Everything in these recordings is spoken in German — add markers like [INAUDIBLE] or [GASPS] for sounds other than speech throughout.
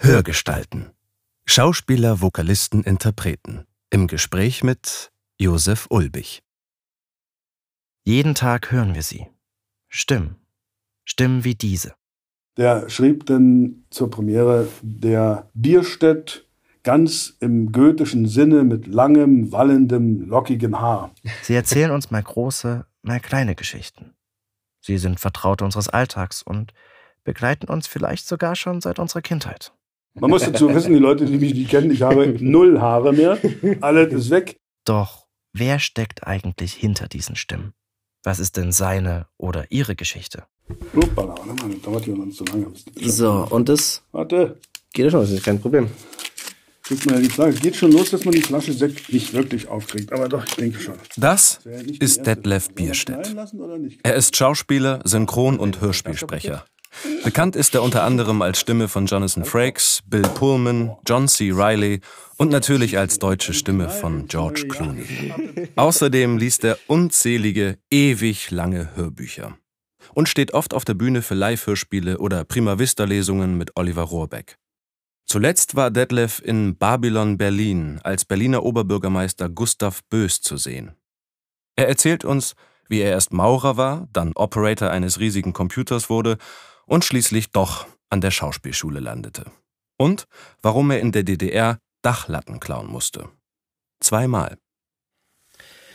Hörgestalten. Schauspieler, Vokalisten, Interpreten. Im Gespräch mit Josef Ulbich. Jeden Tag hören wir sie. Stimmen. Stimmen wie diese. Der schrieb dann zur Premiere der Bierstedt ganz im goethischen Sinne mit langem, wallendem, lockigem Haar. Sie erzählen uns mal große, mal kleine Geschichten. Sie sind Vertraute unseres Alltags und begleiten uns vielleicht sogar schon seit unserer Kindheit. Man muss dazu wissen, die Leute, die mich nicht kennen, ich habe null Haare mehr. Alles ist weg. Doch wer steckt eigentlich hinter diesen Stimmen? Was ist denn seine oder ihre Geschichte? Warte mal, das dauert ja noch zu lange. So, und das Warte, geht ja schon, das ist kein Problem. kriegt man ja die Frage. Es geht schon los, dass man die Flasche Sekt nicht wirklich aufkriegt. Aber doch, ich denke schon. Das ist. Detlef Bierstedt. Er ist Schauspieler, Synchron- und Hörspielsprecher. Bekannt ist er unter anderem als Stimme von Jonathan Frakes, Bill Pullman, John C. Reilly und natürlich als deutsche Stimme von George Clooney. Außerdem liest er unzählige, ewig lange Hörbücher und steht oft auf der Bühne für Live-Hörspiele oder Prima Vista-Lesungen mit Oliver Rohrbeck. Zuletzt war Detlef in Babylon Berlin als Berliner Oberbürgermeister Gustav Bös zu sehen. Er erzählt uns, wie er erst Maurer war, dann Operator eines riesigen Computers wurde und schließlich doch an der Schauspielschule landete. Und warum er in der DDR Dachlatten klauen musste. Zweimal.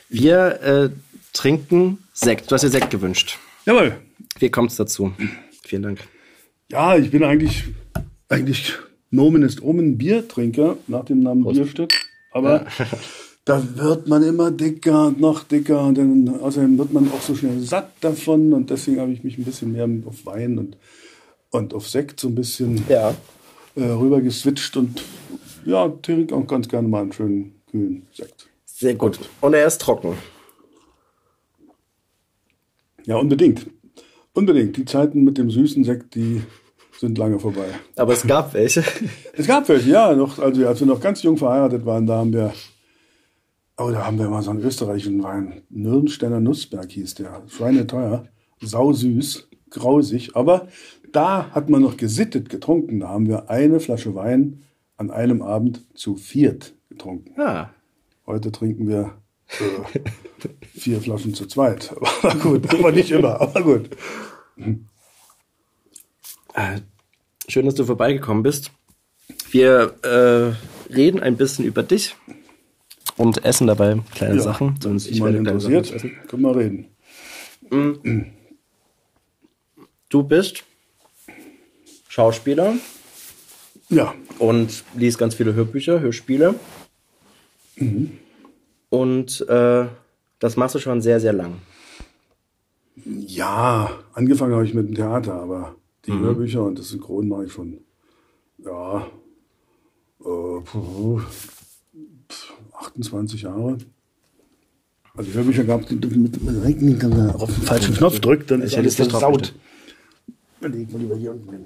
Wir äh, trinken Sekt. Du hast dir Sekt gewünscht. Jawohl. Wie kommt's dazu? Vielen Dank. Ja, ich bin eigentlich, eigentlich Nomen ist Omen Biertrinker nach dem Namen Bierstedt. Aber [LAUGHS] da wird man immer dicker und noch dicker und dann außerdem wird man auch so schnell satt davon und deswegen habe ich mich ein bisschen mehr auf Wein und, und auf Sekt so ein bisschen Ja. äh, rüber geswitcht und ja, trinke auch ganz gerne mal einen schönen kühlen Sekt. Sehr gut. Und er ist trocken. Ja, unbedingt. Unbedingt. Die Zeiten mit dem süßen Sekt, die sind lange vorbei. Aber es gab welche. Es gab welche, ja. Noch, also als wir noch ganz jung verheiratet waren, da haben wir, oh, da haben wir mal so einen österreichischen Wein. Nürnsteiner Nussberg hieß der. Schweineteuer, sausüß, grausig. Aber da hat man noch gesittet getrunken. Da haben wir eine Flasche Wein an einem Abend zu viert getrunken. Ah. Heute trinken wir äh, vier Flaschen zu zweit. [LAUGHS] Aber gut, aber nicht immer, aber gut. Äh, Schön, dass du vorbeigekommen bist. Wir äh, reden ein bisschen über dich und essen dabei kleine Ja, Sachen. Sonst ich werde kleine Sachen interessiert, essen. können wir reden. Du bist Schauspieler Ja, und liest ganz viele Hörbücher, Hörspiele. Und äh, das machst du schon sehr, sehr lang. Ja, angefangen habe ich mit dem Theater, aber die Hörbücher und das Synchron mache ich schon, ja, äh, 28 Jahre. Also die Hörbücher gab es mit, mit, mit Rechten, auf den falschen Knopf drückt, dann ist alles versaut. Überlegen wir lieber hier unten hin.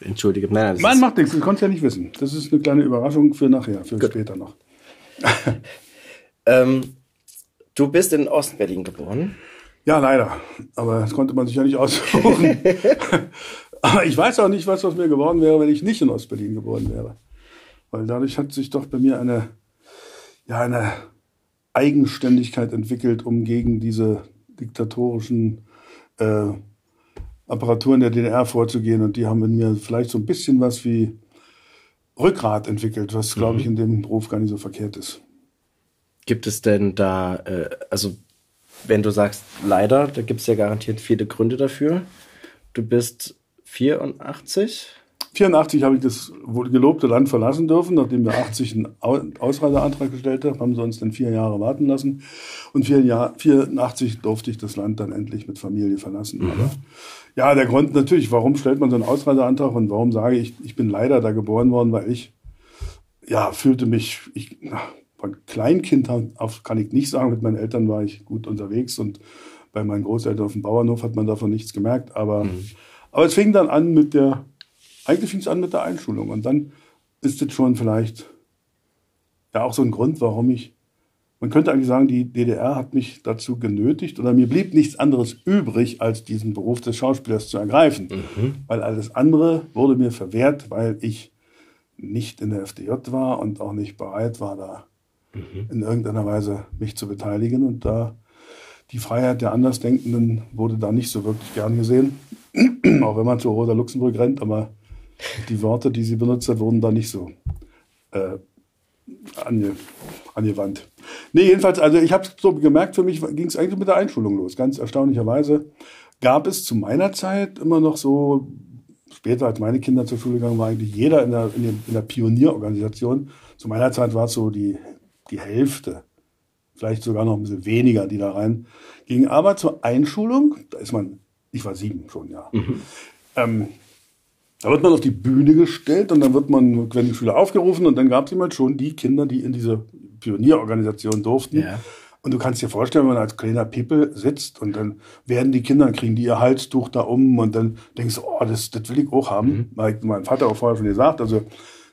Entschuldige. Nein, nein, Nein, macht nichts, das konntest ja nicht wissen. Das ist eine kleine Überraschung für nachher, für später noch. [LAUGHS] ähm, du bist in Ostberlin geboren. Ja, leider. Aber das konnte man sich ja nicht aussuchen. [LAUGHS] Aber ich weiß auch nicht, was aus mir geworden wäre, wenn ich nicht in Ostberlin geboren wäre. Weil dadurch hat sich doch bei mir eine, ja, eine Eigenständigkeit entwickelt, um gegen diese diktatorischen äh, Apparaturen der DDR vorzugehen. Und die haben in mir vielleicht so ein bisschen was wie Rückgrat entwickelt, was, glaube ich, in dem Beruf gar nicht so verkehrt ist. Gibt es denn da, äh, also wenn du sagst leider, da gibt es ja garantiert viele Gründe dafür. Du bist 84. 84 habe ich das wohl gelobte Land verlassen dürfen, nachdem wir 80 einen Au- Ausreiseantrag gestellt haben, haben sie uns dann vier Jahre warten lassen. Und vier Jahr, 84 durfte ich das Land dann endlich mit Familie verlassen. Aber ja, der Grund natürlich, warum stellt man so einen Ausreiseantrag und warum sage ich, ich bin leider da geboren worden, weil ich ja fühlte mich, ich, von Kleinkind auf kann ich nicht sagen, mit meinen Eltern war ich gut unterwegs und bei meinen Großeltern auf dem Bauernhof hat man davon nichts gemerkt, aber, aber es fing dann an mit der, eigentlich fing es an mit der Einschulung und dann ist es schon vielleicht ja auch so ein Grund, warum ich, man könnte eigentlich sagen, die DDR hat mich dazu genötigt oder mir blieb nichts anderes übrig, als diesen Beruf des Schauspielers zu ergreifen, weil alles andere wurde mir verwehrt, weil ich nicht in der FDJ war und auch nicht bereit war, da mhm. in irgendeiner Weise mich zu beteiligen. Und da die Freiheit der Andersdenkenden wurde da nicht so wirklich gern gesehen. [CLEARS THROAT] auch wenn man zu Rosa Luxemburg rennt, aber die Worte, die sie benutzt hat, wurden da nicht so äh, ange, angewandt. Nee, jedenfalls, also ich habe so gemerkt, für mich ging es eigentlich mit der Einschulung los. Ganz erstaunlicherweise gab es zu meiner Zeit immer noch so, später als meine Kinder zur Schule gegangen, war eigentlich jeder in der, in, den, in der Pionierorganisation. Zu meiner Zeit war es so die, die Hälfte, vielleicht sogar noch ein bisschen weniger, die da rein gingen. Aber zur Einschulung, da ist man, ich war sieben schon, ja. Mhm. Ähm, da wird man auf die Bühne gestellt und dann wird man, wenn die Schüler aufgerufen und dann gab es immer schon die Kinder, die in diese Pionierorganisation durften. Ja. Und du kannst dir vorstellen, wenn man als kleiner People sitzt und dann werden die Kinder, kriegen die ihr Halstuch da um und dann denkst du, oh, das, das will ich auch haben. Mhm. Mein Vater auch vorher schon gesagt, also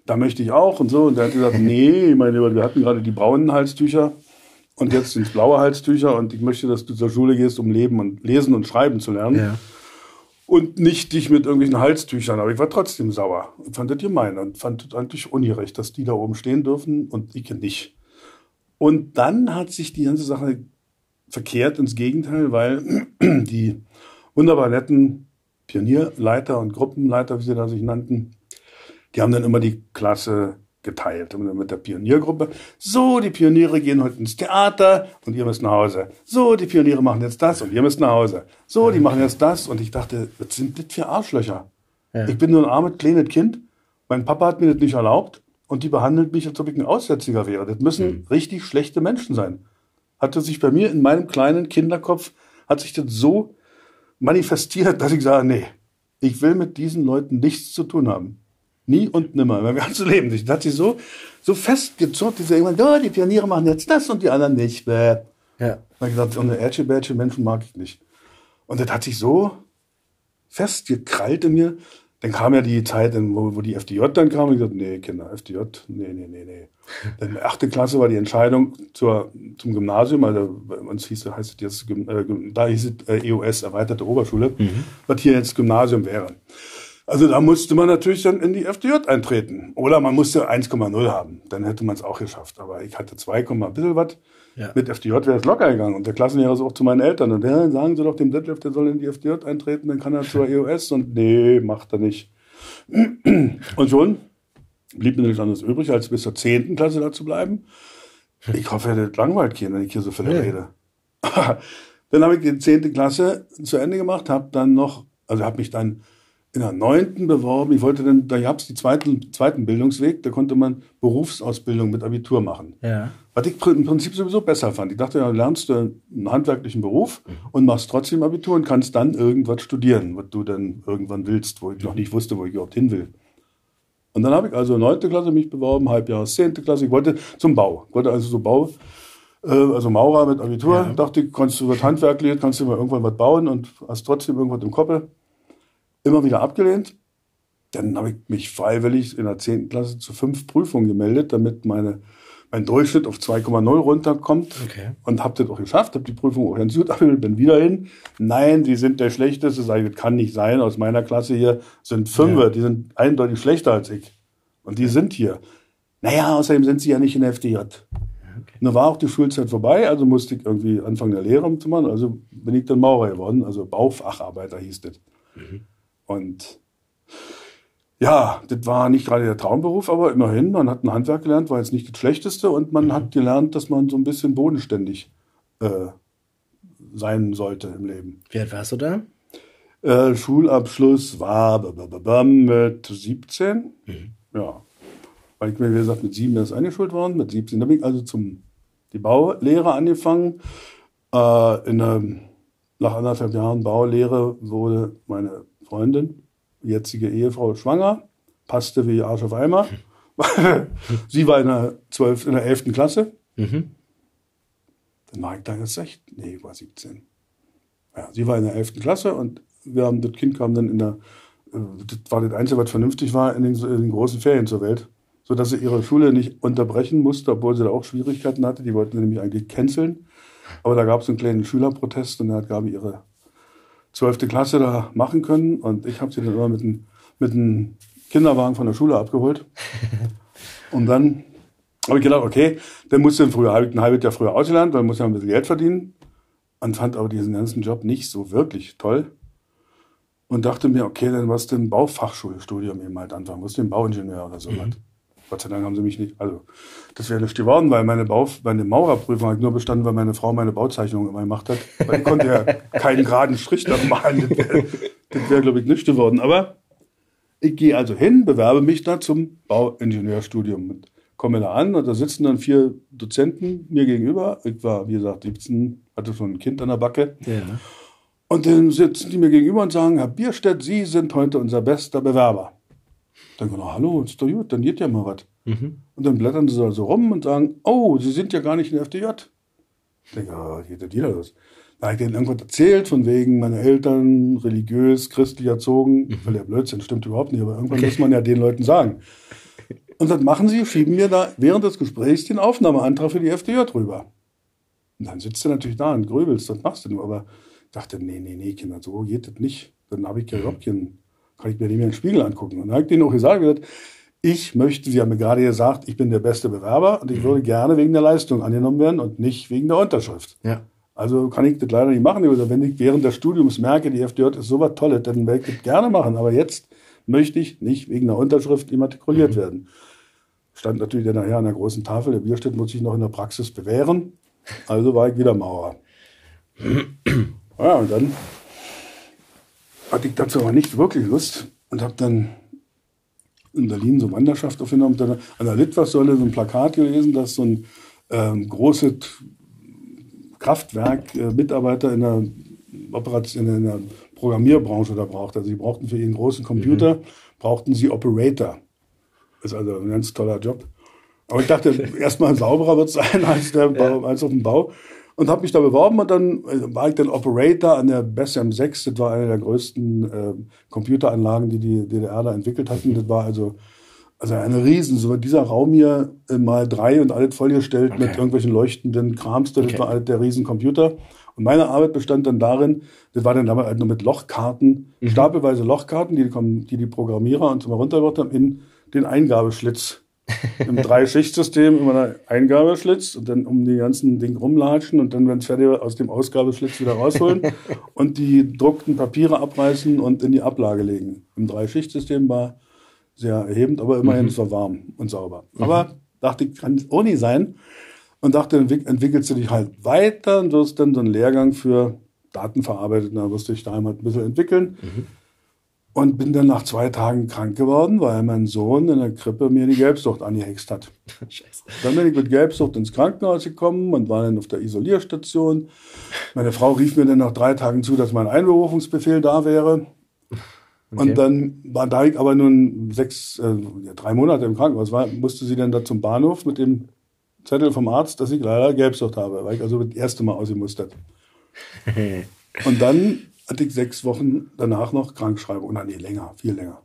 da möchte ich auch und so. Und der hat gesagt, [LAUGHS] nee, meine Lieber, wir hatten gerade die braunen Halstücher und jetzt sind es blaue Halstücher und ich möchte, dass du zur Schule gehst, um leben und lesen und schreiben zu lernen. Ja und nicht dich mit irgendwelchen Halstüchern. Aber ich war trotzdem sauer und fand das gemein und fand es eigentlich ungerecht, dass die da oben stehen dürfen und ich nicht. Und dann hat sich die ganze Sache verkehrt ins Gegenteil, weil [CLEARS THROAT] die wunderbar netten Pionierleiter und Gruppenleiter, wie sie da sich nannten, die haben dann immer die Klasse geteilt mit der Pioniergruppe. So, die Pioniere gehen heute ins Theater und ihr müsst nach Hause. So, die Pioniere machen jetzt das und ihr müsst nach Hause. So, die machen jetzt das und ich dachte, was sind das für Arschlöcher? Ja. Ich bin nur ein armes, kleines Kind. Mein Papa hat mir das nicht erlaubt und die behandelt mich, als ob ich ein Aussätziger wäre. Das müssen mhm. richtig schlechte Menschen sein. Hatte sich bei mir in meinem kleinen Kinderkopf, hat sich das so manifestiert, dass ich sage, nee, ich will mit diesen Leuten nichts zu tun haben. Nie und nimmer, mein ganzes Leben nicht. Das hat sich so, so festgezurrt, diese irgendwann, oh, die Pioniere machen jetzt das und die anderen nicht. Bäh. Ja. Da ich gesagt, so eine Ärsche, Menschen mag ich nicht. Und das hat sich so festgekrallt in mir. Dann kam ja die Zeit, wo, wo die FDJ dann kam. Und ich gesagt, nee, Kinder, FDJ, nee, nee, nee, nee. [LAUGHS] Dann achte Klasse war die Entscheidung zur, zum Gymnasium. Also bei uns hieß, heißt es jetzt, äh, da hieß es äh, EOS, erweiterte Oberschule, mhm. was hier jetzt Gymnasium wäre. Also da musste man natürlich dann in die FDJ eintreten. Oder man musste 1,0 haben. Dann hätte man es auch geschafft. Aber ich hatte 2, ein bisschen was. Ja. Mit FDJ wäre es locker gegangen. Und der Klassenlehrer ist auch zu meinen Eltern. Und ja, sagen Sie doch dem Detlef, der soll in die FDJ eintreten, dann kann er zur EOS. Und nee, macht er nicht. Und schon blieb mir nichts anderes übrig, als bis zur 10. Klasse da zu bleiben. Ich hoffe, er hat langweilt gehen, wenn ich hier so viel nee. rede. [LAUGHS] dann habe ich die 10. Klasse zu Ende gemacht, habe dann noch, also habe mich dann in der neunten beworben. Ich wollte dann, da gab es die zweiten, zweiten Bildungsweg, da konnte man Berufsausbildung mit Abitur machen. Ja. Was ich im Prinzip sowieso besser fand. Ich dachte, ja, lernst du einen handwerklichen Beruf und machst trotzdem Abitur und kannst dann irgendwas studieren, was du dann irgendwann willst, wo ich noch nicht wusste, wo ich überhaupt hin will. Und dann habe ich also neunte Klasse mich beworben, Halbjahres zehnte Klasse. Ich wollte zum Bau. Ich wollte also so Bau, äh, also Maurer mit Abitur. Ja. Dachte ich, kannst du was handwerklich, kannst du mal irgendwann was bauen und hast trotzdem irgendwas im Kopf immer wieder abgelehnt. Dann habe ich mich freiwillig in der 10. Klasse zu fünf Prüfungen gemeldet, damit meine, mein Durchschnitt auf 2,0 runterkommt. Okay. Und habe das auch geschafft, habe die Prüfung auch ganz gut abgelehnt, bin wieder hin. Nein, die sind der Schlechteste. Sag ich, das kann nicht sein. Aus meiner Klasse hier sind Fünfe, ja. die sind eindeutig schlechter als ich. Und die ja. sind hier. Naja, außerdem sind sie ja nicht in der FDJ. Okay. Nur war auch die Schulzeit vorbei, also musste ich irgendwie anfangen der Lehre zu machen. Also bin ich dann Maurer geworden, also Baufacharbeiter hieß das. Mhm. Und ja, das war nicht gerade der Traumberuf, aber immerhin, man hat ein Handwerk gelernt, war jetzt nicht das Schlechteste und man mhm. hat gelernt, dass man so ein bisschen bodenständig äh, sein sollte im Leben. Wie alt warst du da? Äh, Schulabschluss war mit 17. Mhm. Ja. Weil ich mir, wie gesagt, mit sieben erst eingeschult worden, mit 17. Da bin ich also zum die Baulehre angefangen. Äh, in der, nach anderthalb Jahren Baulehre wurde meine Freundin, jetzige Ehefrau, schwanger, passte wie Arsch auf Eimer. [LAUGHS] sie war in der, 12, in der 11. Klasse. Mhm. Dann war ich da jetzt 16, nee, ich war 17. Ja, sie war in der 11. Klasse und wir haben, das Kind kam dann in der, äh, das war das Einzige, was vernünftig war, in den, in den großen Ferien zur Welt. So dass sie ihre Schule nicht unterbrechen musste, obwohl sie da auch Schwierigkeiten hatte. Die wollten sie nämlich eigentlich canceln. Aber da gab es einen kleinen Schülerprotest und da hat Gabi ihre zwölfte Klasse da machen können. Und ich habe sie dann immer mit einem mit Kinderwagen von der Schule abgeholt. [LAUGHS] und dann habe ich gedacht, okay, dann musst du früher, ein halbes Jahr früher ausgelernt, weil muss ja ein bisschen Geld verdienen. Und fand aber diesen ganzen Job nicht so wirklich toll. Und dachte mir, okay, dann was denn Baufachschulstudium eben halt anfangen, musst den Bauingenieur oder so mhm. was. Gott sei Dank haben sie mich nicht, also das wäre nicht geworden, weil meine, Bau, meine Maurerprüfung hat nur bestanden, weil meine Frau meine Bauzeichnung immer gemacht hat. Weil ich konnte ja [LAUGHS] keinen geraden Strich da malen. Das wäre, wär, glaube ich, nicht geworden. Aber ich gehe also hin, bewerbe mich da zum Bauingenieurstudium und komme da an und da sitzen dann vier Dozenten mir gegenüber. Ich war, wie gesagt, 17, hatte schon ein Kind an der Backe. Ja. Und dann sitzen die mir gegenüber und sagen, Herr Bierstedt, Sie sind heute unser bester Bewerber. Dann oh, hallo, ist doch gut, dann geht ja mal was. Mhm. Und dann blättern sie so also rum und sagen, oh, Sie sind ja gar nicht in der FDJ. Ich denke, oh, geht das wieder los. Da habe ich denen irgendwas erzählt, von wegen meine Eltern religiös, christlich erzogen. Mhm. Weil der Blödsinn stimmt überhaupt nicht, aber irgendwann okay. muss man ja den Leuten sagen. Und was machen sie? Schieben mir da während des Gesprächs den Aufnahmeantrag für die FDJ rüber. Und dann sitzt du natürlich da und grübelst, was machst du denn? Aber ich dachte, nee, nee, nee, Kinder, so geht das nicht. Dann habe ich ja überhaupt keinen kann ich mir nicht mehr den Spiegel angucken. Und dann habe ich denen auch gesagt, gesagt, ich möchte, Sie haben mir gerade gesagt, ich bin der beste Bewerber und ich mhm. würde gerne wegen der Leistung angenommen werden und nicht wegen der Unterschrift. Ja. Also kann ich das leider nicht machen. Oder wenn ich während des Studiums merke, die FDJ ist so was Tolles, dann werde ich das gerne machen. Aber jetzt möchte ich nicht wegen der Unterschrift immatrikuliert mhm. werden. Stand natürlich dann nachher an der großen Tafel, der Bierstedt muss sich noch in der Praxis bewähren. Also war ich wieder Maurer. [CLEARS THROAT] ja, und dann hatte ich dazu aber nicht wirklich Lust und habe dann in Berlin so Wanderschaft aufgenommen. An der Litfaßsäule so ein Plakat gelesen, dass so ein ähm, großes Kraftwerk äh, Mitarbeiter in der, Operation, in der Programmierbranche da braucht. Also sie brauchten für ihren großen Computer, mhm. brauchten sie Operator. Das ist also ein ganz toller Job. Aber ich dachte, [LAUGHS] erstmal sauberer wird es sein als, der Bau, ja. als auf dem Bau und habe mich da beworben und dann äh, war ich dann Operator an der BESAM 6. Das war eine der größten äh, Computeranlagen, die die DDR da entwickelt hatten. Das war also, also eine Riesen, so dieser Raum hier äh, mal drei und alles vollgestellt okay. mit irgendwelchen leuchtenden Krams. Das okay. war halt der Riesencomputer. Und meine Arbeit bestand dann darin, das war dann damals halt nur mit Lochkarten, mhm. stapelweise Lochkarten, die die, die, die Programmierer und zum Heruntergebracht haben, in den Eingabeschlitz im Drei-Schicht-System immer ein Eingabeschlitz und dann um die ganzen Dinge rumlatschen und dann, wenn es fertig aus dem Ausgabeschlitz wieder rausholen [LAUGHS] und die druckten Papiere abreißen und in die Ablage legen. Im Drei-Schicht-System war sehr erhebend, aber immerhin mhm. es war warm und sauber. Mhm. Aber dachte ich, kann es auch nicht sein. Und dachte, entwick entwickelst du dich halt weiter und wirst dann so einen Lehrgang für Datenverarbeitung, da wirst du dich da einmal ein bisschen entwickeln. Mhm und bin dann nach zwei Tagen krank geworden, weil mein Sohn in der Krippe mir die Gelbsucht angehext hat. [LAUGHS] Scheiße. Dann bin ich mit Gelbsucht ins Krankenhaus gekommen und war dann auf der Isolierstation. Meine Frau rief mir dann nach drei Tagen zu, dass mein Einberufungsbefehl da wäre. Okay. Und dann war da ich aber nun sechs, äh, drei Monate im Krankenhaus war, musste sie dann da zum Bahnhof mit dem Zettel vom Arzt, dass ich leider Gelbsucht habe, weil ich also das erste Mal ausgemustert. [LAUGHS] und dann hatte ich sechs Wochen danach noch Krankschreibung. Oder nee, länger, viel länger.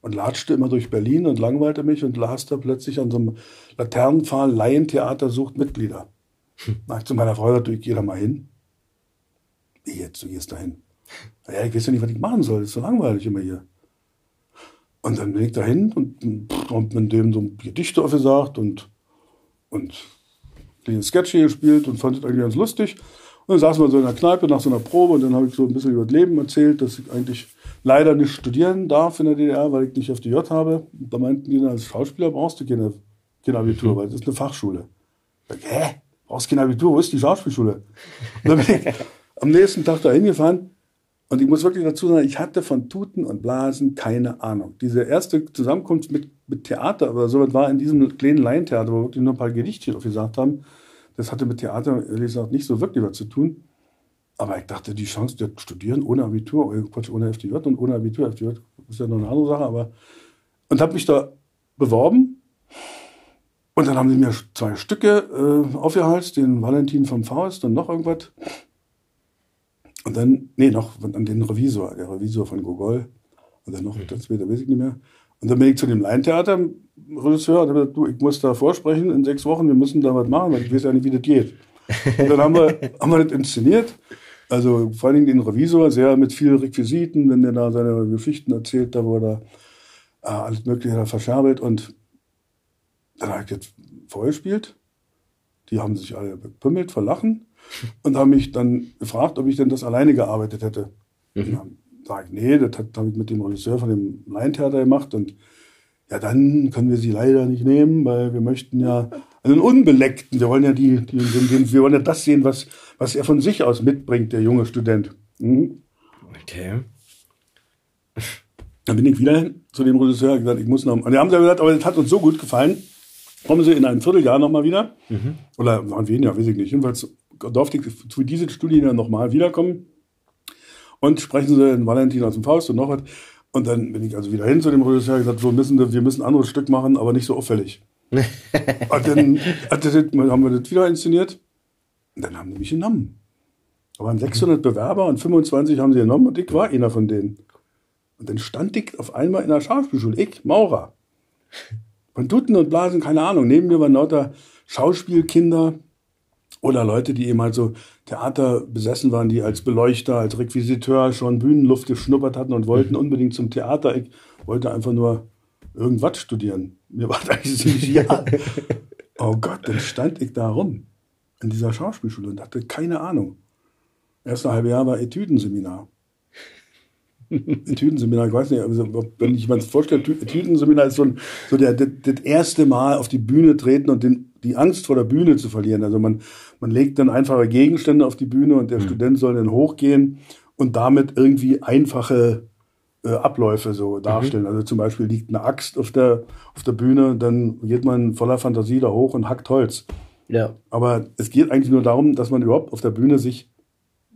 Und latschte immer durch Berlin und langweilte mich und las da plötzlich an so einem Laternenpfahl Laientheater sucht Mitglieder. Hm. Da ich zu meiner Frau gesagt, ich gehe da mal hin. Wie jetzt, du gehst da hin. Ja, ich weiß ja nicht, was ich machen soll. Das ist so langweilig immer hier. Und dann bin ich da hin und, und mit dem so ein Gedichte aufgesagt und, und den Sketch hier gespielt und fand es eigentlich ganz lustig. Und dann saßen wir so in der Kneipe nach so einer Probe und dann habe ich so ein bisschen über das Leben erzählt, dass ich eigentlich leider nicht studieren darf in der DDR, weil ich nicht FDJ habe. Und da meinten die, als Schauspieler brauchst du keine, kein Abitur, weil das ist eine Fachschule. Ich, Hä? Brauchst kein Abitur? Wo ist die Schauspielschule? Und dann bin ich [LAUGHS] am nächsten Tag da hingefahren und ich muss wirklich dazu sagen, ich hatte von Tuten und Blasen keine Ahnung. Diese erste Zusammenkunft mit, mit Theater oder so war in diesem kleinen Laientheater, wo wir wirklich nur ein paar Gedichte gesagt haben. Das hatte mit Theater, ehrlich gesagt, nicht so wirklich was zu tun. Aber ich dachte, die Chance, das studieren ohne Abitur, äh, Quatsch, ohne FDJ und ohne Abitur, FDJ ist ja noch eine andere Sache, aber. Und habe mich da beworben. Und dann haben sie mir zwei Stücke äh, aufgehalst, den Valentin vom Faust und noch irgendwas. Und dann, nee, noch an den Revisor, der Revisor von Gogol. Und dann noch, mhm. das später weiß ich nicht mehr. Und dann bin ich zu dem Laientheater-Regisseur und habe gesagt, du, ich muss da vorsprechen in sechs Wochen, wir müssen da was machen, weil ich weiß ja nicht, wie das geht. Und dann haben wir, [LAUGHS] haben wir das inszeniert. Also vor allen Dingen den Revisor, sehr mit vielen Requisiten, wenn der da seine Geschichten erzählt, da wo er äh, alles Mögliche verscherbelt und dann habe ich jetzt vorgespielt. Die haben sich alle bepümmelt vor Lachen und haben mich dann gefragt, ob ich denn das alleine gearbeitet hätte. Mhm. Ich, nee, das habe ich mit dem Regisseur von dem Laientheater gemacht und ja, dann können wir sie leider nicht nehmen, weil wir möchten ja einen Unbeleckten, wir wollen ja die, die, den, wir wollen ja das sehen, was, was er von sich aus mitbringt, der junge Student. Mhm. Okay. Dann bin ich wieder zu dem Regisseur und gesagt, ich muss noch. Und die haben gesagt, aber das hat uns so gut gefallen. Kommen Sie in einem Vierteljahr nochmal wieder. Mhm. Oder waren wir ja, weiß ich nicht. Jedenfalls durfte ich für diese Studie dann nochmal wiederkommen. Und sprechen Sie den Valentin aus dem Faust und noch was. Und dann bin ich also wieder hin zu dem Regisseur und gesagt, wir müssen, wir müssen ein anderes Stück machen, aber nicht so auffällig. [LAUGHS] und dann haben wir das wieder inszeniert. Und dann haben die mich genommen. Da waren 600 Bewerber und 25 haben sie genommen und ich war einer von denen. Und dann stand ich auf einmal in der Schauspielschule, ich, Maurer. Von Dutten und Blasen, keine Ahnung. Neben mir waren lauter Schauspielkinder oder Leute, die eben halt so Theater besessen waren, die als Beleuchter, als Requisiteur schon Bühnenluft geschnuppert hatten und wollten mhm. unbedingt zum Theater. Ich wollte einfach nur irgendwas studieren. Mir war das eigentlich ziemlich ja. Oh Gott, dann stand ich da rum in dieser Schauspielschule und hatte keine Ahnung. Erste halbe Jahr war Etüdenseminar. Etüdenseminar, ich weiß nicht, also, wenn ich mir das vorstelle, Etüdenseminar ist so, ein, so der, das, das erste Mal auf die Bühne treten und den, die Angst vor der Bühne zu verlieren. Also man, man legt dann einfache Gegenstände auf die Bühne und der mhm. Student soll dann hochgehen und damit irgendwie einfache äh, Abläufe so mhm. darstellen. Mhm. Also zum Beispiel liegt eine Axt auf der, auf der Bühne, dann geht man voller Fantasie da hoch und hackt Holz. Ja. Aber es geht eigentlich nur darum, dass man überhaupt auf der Bühne sich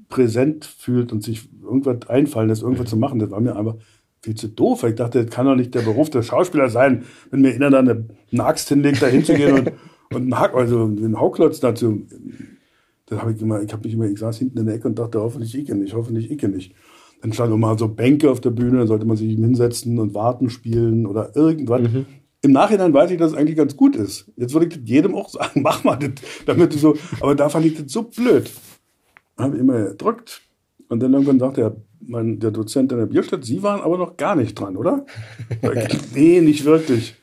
präsent fühlt und sich irgendwas einfallen lässt, irgendwas zu machen. Das war mir einfach viel zu doof. Ich dachte, das kann doch nicht der Beruf des Schauspielers sein, wenn mir einer dann eine, eine Axt hinlegt, da hinzugehen und, [LAUGHS] und einen Hack, also einen Hauklotz dazu. Das habe ich immer, ich habe mich immer, ich saß hinten in der Ecke und dachte, hoffentlich ich nicht, hoffentlich ich nicht. Dann stand immer so Bänke auf der Bühne, dann sollte man sich hinsetzen und warten spielen oder irgendwas. Mhm. Im Nachhinein weiß ich, dass es eigentlich ganz gut ist. Jetzt würde ich jedem auch sagen, [LAUGHS] mach mal das, damit du so, aber da fand ich das so blöd habe immer gedrückt und dann irgendwann sagte er, mein, der Dozent in der Bierstadt, Sie waren aber noch gar nicht dran, oder? [LAUGHS] nee, nicht wirklich.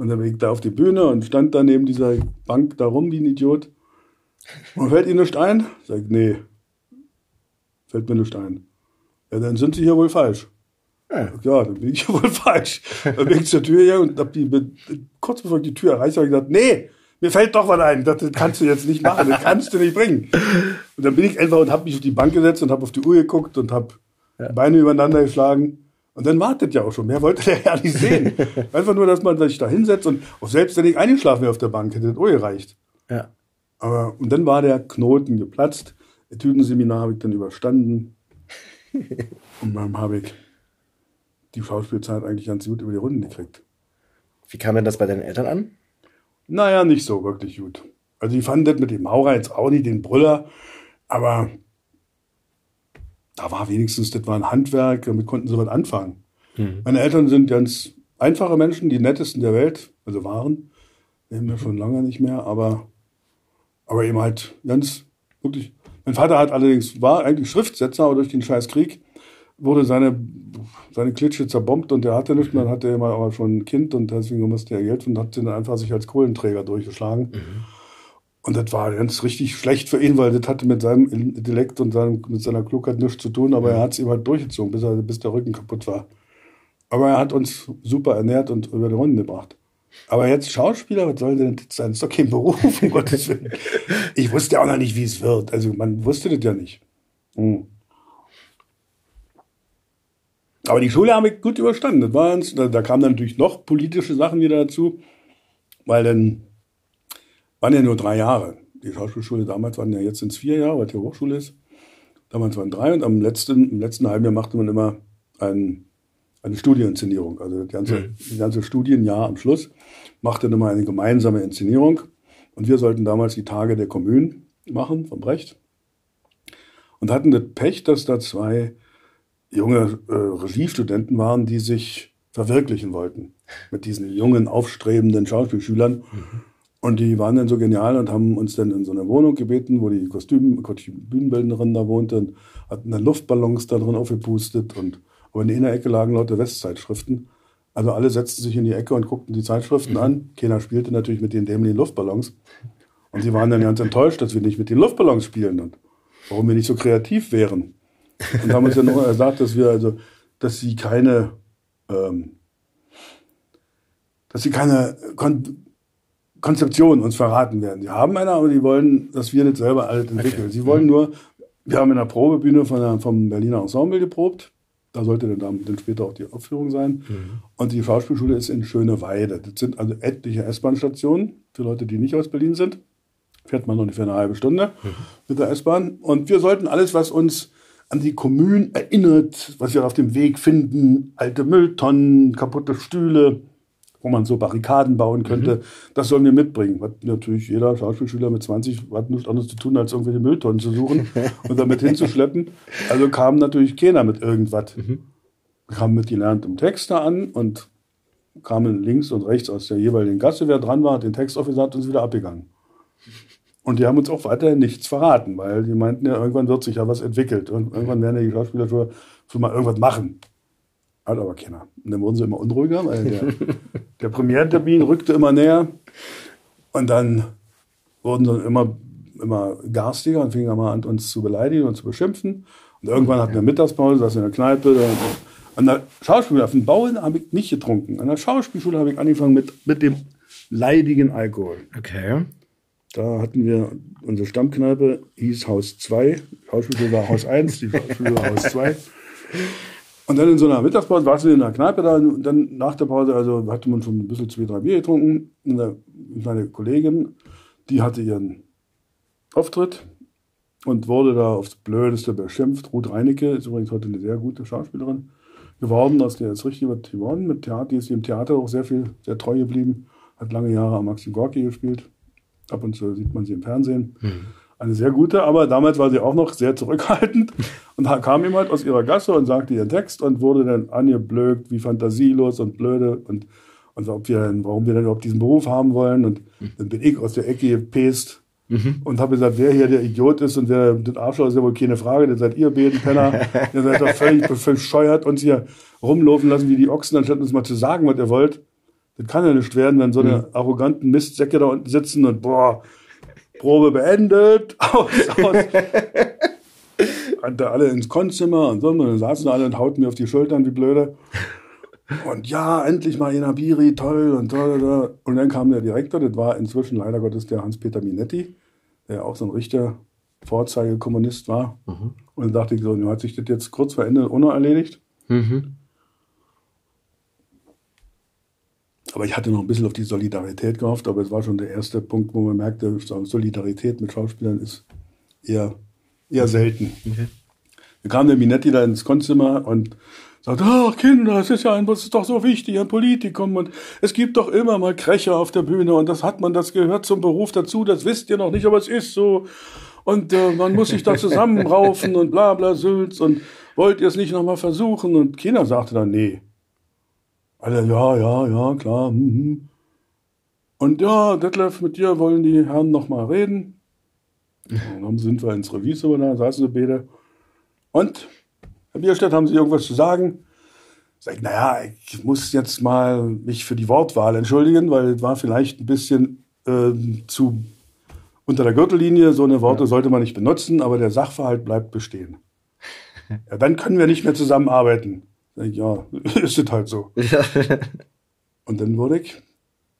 Und dann bin ich da auf die Bühne und stand da neben dieser Bank da rum wie ein Idiot. Und fällt Ihnen nicht ein? Sag nee. Fällt mir nicht ein. Ja, dann sind Sie hier wohl falsch. Ja, ja dann bin ich hier [LAUGHS] wohl falsch. Dann bin ich zur Tür her und hab die, kurz bevor ich die Tür erreicht habe, ich gesagt, nee, mir fällt doch was ein, das kannst du jetzt nicht machen, das kannst du nicht bringen. Und dann bin ich einfach und habe mich auf die Bank gesetzt und habe auf die Uhr geguckt und habe ja. Beine übereinander geschlagen. Und dann wartet ja auch schon. Mehr wollte [LAUGHS] der ja nicht sehen. Einfach nur, dass man sich da hinsetzt und auch selbst wenn ich eingeschlafen wäre auf der Bank, hätte das auch gereicht. Ja. Aber, und dann war der Knoten geplatzt. Etüdenseminar habe ich dann überstanden. [LAUGHS] und dann habe ich die Schauspielzeit eigentlich ganz gut über die Runden gekriegt. Wie kam denn das bei deinen Eltern an? Naja, nicht so wirklich gut. Also die fanden das mit dem Maurer jetzt auch nicht den Brüller, aber da war wenigstens, das war ein Handwerk, damit konnten sie was anfangen. Mhm. Meine Eltern sind ganz einfache Menschen, die nettesten der Welt, also waren, leben wir schon lange nicht mehr, aber, aber eben halt ganz, wirklich. Mein Vater hat allerdings, war eigentlich Schriftsetzer, aber durch den scheiß Krieg wurde seine, seine Klitsche zerbombt und der hatte nichts. Dann hatte er mal aber schon ein Kind und deswegen musste er Geld und hat ihn einfach sich als Kohlenträger durchgeschlagen. Mhm. Und das war ganz richtig schlecht für ihn, weil das hatte mit seinem Intellekt und seinem, mit seiner Klugheit nichts zu tun, aber mhm. er hat es ihm halt durchgezogen, bis, er, bis der Rücken kaputt war. Aber er hat uns super ernährt und über die Runden gebracht. Aber jetzt Schauspieler, was soll denn das sein? Das ist doch kein Beruf, um [LAUGHS] Gottes Willen. Ich wusste auch noch nicht, wie es wird. Also man wusste das ja nicht. Hm. Aber die Schule habe ich gut überstanden. Das war, da, da kamen dann natürlich noch politische Sachen wieder dazu, weil dann waren ja nur drei Jahre. Die Schauspielschule damals waren ja jetzt ins vier Jahre, weil die Hochschule ist. Damals waren drei und am letzten, im letzten halben Jahr machte man immer ein, eine Studieninszenierung. Also das ganze, mhm. das ganze Studienjahr am Schluss machte dann immer eine gemeinsame Inszenierung. Und wir sollten damals die Tage der Kommunen machen, vom Brecht. Und hatten das Pech, dass da zwei junge äh, Regiestudenten waren, die sich verwirklichen wollten mit diesen jungen, aufstrebenden Schauspielschülern. Mhm. Und die waren dann so genial und haben uns dann in so eine Wohnung gebeten, wo die Kostüm, Bühnenbildnerin da wohnte und hatten dann Luftballons da drin aufgepustet und aber in der Ecke lagen lauter Westzeitschriften. Also alle setzten sich in die Ecke und guckten die Zeitschriften an. Keiner spielte natürlich mit den dämlichen Luftballons. Und sie waren dann ganz enttäuscht, dass wir nicht mit den Luftballons spielen und warum wir nicht so kreativ wären. Und haben uns dann noch gesagt, dass wir also, dass sie keine, ähm, dass sie keine Kon Konzeption uns verraten werden. Sie haben eine, aber die wollen, dass wir das selber alles entwickeln. Okay. Sie wollen nur, wir haben in der Probebühne von der, vom Berliner Ensemble geprobt. Da sollte dann, dann später auch die Aufführung sein. Mhm. Und die Schauspielschule ist in Schöneweide. Das sind also etliche S-Bahn-Stationen für Leute, die nicht aus Berlin sind. Fährt man ungefähr eine halbe Stunde mhm. mit der S-Bahn. Und wir sollten alles, was uns an die Kommunen erinnert, was wir auf dem Weg finden, alte Mülltonnen, kaputte Stühle, wo man so Barrikaden bauen könnte. Mhm. Das sollen wir mitbringen. Hat natürlich jeder Schauspielschüler mit 20 hat nichts anderes zu tun, als irgendwelche Mülltonnen zu suchen [LAUGHS] und damit hinzuschleppen. Also kam natürlich keiner mit irgendwas. Mhm. Wir kamen mit gelerntem Texter an und kamen links und rechts aus der jeweiligen Gasse, wer dran war, hat den Text aufgesagt und ist wieder abgegangen. Und die haben uns auch weiterhin nichts verraten, weil die meinten ja, irgendwann wird sich ja was entwickelt. Und irgendwann werden ja die Schauspieler schon mal irgendwas machen. Hat aber keiner. Und dann wurden sie immer unruhiger, weil der, [LAUGHS] der Premierentermin rückte immer näher. Und dann wurden sie immer, immer garstiger und fingen mal an, uns zu beleidigen und zu beschimpfen. Und irgendwann hatten wir Mittagspause, saß in der Kneipe. An der Schauspielschule, auf dem Bau habe ich nicht getrunken. An der Schauspielschule habe ich angefangen mit, mit dem leidigen Alkohol. Okay. Da hatten wir unsere Stammkneipe, hieß Haus 2. Schauspielschule war Haus 1, die Schauspielschule war Haus 2. [LAUGHS] Und dann in so einer Mittagspause warst du in der Kneipe da und dann nach der Pause, also hatte man schon ein bisschen zwei, drei Bier getrunken. Und meine Kollegin, die hatte ihren Auftritt und wurde da aufs Blödeste beschimpft. Ruth Reinecke ist übrigens heute eine sehr gute Schauspielerin geworden, aus der jetzt richtig was geworden mit Theater. Die ist im Theater auch sehr viel, sehr treu geblieben, hat lange Jahre am Maxim Gorki gespielt. Ab und zu sieht man sie im Fernsehen. Mhm eine sehr gute, aber damals war sie auch noch sehr zurückhaltend [LAUGHS] und da kam jemand aus ihrer Gasse und sagte ihren Text und wurde dann angeblökt, wie fantasielos und blöde und, und ob wir, warum wir denn überhaupt diesen Beruf haben wollen. Und dann bin ich aus der Ecke gepest mhm. und habe gesagt, wer hier der Idiot ist und wer das Arschloch ist ja wohl keine Frage, dann seid ihr beiden Penner. [LAUGHS] ihr seid doch völlig bescheuert, uns hier rumlaufen lassen wie die Ochsen, anstatt uns mal zu sagen, was ihr wollt. Das kann ja nicht werden, wenn so eine mhm. arroganten Mistsäcke da unten sitzen und boah, Probe beendet, [LAUGHS] aus, aus. [LAUGHS] Rannte alle ins Konzimmer und so, und dann saßen alle und hauten mir auf die Schultern wie blöde. Und ja, endlich mal Inabiri, toll und toll. Und dann kam der Direktor, das war inzwischen leider Gottes der Hans-Peter Minetti, der auch so ein richtiger Vorzeigekommunist war. Mhm. Und dann dachte ich so, hat sich das jetzt kurz vor Ende ohne erledigt. Mhm. Aber ich hatte noch ein bisschen auf die Solidarität gehofft, aber es war schon der erste Punkt, wo man merkte, Solidarität mit Schauspielern ist eher, eher selten. Okay. Da kam der Minetti da ins Konzimmer und sagte, ach Kinder, es ist ja ein, das ist doch so wichtig, ein Politikum und es gibt doch immer mal Krecher auf der Bühne und das hat man, das gehört zum Beruf dazu, das wisst ihr noch nicht, aber es ist so und äh, man muss sich da zusammenraufen und bla bla Sülz und wollt ihr es nicht nochmal versuchen und keiner sagte dann, nee, alle, ja, ja, ja, klar. Mhm. Und ja, Detlef, mit dir wollen die Herren noch mal reden. Und dann sind wir ins Revisor, da saßen sie beide. Und, Herr Bierstedt, haben Sie irgendwas zu sagen? Sag ich, naja, ich muss jetzt mal mich für die Wortwahl entschuldigen, weil es war vielleicht ein bisschen äh, zu unter der Gürtellinie. So eine Worte ja. sollte man nicht benutzen, aber der Sachverhalt bleibt bestehen. Ja, dann können wir nicht mehr zusammenarbeiten. Ja, [LAUGHS] ist es halt so. Ja. [LAUGHS] Und dann wurde ich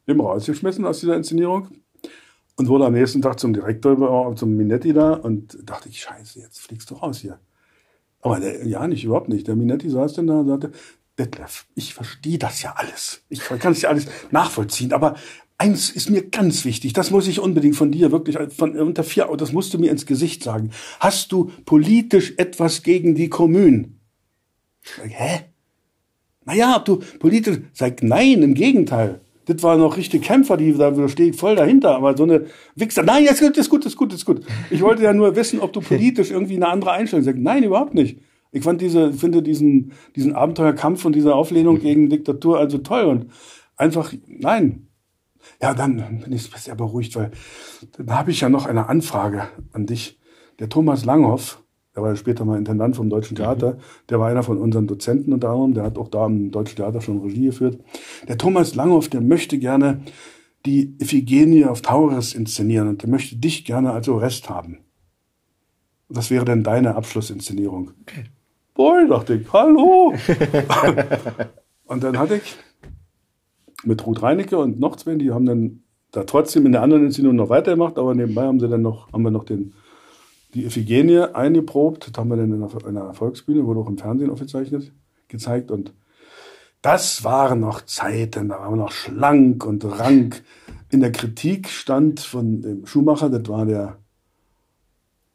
immer rausgeschmissen aus dieser Inszenierung und wurde am nächsten Tag zum Direktor, zum Minetti da und dachte ich, scheiße, jetzt fliegst du raus hier. Aber der, ja, nicht, überhaupt nicht. Der Minetti saß dann da und sagte, Detlef, ich verstehe das ja alles. Ich kann es ja alles nachvollziehen, aber eins ist mir ganz wichtig, das muss ich unbedingt von dir wirklich von unter vier, das musst du mir ins Gesicht sagen. Hast du politisch etwas gegen die Kommunen? Hä? Naja, ob du politisch, sag nein, im Gegenteil. Das waren noch richtige Kämpfer, die da stehe ich voll dahinter, aber so eine Wichser, nein, jetzt ist gut, ist gut, ist gut. Ich wollte ja nur wissen, ob du [LAUGHS] politisch irgendwie eine andere Einstellung sagst. Nein, überhaupt nicht. Ich fand diese, finde diesen, diesen Abenteuerkampf und diese Auflehnung mhm. gegen Diktatur also toll und einfach, nein. Ja, dann bin ich sehr beruhigt, weil dann habe ich ja noch eine Anfrage an dich. Der Thomas Langhoff, der war ja später mal Intendant vom Deutschen Theater, der war einer von unseren Dozenten unter anderem, der hat auch da im Deutschen Theater schon Regie geführt. Der Thomas Langhoff, der möchte gerne die Iphigenie auf Tauris inszenieren und der möchte dich gerne als Orest haben. Was wäre denn deine Abschlussinszenierung? Okay. Boah, dachte ich, hallo! [LAUGHS] und dann hatte ich mit Ruth Reinecke und noch zwei, die haben dann da trotzdem in der anderen Inszenierung noch weitergemacht, aber nebenbei haben sie dann noch, haben wir noch den, die Iphigenie eingeprobt. Das haben wir dann in einer, in einer Volksbühne, wurde auch im Fernsehen aufgezeichnet, gezeigt. Und das waren noch Zeiten, da waren wir noch schlank und rank. In der Kritik stand von dem Schuhmacher, das war der,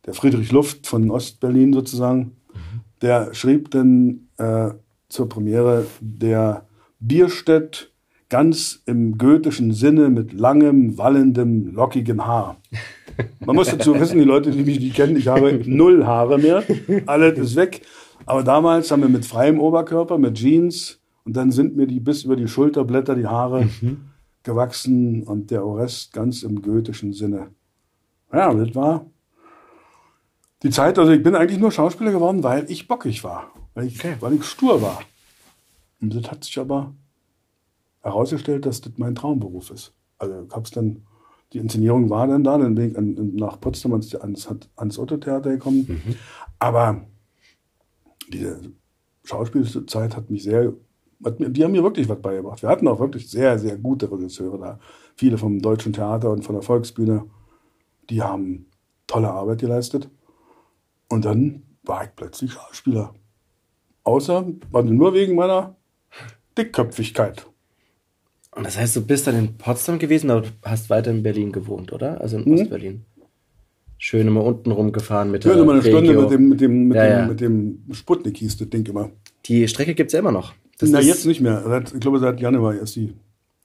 der Friedrich Luft von Ostberlin sozusagen, mhm. der schrieb dann äh, zur Premiere der Bierstedt ganz im goethischen Sinne mit langem, wallendem, lockigem Haar. [LAUGHS] Man muss dazu wissen, die Leute, die mich nicht kennen, ich habe null Haare mehr. Alles ist weg. Aber damals haben wir mit freiem Oberkörper, mit Jeans und dann sind mir die bis über die Schulterblätter die Haare mhm. gewachsen und der Orest ganz im goethischen Sinne. Ja, das war die Zeit, also ich bin eigentlich nur Schauspieler geworden, weil ich bockig war, weil ich, okay. weil ich stur war. Und das hat sich aber herausgestellt, dass das mein Traumberuf ist. Also ich hab's dann, die Inszenierung war dann da, dann bin ich an, nach Potsdam ans, ans, ans Otto-Theater gekommen. Mhm. Aber diese Schauspielzeit hat mich sehr, hat die haben mir wirklich was beigebracht. Wir hatten auch wirklich sehr, sehr gute Regisseure da. Viele vom Deutschen Theater und von der Volksbühne, die haben tolle Arbeit geleistet. Und dann war ich plötzlich Schauspieler. Außer, also nur wegen meiner Dickköpfigkeit. Und das heißt, du bist dann in Potsdam gewesen, aber hast weiter in Berlin gewohnt, oder? Also in mhm. Ostberlin. Schön immer unten rumgefahren mit der Ja, immer eine Regio. Stunde mit dem, mit dem, mit, ja, dem, ja. mit dem Sputnik hieß das Ding immer. Die Strecke gibt's ja immer noch. Das Na, jetzt nicht mehr. Ich glaube, seit Januar ist die,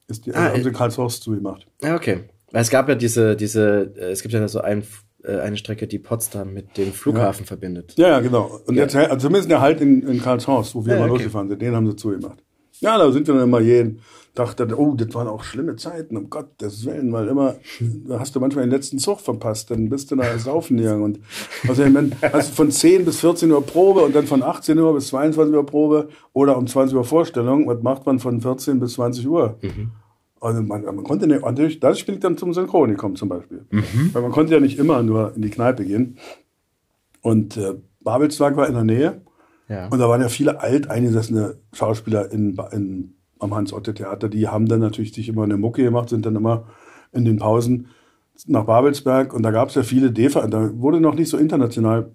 ist die, ah, haben sie Karlshorst zugemacht. Ja, okay. Weil es gab ja diese, diese, äh, es gibt ja so ein, äh, eine Strecke, die Potsdam mit dem Flughafen ja. verbindet. Ja, ja, genau. Und ja. jetzt, also zumindest der Halt in, in Karlshorst, wo wir mal okay. losgefahren sind, den haben sie zugemacht. Ja, da sind wir dann immer jeden, dachte, oh, das waren auch schlimme Zeiten, um Gottes Willen, weil immer, da hast du manchmal den letzten Zug verpasst, dann bist du da saufen gegangen und also wenn, du von 10 bis 14 Uhr Probe und dann von 18 Uhr bis 22 Uhr Probe oder um 20 Uhr Vorstellung, was macht man von 14 bis 20 Uhr? Mhm. Also man, man konnte nicht, natürlich, dadurch bin ich dann zum Synchronikum zum Beispiel. Mhm. Weil man konnte ja nicht immer nur in die Kneipe gehen. Und äh, Babelsberg war in der Nähe. Ja. Und da waren ja viele alteingesessene Schauspieler in, in am Hans-Otte-Theater, die haben dann natürlich sich immer eine Mucke gemacht, sind dann immer in den Pausen nach Babelsberg und da gab es ja viele DEFA, da wurde noch nicht so international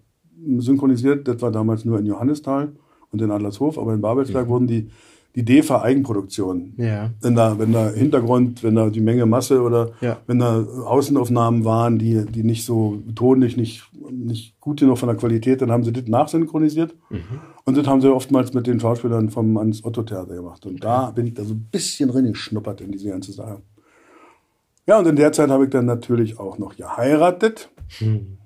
synchronisiert, das war damals nur in Johannisthal und in Adlershof, aber in Babelsberg mhm. wurden die die DEFA Eigenproduktionen. Ja. Wenn da, wenn da Hintergrund, wenn da die Menge Masse oder ja. wenn da Außenaufnahmen waren, die, die nicht so tonlich, nicht, nicht gut genug von der Qualität, dann haben sie das nachsynchronisiert. Mhm. Und das haben sie oftmals mit den Schauspielern vom Ans Otto Theater gemacht. Und da bin ich da so ein bisschen drin geschnuppert in diese ganze Sache. Ja, und in der Zeit habe ich dann natürlich auch noch geheiratet. Mhm.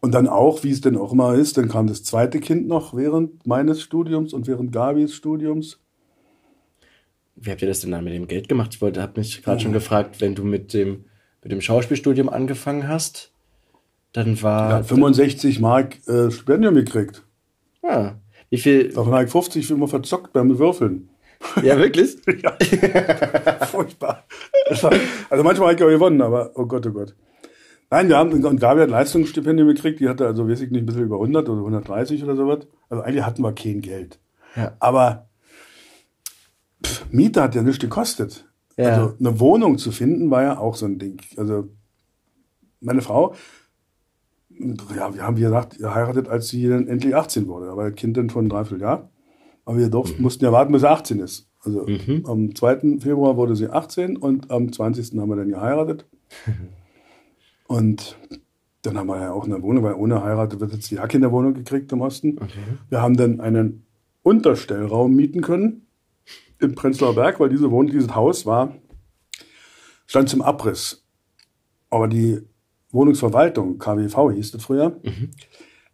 Und dann auch, wie es denn auch immer ist, dann kam das zweite Kind noch während meines Studiums und während Gabis Studiums. Wie habt ihr das denn dann mit dem Geld gemacht? Ich wollte, habe mich gerade schon gefragt, wenn du mit dem, mit dem Schauspielstudium angefangen hast, dann war. Ja, 65 Mark äh, Stipendium gekriegt. Ah. Wie viel? Davon habe ich 50 immer verzockt beim Würfeln. Ja, wirklich? [LAUGHS] ja. [LAUGHS] Furchtbar. also manchmal habe ich auch gewonnen, aber oh Gott, oh Gott. Nein, wir haben, und Gabi hat Leistungsstipendium gekriegt, die hatte also, weiß ich nicht, ein bisschen über 100 oder 130 oder sowas. Also eigentlich hatten wir kein Geld. Ja. Aber pff, Miete hat ja nichts gekostet. Ja. Also eine Wohnung zu finden war ja auch so ein Ding. Also meine Frau, ja, wir haben wie gesagt geheiratet, als sie dann endlich 18 wurde. Da war das Kind dann schon ein Dreivierteljahr. Aber wir durften, mhm. mussten ja warten, bis er 18 ist. Also mhm. am 2. Februar wurde sie 18 und am 20. haben wir dann geheiratet. [LAUGHS] und dann haben wir ja auch eine Wohnung, weil ohne Heirat wird jetzt die Kinderwohnung gekriegt im Osten. Okay. Wir haben dann einen Unterstellraum mieten können im Prenzlauer Berg, weil diese Wohnung, dieses Haus war, stand zum Abriss. Aber die Wohnungsverwaltung, KWV hieß das früher, mhm.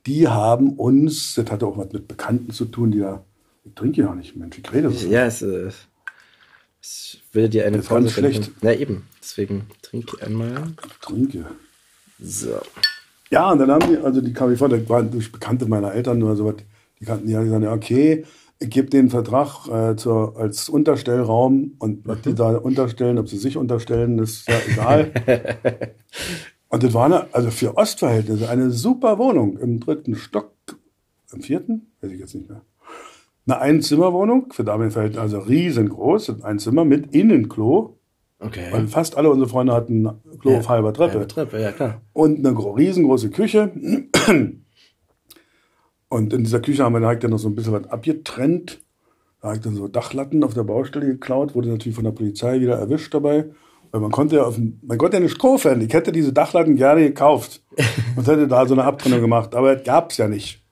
die haben uns, das hatte auch was mit Bekannten zu tun, die da, ich trinke ja nicht, Mensch, ich rede so. Ja, es, äh, es will dir eine Pause schlecht. Ja, eben. Deswegen trinke ich einmal. Ich trinke. So. Ja, und dann haben die, also die vor, das waren durch Bekannte meiner Eltern oder sowas, die kannten die haben gesagt, ja, okay, ich gebe den Vertrag äh, zur, als Unterstellraum und was die da unterstellen, ob sie sich unterstellen, ist ja egal. [LAUGHS] und das war eine, also für Ostverhältnisse eine super Wohnung im dritten Stock, im vierten, weiß ich jetzt nicht mehr. Eine Einzimmerwohnung für Damenverhältnisse, also riesengroß, ein Zimmer mit Innenklo. Okay. Weil fast alle unsere Freunde hatten Klo auf halber Treppe. Halbe Treppe, ja klar. Und eine gro- riesengroße Küche. Und in dieser Küche haben wir dann noch so ein bisschen was abgetrennt. Da habe ich dann so Dachlatten auf der Baustelle geklaut, wurde natürlich von der Polizei wieder erwischt dabei. Weil man konnte ja auf dem, man konnte ja nicht kaufen. Ich hätte diese Dachlatten gerne gekauft [LAUGHS] und hätte da so eine Abtrennung gemacht. Aber das gab's ja nicht.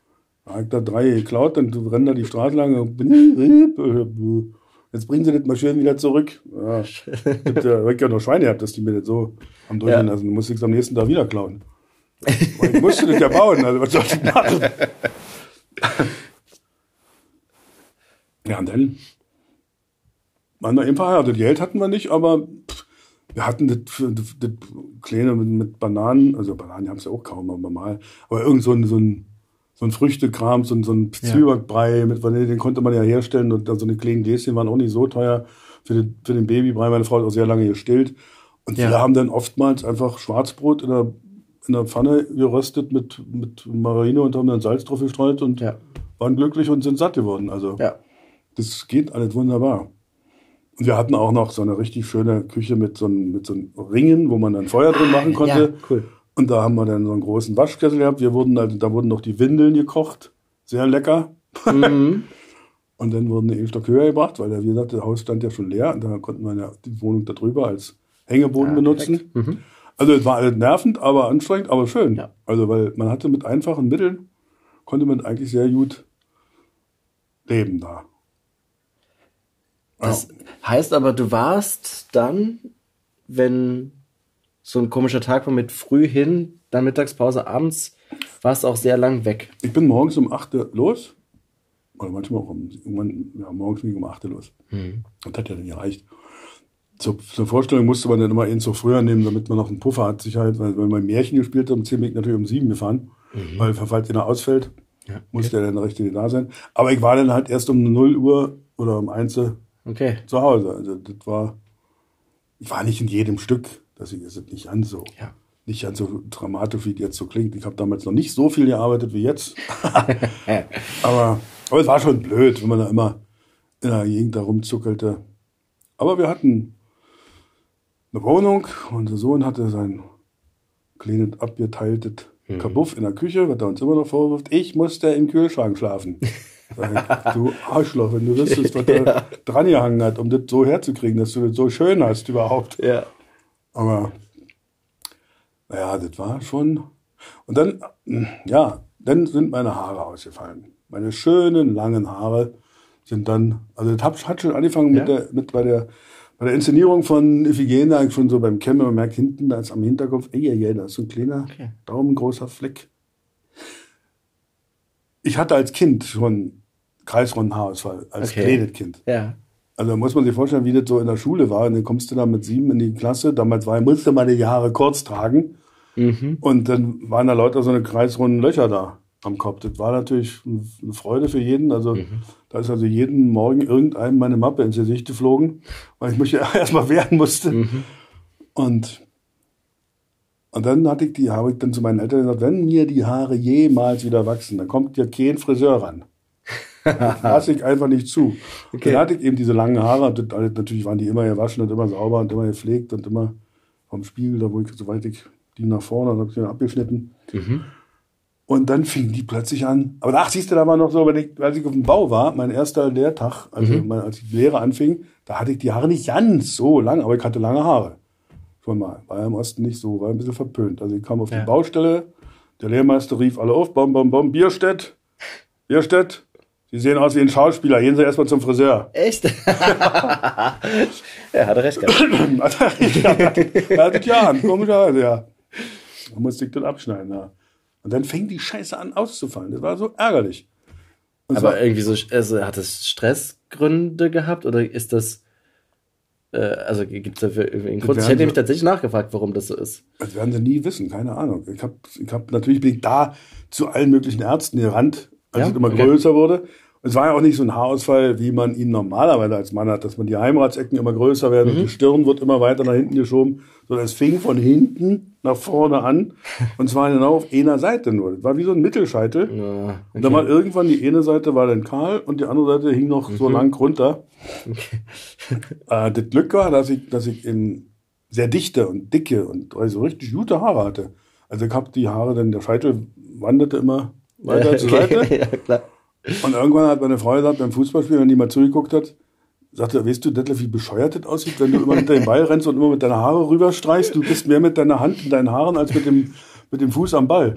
Da habe ich da drei geklaut, dann rennen da die Straße lang. und Jetzt bringen sie das mal schön wieder zurück. Ja, [LAUGHS] gibt ja, ich ja noch Schweine gehabt, dass die mir das so haben durchgehen Ja. lassen. Du musst es am nächsten Tag wieder klauen. Weil ich musste das ja bauen, also was soll ich machen? [LAUGHS] Ja, und dann waren wir eben verheiratet. Geld hatten wir nicht, aber pff, wir hatten das, für- das, das Kleine mit, mit Bananen, also Bananen haben sie auch kaum, aber mal. Aber irgend so ein, so ein, so ein Früchtekram, so ein, so ein Zwiebackbrei mit Vanille, den konnte man ja herstellen und dann so eine kleinen Gläschen waren auch nicht so teuer für den, für den Babybrei. Meine Frau hat auch sehr lange gestillt. Und Ja. wir haben dann oftmals einfach Schwarzbrot in der, in der Pfanne geröstet mit, mit Margarine und haben dann Salz drauf gestreut und Ja. waren glücklich und sind satt geworden. Also Ja. das geht alles wunderbar. Und wir hatten auch noch so eine richtig schöne Küche mit so, einem, mit so einem Ringen, wo man dann Feuer drin machen konnte. Ja, cool. Und da haben wir dann so einen großen Waschkessel gehabt. Wir wurden, also, da wurden noch die Windeln gekocht. Sehr lecker. Mhm. [LAUGHS] Und dann wurden die Stock höher gebracht, weil, wie gesagt, das Haus stand ja schon leer. Und da konnten wir ja die Wohnung da drüber als Hängeboden Ah, benutzen. Mhm. Also es war alles nervend, aber anstrengend, aber schön. Ja. Also weil man hatte mit einfachen Mitteln, konnte man eigentlich sehr gut leben da. Das heißt aber, du warst dann, wenn so ein komischer Tag war mit früh hin, dann Mittagspause abends, warst du auch sehr lang weg. Ich bin morgens um 8 Uhr los. Oder manchmal auch um, irgendwann, ja, morgens bin ich um 8 Uhr los. Das hat ja dann gereicht. Zur, zur Vorstellung musste man dann immer einen so früher nehmen, damit man noch einen Puffer hat, Sicherheit. Weil, wenn man Märchen gespielt hat, um 10 bin ich natürlich um 7 gefahren. Weil, falls einer ausfällt, Ja, musste er dann richtig da sein. Aber ich war dann halt erst um 0 Uhr oder um 1 Uhr Okay. zu Hause. Also das war, ich war nicht in jedem Stück. Deswegen ist es nicht ganz so. Ja. Nicht ganz so dramatisch, wie es jetzt so klingt. Ich habe damals noch nicht so viel gearbeitet wie jetzt. [LAUGHS] aber, aber es war schon blöd, wenn man da immer in der Gegend da rumzuckelte. Aber wir hatten eine Wohnung. Unser Sohn hatte sein kleines abgeteiltes Kabuff in der Küche, was er uns immer noch vorwirft. Ich musste im Kühlschrank schlafen. [LAUGHS] Sag du Arschloch, wenn du wüsstest, was da [LAUGHS] dran gehangen hat, um das so herzukriegen, dass du das so schön hast überhaupt. Ja. Aber naja, das war schon. Und dann, ja, dann sind meine Haare ausgefallen. Meine schönen, langen Haare sind dann, also das hat, schon angefangen mit, Ja. der, mit bei der, bei der Inszenierung von Iphigenie, eigentlich schon so beim Kämmen, man merkt hinten, da ist am Hinterkopf, ey, ey, ey, da ist so ein kleiner, Okay. daumengroßer Fleck. Ich hatte als Kind schon kreisrunden Haarausfall, als Okay. kleines Kind. Ja. Also da muss man sich vorstellen, wie das so in der Schule war. Und dann kommst du da mit sieben in die Klasse. Damals war, musste man die Haare kurz tragen. Mhm. Und dann waren da lauter so eine kreisrunden Löcher da am Kopf. Das war natürlich eine Freude für jeden. Also da ist also jeden Morgen irgendeinem meine Mappe ins Gesicht geflogen, weil ich mich ja [LAUGHS] erstmal wehren musste. Und, und dann hatte ich die, habe ich dann zu meinen Eltern gesagt, wenn mir die Haare jemals wieder wachsen, dann kommt ja kein Friseur ran. [LAUGHS] Das lasse ich einfach nicht zu. Okay. Dann hatte ich eben diese langen Haare, und das, natürlich waren die immer gewaschen und immer sauber und immer gepflegt und immer vom Spiegel, da wo ich, soweit ich die nach vorne, dann habe ich die abgeschnitten. Und dann fingen die plötzlich an. Aber ach, siehst du, da war noch so, wenn ich, als ich auf dem Bau war, mein erster Lehrtag, also mein, als die Lehre anfing, da hatte ich die Haare nicht ganz so lang, aber ich hatte lange Haare. Schon mal. War ja im Osten nicht so, war ein bisschen verpönt. Also ich kam auf Ja. die Baustelle, der Lehrmeister rief alle auf, bom, bom, bom, Bierstedt, Bierstedt, Sie sehen aus wie ein Schauspieler, gehen Sie erstmal zum Friseur. Echt? [LAUGHS] er hatte recht gehabt. [CLEARS THROAT] ja, er hatte ja an, komischerweise, ja. Da musste ich dann abschneiden, ja. Und dann fing die Scheiße an auszufallen. Das war so ärgerlich. Und Aber zwar- irgendwie so, also hat es Stressgründe gehabt oder ist das Äh, also gibt es da einen werden Grund? Ich hätte nämlich tatsächlich nachgefragt, warum das so ist. Das werden sie nie wissen, keine Ahnung. Ich habe ich hab, natürlich bin ich da zu allen möglichen Ärzten gerannt, als Ja? es immer Okay. größer wurde. Es war ja auch nicht so ein Haarausfall, wie man ihn normalerweise als Mann hat, dass man die Heimratsecken immer größer werden Mhm. und die Stirn wird immer weiter nach hinten geschoben. Sondern es fing von hinten nach vorne an [LAUGHS] und zwar genau auf einer Seite nur. Das war wie so ein Mittelscheitel. Ja, Und dann war irgendwann die eine Seite war dann kahl und die andere Seite hing noch Mhm. so lang runter. [LAUGHS] Äh, das Glück war, dass ich, dass ich in sehr dichte und dicke und also richtig gute Haare hatte. Also ich habe die Haare, dann der Scheitel wanderte immer weiter zur Seite. [LAUGHS] ja, klar. Und irgendwann hat meine Frau gesagt, beim Fußballspiel, wenn die mal zugeguckt hat, sagte, weißt du, Detlef, wie bescheuert das aussieht, wenn du immer hinter dem Ball rennst und immer mit deiner Haare rüberstreichst. Du bist mehr mit deiner Hand in deinen Haaren als mit dem, mit dem Fuß am Ball.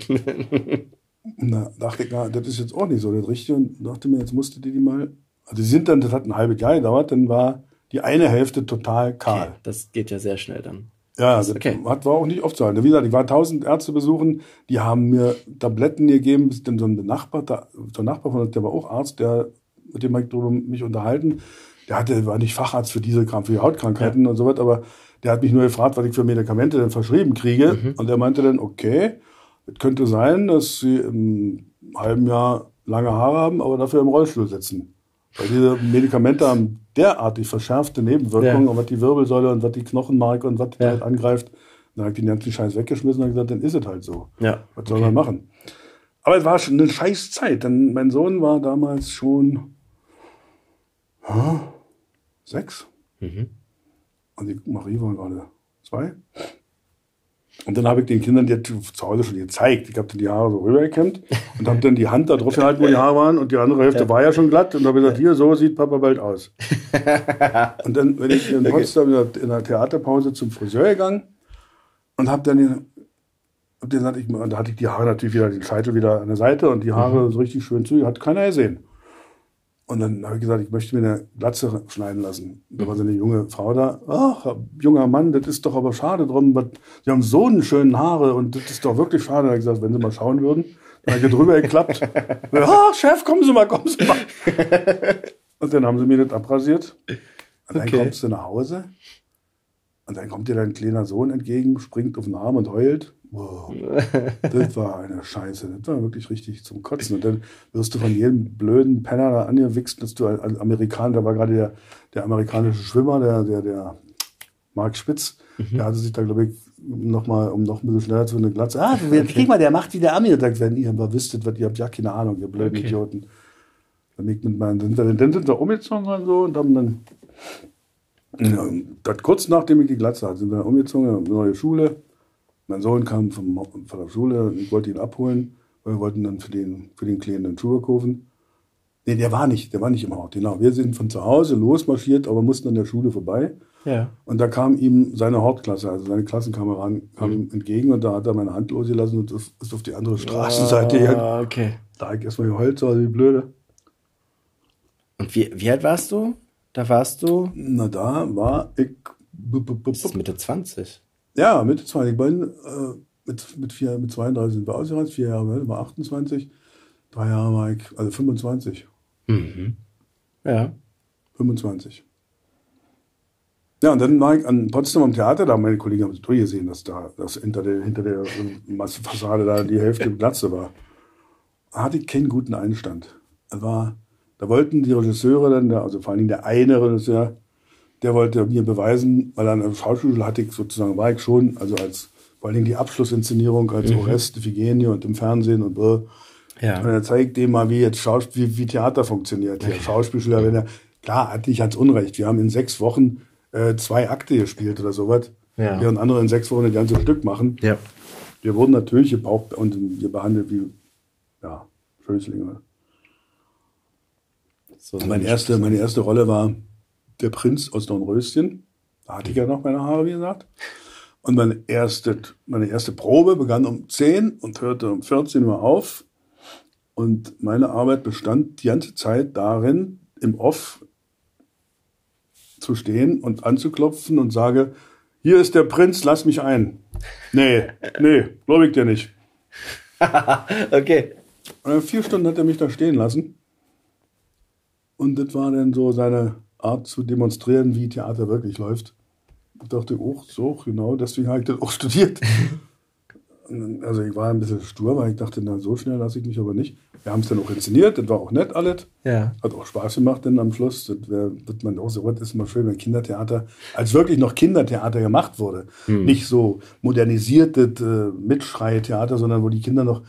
Und da dachte ich, na, das ist jetzt auch nicht so das Richtige. Und dachte mir, jetzt musste die die mal. Also die sind dann, das hat ein halbes Jahr gedauert, dann war die eine Hälfte total kahl. Okay, das geht ja sehr schnell dann. Ja, das Okay. hat, war auch nicht oft so. Wie gesagt, ich war tausend Ärzte besuchen, die haben mir Tabletten gegeben, bis dann so ein Benachbarter, so ein Nachbar von uns, der war auch Arzt, der, mit dem habe ich drüber mich unterhalten. Der hatte, war nicht Facharzt für diese Kram, für die Hautkrankheiten und so was, aber der hat mich nur gefragt, was ich für Medikamente denn verschrieben kriege. Mhm. Und der meinte dann, okay, es könnte sein, dass sie im halben Jahr lange Haare haben, aber dafür im Rollstuhl sitzen. Weil diese Medikamente haben derartig verschärfte Nebenwirkungen, Ja. was die Wirbelsäule und was die Knochenmark und was Ja. halt angreift. Dann habe ich den ganzen Scheiß weggeschmissen und gesagt, dann ist es halt so. Ja. Was soll man machen? Aber es war schon eine scheiß Zeit, denn mein Sohn war damals schon ja, sechs Mhm. und die Marie war gerade zwei. Und dann habe ich den Kindern die zu Hause schon gezeigt. Ich habe dann die Haare so rübergekämmt und habe dann die Hand da drauf gehalten, wo die Haare waren und die andere Hälfte war ja schon glatt und habe gesagt, hier, so sieht Papa bald aus. [LAUGHS] und dann bin ich in Potsdam in der- in der Theaterpause zum Friseur gegangen und habe dann den, hab den ich, und da hatte ich die Haare natürlich wieder, den Scheitel wieder an der Seite und die Haare so richtig schön zu, hat keiner gesehen. Und dann habe ich gesagt, ich möchte mir eine Glatze schneiden lassen. Da war so eine junge Frau da. Ach, junger Mann, das ist doch aber schade drum. Sie haben so einen schönen Haare und das ist doch wirklich schade. Da habe ich gesagt, wenn Sie mal schauen würden. Dann habe ich drüber geklappt. [LAUGHS] Ach, Chef, kommen Sie mal, kommen Sie mal. [LAUGHS] Und dann haben sie mir das abrasiert. Und dann Okay. kommst du nach Hause. Und dann kommt dir dein kleiner Sohn entgegen, springt auf den Arm und heult. Wow. [LAUGHS] Das war eine Scheiße. Das war wirklich richtig zum Kotzen. Und dann wirst du von jedem blöden Penner da angewichst, dass du als Amerikaner, da war gerade der, der amerikanische Schwimmer, der, der, der Mark Spitz, der hatte sich da, glaube ich, noch mal, um noch ein bisschen schneller zu eine Glatze. Ah, okay. krieg mal, der macht wie der Ami. Und sagt, wenn ihr aber wüsstet, was ihr habt, ja keine Ahnung, ihr blöden Okay. Idioten. Dann, bin ich mit meinen, dann, dann, dann sind wir umgezogen und so und haben dann, ja, das kurz nachdem ich die Glatze hatte, sind wir umgezogen, in eine neue Schule. Mein Sohn kam vom, von der Schule und ich wollte ihn abholen. weil Wir wollten dann für den, für den Kleinen einen Schuhe kaufen. Nee, der war nicht, der war nicht im Ort. Genau. Wir sind von zu Hause losmarschiert, aber mussten an der Schule vorbei. Ja. Und da kam ihm seine Hauptklasse, also seine Klassenkameraden, kam ihm entgegen und da hat er meine Hand losgelassen und ist ist auf die andere Straßenseite gegangen. Ah, okay. Da hab ich erstmal geheult, so wie blöde. Und wie, wie alt warst du? Da warst du Na, da war ich. das ist. Mitte 20. Ja, Mitte 20. Ich bin, äh, mit, mit, vier, mit 32 sind wir ausgereist, vier Jahre, alt, war 28. Drei Jahre war ich, also 25. Mhm. Ja. 25. Ja, und dann war ich an Potsdam am Theater, da haben meine Kollegen haben es durchgesehen, dass da dass hinter der, hinter der ähm, Fassade da die Hälfte [LAUGHS] Glatze war. Da hatte ich keinen guten Einstand. War, da wollten die Regisseure dann, also vor allen Dingen der eine Regisseur, der wollte mir beweisen, weil an der Schauspielschule hatte ich sozusagen, war ich schon, also als, vor allen Dingen die Abschlussinszenierung als Orest, Iphigenie und im Fernsehen und. Und Ja. er zeigt dem mal, wie jetzt Schauspiel, wie, wie Theater funktioniert. Der Schauspielschüler, wenn er, klar, hat nicht ans Unrecht. Wir haben in sechs Wochen äh, zwei Akte gespielt oder sowas. Ja. Während andere in sechs Wochen ein ganzes Stück machen. Ja. Wir wurden natürlich gebaucht und wir behandelt wie, ja, Schößlinge. So Meine erste, meine erste Rolle war der Prinz aus Dornröschen. Da hatte ich ja noch meine Haare, wie gesagt. Und meine erste, meine erste Probe begann um 10 und hörte um 14 Uhr auf. Und meine Arbeit bestand die ganze Zeit darin, im Off zu stehen und anzuklopfen und sage, hier ist der Prinz, lass mich ein. Nee, nee, glaube ich dir nicht. [LAUGHS] Okay. Vier Stunden hat er mich da stehen lassen. Und das war dann so seine Art zu demonstrieren, wie Theater wirklich läuft. Ich dachte, oh, so, genau, deswegen habe ich das auch [LAUGHS] studiert. also ich war ein bisschen stur, weil ich dachte, na, so schnell lasse ich mich aber nicht. Wir haben es dann auch inszeniert, das war auch nett alles. Ja. Hat auch Spaß gemacht dann am Schluss. Das wär, wird man auch so, das ist immer schön, wenn Kindertheater, als wirklich noch Kindertheater gemacht wurde. Nicht so modernisierte äh, Mitschreietheater, sondern wo die Kinder noch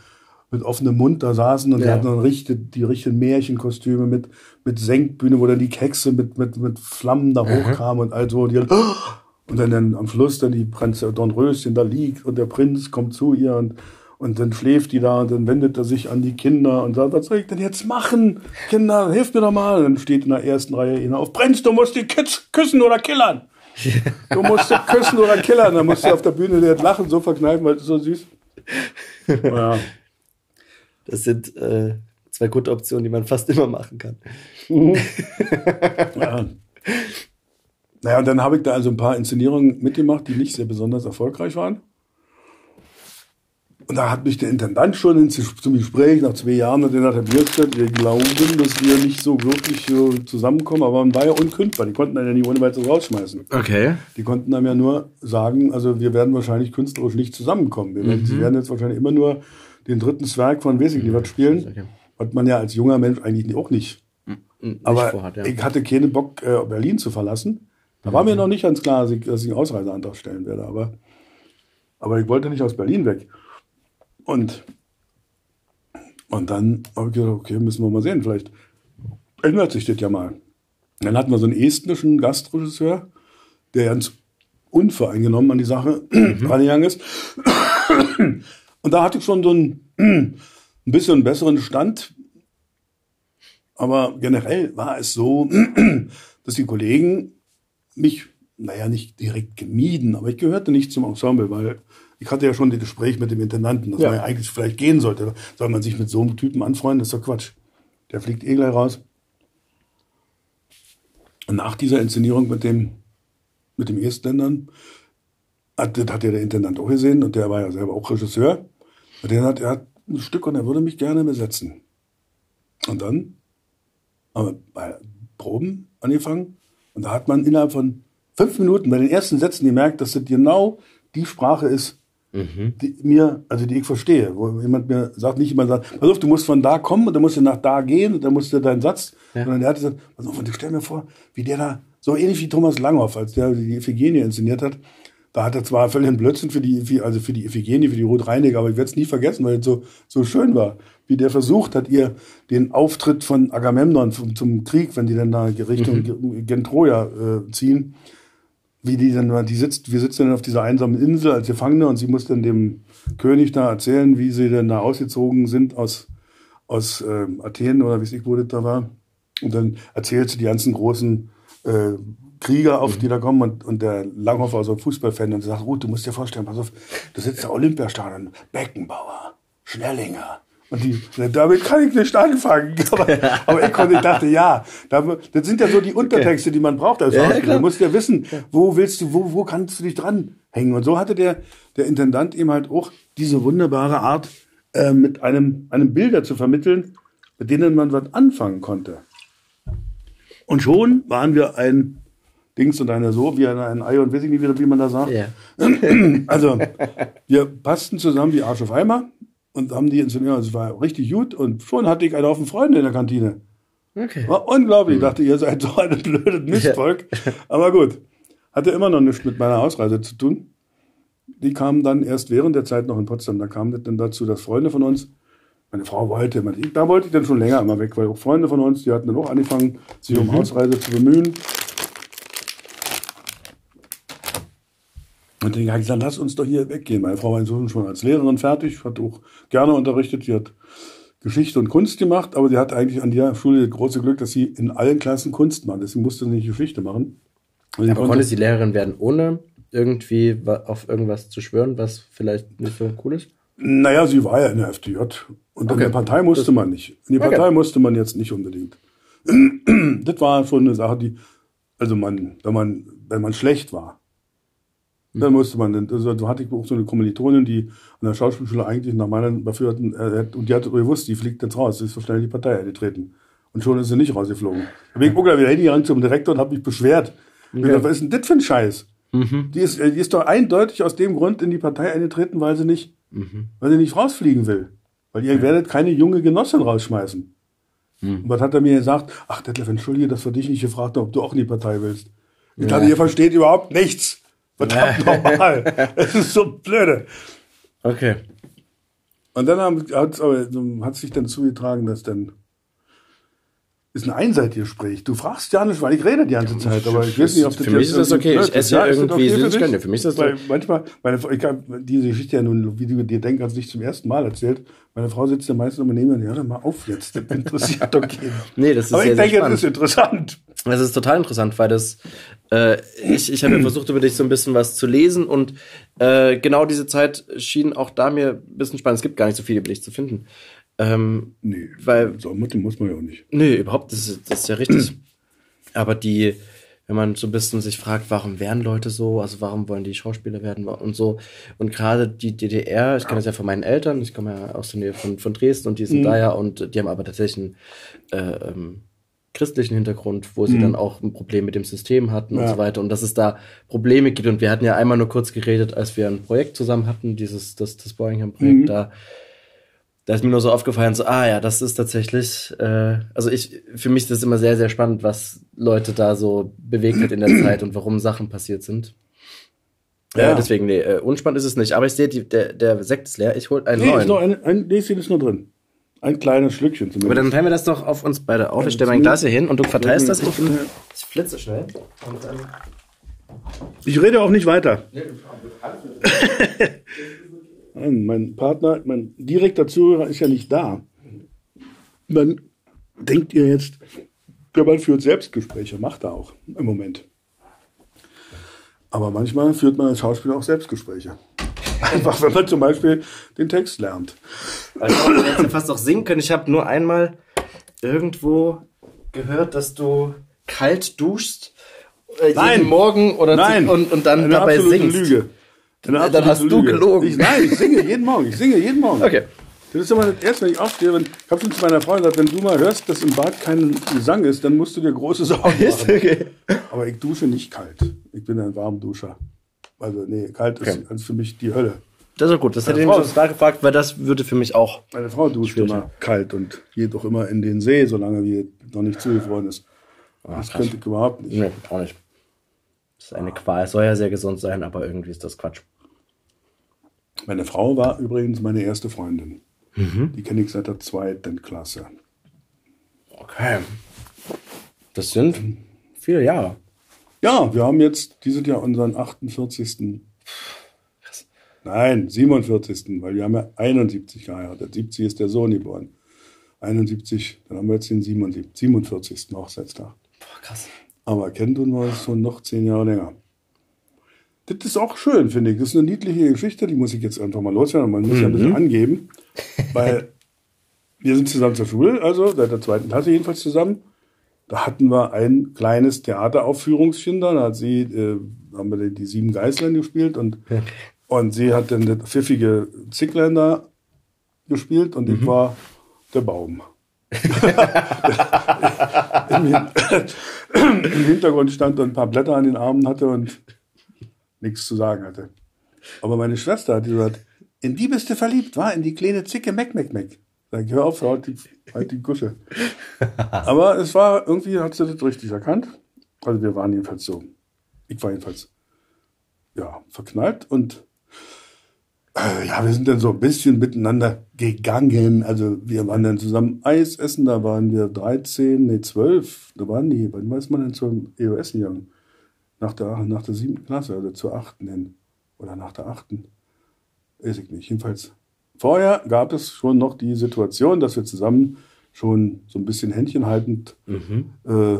mit offenem Mund da saßen und die Ja. hatten dann richtig, die richtigen Märchenkostüme mit, mit Senkbühne, wo dann die Kekse mit, mit, mit Flammen da hochkamen und all so. Und, die, [GASPS] und dann, dann am Schluss dann die Prinzessin Dornröschen da liegt und der Prinz kommt zu ihr und, und dann schläft die da und dann wendet er sich an die Kinder und sagt, was soll ich denn jetzt machen? Kinder, hilft mir doch mal. Und dann steht in der ersten Reihe einer auf, Prinz, du musst die Kids küssen oder killern. Du musst sie küssen oder killern. Dann musst du auf der Bühne das Lachen so verkneifen, weil es ist so süß. [LAUGHS] Ja. Das sind äh, zwei gute Optionen, die man fast immer machen kann. [LAUGHS] Ja. Naja, und dann habe ich da also ein paar Inszenierungen mitgemacht, die nicht sehr besonders erfolgreich waren. Und da hat mich der Intendant schon ins, zum Gespräch nach zwei Jahren hat er gesagt, Herr Bierstedt, wir glauben, dass wir nicht so wirklich so zusammenkommen, aber man war ja unkündbar. Die konnten einen ja nicht ohne weiteres rausschmeißen. Okay. Die konnten einem ja nur sagen, also wir werden wahrscheinlich künstlerisch nicht zusammenkommen. Wir werden, Sie werden jetzt wahrscheinlich immer nur den dritten Zwerg von weiß ich nicht was spielen, Okay. Was man ja als junger Mensch eigentlich auch nicht Nicht aber vorhat, ja. ich hatte keinen Bock, äh, Berlin zu verlassen. Da war mir noch nicht ganz klar, dass ich, dass ich einen Ausreiseantrag stellen werde. Aber, aber ich wollte nicht aus Berlin weg. Und, und dann habe ich gedacht, okay, müssen wir mal sehen. Vielleicht ändert sich das ja mal. Dann hatten wir so einen estnischen Gastregisseur, der ganz unvoreingenommen an die Sache [CLEARS THROAT] rangegangen ist. Und da hatte ich schon so einen, ein bisschen besseren Stand, aber generell war es so, [CLEARS THROAT] dass die Kollegen mich, naja, nicht direkt gemieden, aber ich gehörte nicht zum Ensemble, weil ich hatte ja schon das Gespräch mit dem Intendanten, dass Ja. man ja eigentlich vielleicht gehen sollte. Soll man sich mit so einem Typen anfreunden? Das ist doch Quatsch. Der fliegt eh gleich raus. Und nach dieser Inszenierung mit dem, mit dem Estländern, hat, das hat ja der Intendant auch gesehen und der war ja selber auch Regisseur. Und der hat, er hat ein Stück und er würde mich gerne besetzen. Und dann haben wir bei Proben angefangen und da hat man innerhalb von fünf Minuten bei den ersten Sätzen gemerkt, dass das genau die Sprache ist, die mir, also die ich verstehe, wo jemand mir sagt, nicht jemand sagt, pass auf, du musst von da kommen und dann musst du nach da gehen und dann musst du deinen Satz, sondern der hat gesagt, pass auf, und ich stell mir vor, wie der da, so ähnlich wie Thomas Langhoff, als der die Iphigenie inszeniert hat, da hat er zwar völlig einen Blödsinn für die, also für die Iphigenie, für die Ruth Reinig, aber ich werde es nie vergessen, weil es so, so schön war, wie der versucht hat, ihr den Auftritt von Agamemnon zum, zum Krieg, wenn die dann da Richtung Gen Troja äh, ziehen, wie die dann, die sitzt, wir sitzen dann auf dieser einsamen Insel als Gefangene und sie muss dann dem König da erzählen, wie sie denn da ausgezogen sind aus, aus äh, Athen oder wie es ich, wo das da war. Und dann erzählt sie die ganzen großen äh, Krieger auf, die da kommen und, und der Langhoff war so ein Fußballfan und sagt, Ruth, du musst dir vorstellen, pass auf, da sitzt der Olympiastadion, Beckenbauer, Schnellinger. Und die, damit kann ich nicht anfangen. [LAUGHS] Aber, aber ich, konnte, ich dachte, ja, da- das sind ja so die Untertexte, die man braucht als Ja. Du musst ja wissen, wo willst du, wo, wo kannst du dich dranhängen? Und so hatte der, der Intendant eben halt auch diese wunderbare Art, äh, mit einem, einem Bilder zu vermitteln, mit denen man was anfangen konnte. Und schon waren wir ein Dings und eine so, wie ein, Ei und weiß ich nicht, wie, wie man da sagt. Ja. [CLEARS THROAT] Also, wir passten zusammen wie Arsch auf Eimer und haben die Inszenierung, also es war richtig gut und schon hatte ich einen Haufen Freunde in der Kantine. Okay. War unglaublich. Ich dachte, ihr seid so ein blödes Mistvolk. Aber gut. Hatte immer noch nichts mit meiner Ausreise zu tun. Die kamen dann erst während der Zeit noch in Potsdam. Da kam das dann dazu, dass Freunde von uns, meine Frau wollte, meine- da wollte ich dann schon länger immer weg, weil auch Freunde von uns, die hatten dann auch angefangen, sich um Ausreise zu bemühen. Und dann habe ich gesagt, lass uns doch hier weggehen. Meine Frau war inzwischen schon als Lehrerin fertig, hat auch gerne unterrichtet. Sie hat Geschichte und Kunst gemacht, aber sie hat eigentlich an der Schule das große Glück, dass sie in allen Klassen Kunst macht. Deswegen musste sie nicht Geschichte machen. Und sie Aber konnte- konnte sie Lehrerin werden, ohne irgendwie auf irgendwas zu schwören, was vielleicht nicht so cool ist? Naja, sie war ja in der FDJ. Und in Okay. der Partei musste man nicht. In die Okay. Partei musste man jetzt nicht unbedingt. [CLEARS THROAT] das war schon eine Sache, die, also man, wenn man, wenn man schlecht war, dann musste man, also da hatte ich auch so eine Kommilitonin, die an der Schauspielschule eigentlich nach meinen Befürworten, äh, und die hat gewusst, die fliegt jetzt raus, sie ist so schnell in die Partei eingetreten. Und schon ist sie nicht rausgeflogen. Da bin ich auch wieder hingegangen zum Direktor und habe mich beschwert. Ich dachte, Was ist denn das für ein Scheiß? Die, ist, äh, die ist doch eindeutig aus dem Grund in die Partei eingetreten, weil sie nicht, weil sie nicht rausfliegen will. Weil ihr werdet keine junge Genossin rausschmeißen. Und was hat er mir gesagt? Ach, Detlef, entschuldige, dass wir dich nicht gefragt haben, ob du auch in die Partei willst. Ich dachte, ihr versteht überhaupt nichts. Verdammt nochmal. [LAUGHS] Es ist so blöde. Okay. Und dann hat sich dann zugetragen, dass dann ist ein einseitiges Gespräch. Du fragst ja nicht, weil ich rede die ganze Zeit, aber ich weiß nicht, ob das Für mich ist das okay. Ich esse ja das irgendwie für Süßigkeiten. dich? Für mich ist das Weil manchmal, meine, Frau- ich habe diese Geschichte ja nun, wie du dir denkst, hast nicht zum ersten Mal erzählt. Meine Frau sitzt ja meistens immer neben mir und ja, hör mal auf jetzt, das interessiert [LAUGHS] doch keinen. Nee, das ist aber sehr, ich denke, das spannend. ist interessant. Das ist total interessant, weil das äh, ich, ich habe ja [CLEARS THROAT] versucht, über dich so ein bisschen was zu lesen und äh, genau diese Zeit schien auch da mir ein bisschen spannend. Es gibt gar nicht so viel über dich zu finden. Ähm, Nee, Weil- so muss man ja auch nicht. nö, überhaupt, das ist, das ist ja richtig. Aber die, wenn man so ein bisschen sich fragt, warum werden Leute so, also warum wollen die Schauspieler werden und so. Und gerade die DDR, ich kenne das ja von meinen Eltern, ich komme ja aus der Nähe von, von Dresden und die sind da ja und die haben aber tatsächlich einen äh, ähm, christlichen Hintergrund, wo sie dann auch ein Problem mit dem System hatten und Ja. so weiter und dass es da Probleme gibt. Und wir hatten ja einmal nur kurz geredet, als wir ein Projekt zusammen hatten, dieses, das, das Boingham-Projekt, da da ist mir nur so aufgefallen, so, ah ja, das ist tatsächlich, äh, also ich, für mich ist das immer sehr, sehr spannend, was Leute da so bewegt hat in der Zeit und warum Sachen passiert sind. Ja. Äh, deswegen, nee, äh, unspannend ist es nicht. Aber ich sehe, die, der, der Sekt ist leer. Ich hol einen Nee, ist neuen. noch ein, ein Näschen ist nur drin. Ein kleines Schlückchen zumindest. Aber dann teilen wir das doch auf uns beide auf. Ich stelle mein Glas hier hin und du verteilst das. Ich, bin, ich flitze schnell. Und dann Ich rede auch nicht weiter. [LAUGHS] Nein, mein Partner, mein direkter Zuhörer ist ja nicht da. Dann denkt ihr jetzt, der Mann führt Selbstgespräche, macht er auch im Moment. Aber manchmal führt man als Schauspieler auch Selbstgespräche. [LAUGHS] Einfach, wenn man zum Beispiel den Text lernt. Also, ich hätte fast auch singen können. Ich habe nur einmal irgendwo gehört, dass du kalt duschst. Äh, Nein. jeden Morgen oder Nein, und, und dann eine dabei singst. Lüge. Dann absolute hast du gelogen. Ich, nein, ich singe jeden Morgen. Ich singe jeden Morgen. Okay. Das ist immer das Erste, wenn ich aufstehe. Wenn, ich habe schon zu meiner Frau gesagt, wenn du mal hörst, dass im Bad kein Gesang ist, dann musst du dir große Sorgen [LAUGHS] machen. okay. Aber ich dusche nicht kalt. Ich bin ein Warmduscher. Also nee, kalt ist Okay. für mich die Hölle. Das ist auch gut. Das hätte ich mich schon stark gefragt, weil das würde für mich auch. Meine Frau duscht immer kalt und geht auch immer in den See, solange wie noch nicht zugefroren ist. das krass. könnte ich überhaupt nicht. Nee, auch nicht. Das ist eine Qual. Es soll ja sehr gesund sein, aber irgendwie ist das Quatsch. Meine Frau war übrigens meine erste Freundin. Die kenne ich seit der zweiten Klasse. Okay. Das sind viele Jahre. Ja, wir haben jetzt dieses Jahr unseren 48. Nein, 47. Weil wir haben ja 71 geheiratet. 70 ist der Sohn geboren. 71, dann haben wir jetzt den 77, 47. Hochzeitstag. Boah, krass. Aber wir es schon noch zehn Jahre länger. Das ist auch schön, finde ich. Das ist eine niedliche Geschichte, die muss ich jetzt einfach mal loswerden. Man muss ja ein bisschen angeben, [LAUGHS] weil wir sind zusammen zur Schule, also seit der zweiten Klasse jedenfalls zusammen. Da hatten wir ein kleines Theateraufführungschen da. Da hat sie, äh, haben wir die, sieben Geißlein gespielt und, und sie hat dann das pfiffige Zicklein da gespielt und ich war der Baum. [LAUGHS] [LAUGHS] Im Hintergrund stand und ein paar Blätter an den Armen hatte und nichts zu sagen hatte. Aber meine Schwester hat gesagt, in die bist du verliebt, war in die kleine Zicke Meck, Meck, Meck. Sag ich, hör auf, halt die, halt die Gusche. [LAUGHS] Aber es war, irgendwie hat sie das richtig erkannt. Also wir waren jedenfalls so, ich war jedenfalls, ja, verknallt und äh, ja, wir sind dann so ein bisschen miteinander gegangen. Also wir waren dann zusammen Eis essen, da waren wir 13, nee 12, da waren die, wann ist man denn zum EOS gegangen? Nach der, nach der siebten Klasse, also zur achten hin. Oder nach der achten. Weiß ich nicht. Jedenfalls, vorher gab es schon noch die Situation, dass wir zusammen schon so ein bisschen Händchen haltend äh,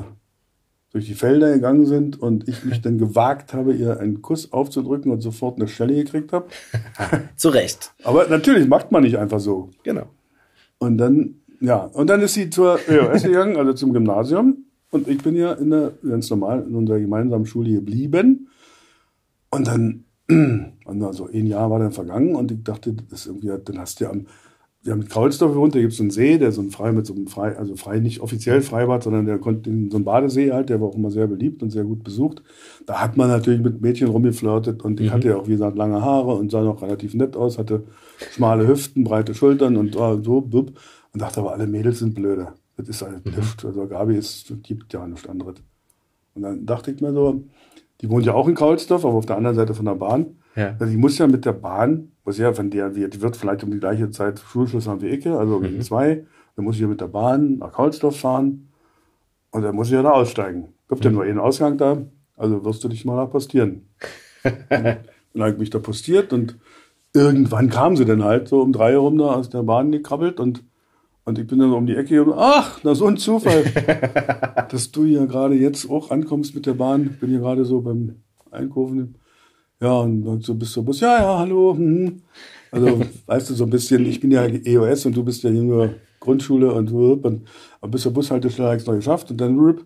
durch die Felder gegangen sind und ich mich dann gewagt habe, ihr einen Kuss aufzudrücken und sofort eine Schelle gekriegt habe. [LAUGHS] Zu Recht. Aber natürlich macht man nicht einfach so. Genau. Und dann, ja, und dann ist sie zur EOS gegangen, also zum Gymnasium. Und ich bin ja in der, ganz normal in unserer gemeinsamen Schule geblieben. Und dann, [CLEARS THROAT] und also ein Jahr war dann vergangen und ich dachte, das ist irgendwie, dann hast du ja am, wir haben in Kaulsdorf gewohnt, da gibt es einen See, der so ein frei mit so einem frei, also frei nicht offiziell Freibad, sondern der konnte in so ein Badesee halt, der war auch immer sehr beliebt und sehr gut besucht. Da hat man natürlich mit Mädchen rumgeflirtet und ich hatte ja auch, wie gesagt, lange Haare und sah noch relativ nett aus, hatte schmale Hüften, breite Schultern und oh, so, blub, und dachte aber, alle Mädels sind blöde. Das ist halt Lift. Also Gabi ist, gibt ja nichts anderes. Und dann dachte ich mir so, die wohnt ja auch in Kaulsdorf, aber auf der anderen Seite von der Bahn. Ja. Also ich muss ja mit der Bahn, muss ja von der, die wird vielleicht um die gleiche Zeit Schulschluss haben wie ich, also gegen zwei. Dann muss ich ja mit der Bahn nach Kaulsdorf fahren und dann muss ich ja da aussteigen. Gibt ja nur einen Ausgang da, also wirst du dich mal da postieren. [LAUGHS] dann habe ich mich da postiert und irgendwann kam sie dann halt so um drei herum da aus der Bahn gekrabbelt und und ich bin dann um die Ecke und ach, na so ein Zufall, [LAUGHS] dass du hier gerade jetzt auch ankommst mit der Bahn. Ich bin hier gerade so beim Einkaufen. Ja, und dann so bist du Bus. Ja, ja, hallo. hm. Also, [LAUGHS] weißt du, so ein bisschen, ich bin ja EOS und du bist ja hier nur Grundschule und, und aber bis zur Bushaltestelle habe ich es noch geschafft und dann rüb,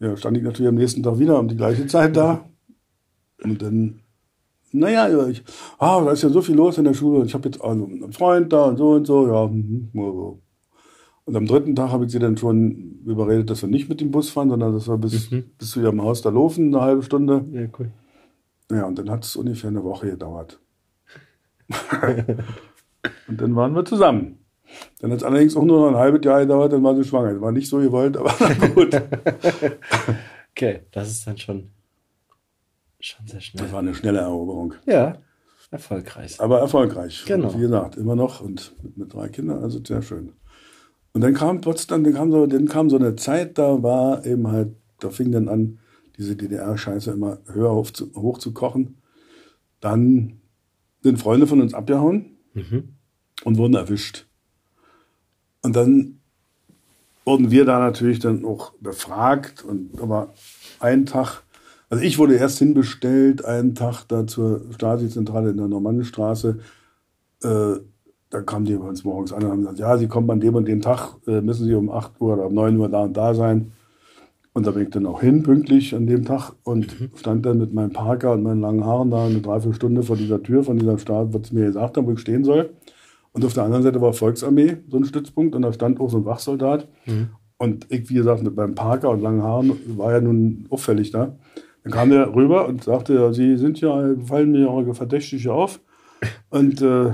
ja, stand ich natürlich am nächsten Tag wieder um die gleiche Zeit da. Und dann, naja, ja, ich, ah, da ist ja so viel los in der Schule. Ich habe jetzt also einen Freund da und so und so, ja. Und am dritten Tag habe ich sie dann schon überredet, dass wir nicht mit dem Bus fahren, sondern dass wir bis, bis zu ihrem Haus da laufen, eine halbe Stunde. Ja, cool. Ja, und dann hat es ungefähr eine Woche gedauert. [LAUGHS] und dann waren wir zusammen. Dann hat es allerdings auch nur noch ein halbes Jahr gedauert, dann war sie schwanger. Das war nicht so gewollt, aber [LAUGHS] na gut. [LAUGHS] Okay, das ist dann schon, schon sehr Das schnell. war eine schnelle Eroberung. Ja, erfolgreich. Aber erfolgreich. Genau. Und Wie gesagt, immer noch und mit, mit drei Kindern, also sehr schön. Und dann kam trotzdem, dann kam so, dann kam so eine Zeit, da war eben halt, da fing dann an, diese DDR-Scheiße immer höher hoch zu, hoch zu kochen. Dann sind Freunde von uns abgehauen und wurden erwischt. Und dann wurden wir da natürlich dann auch befragt und aber einen Tag, also ich wurde erst hinbestellt, einen Tag da zur Stasi-Zentrale in der Normannenstraße. Äh, da kamen die bei uns morgens an und haben gesagt, ja, Sie kommen an dem und dem Tag, äh, müssen Sie um 8 Uhr oder um 9 Uhr da und da sein. Und da bin ich dann auch hin, pünktlich an dem Tag und stand dann mit meinem Parker und meinen langen Haaren da eine Dreiviertelstunde vor dieser Tür von dieser Stadt, was sie mir gesagt haben, wo ich stehen soll. Und auf der anderen Seite war Volksarmee, so ein Stützpunkt, und da stand auch so ein Wachsoldat. Und ich, wie gesagt, mit meinem Parker und langen Haaren war ja nun auffällig da. Dann kam der rüber und sagte, ja, Sie sind ja, fallen mir eure Verdächtige auf und äh,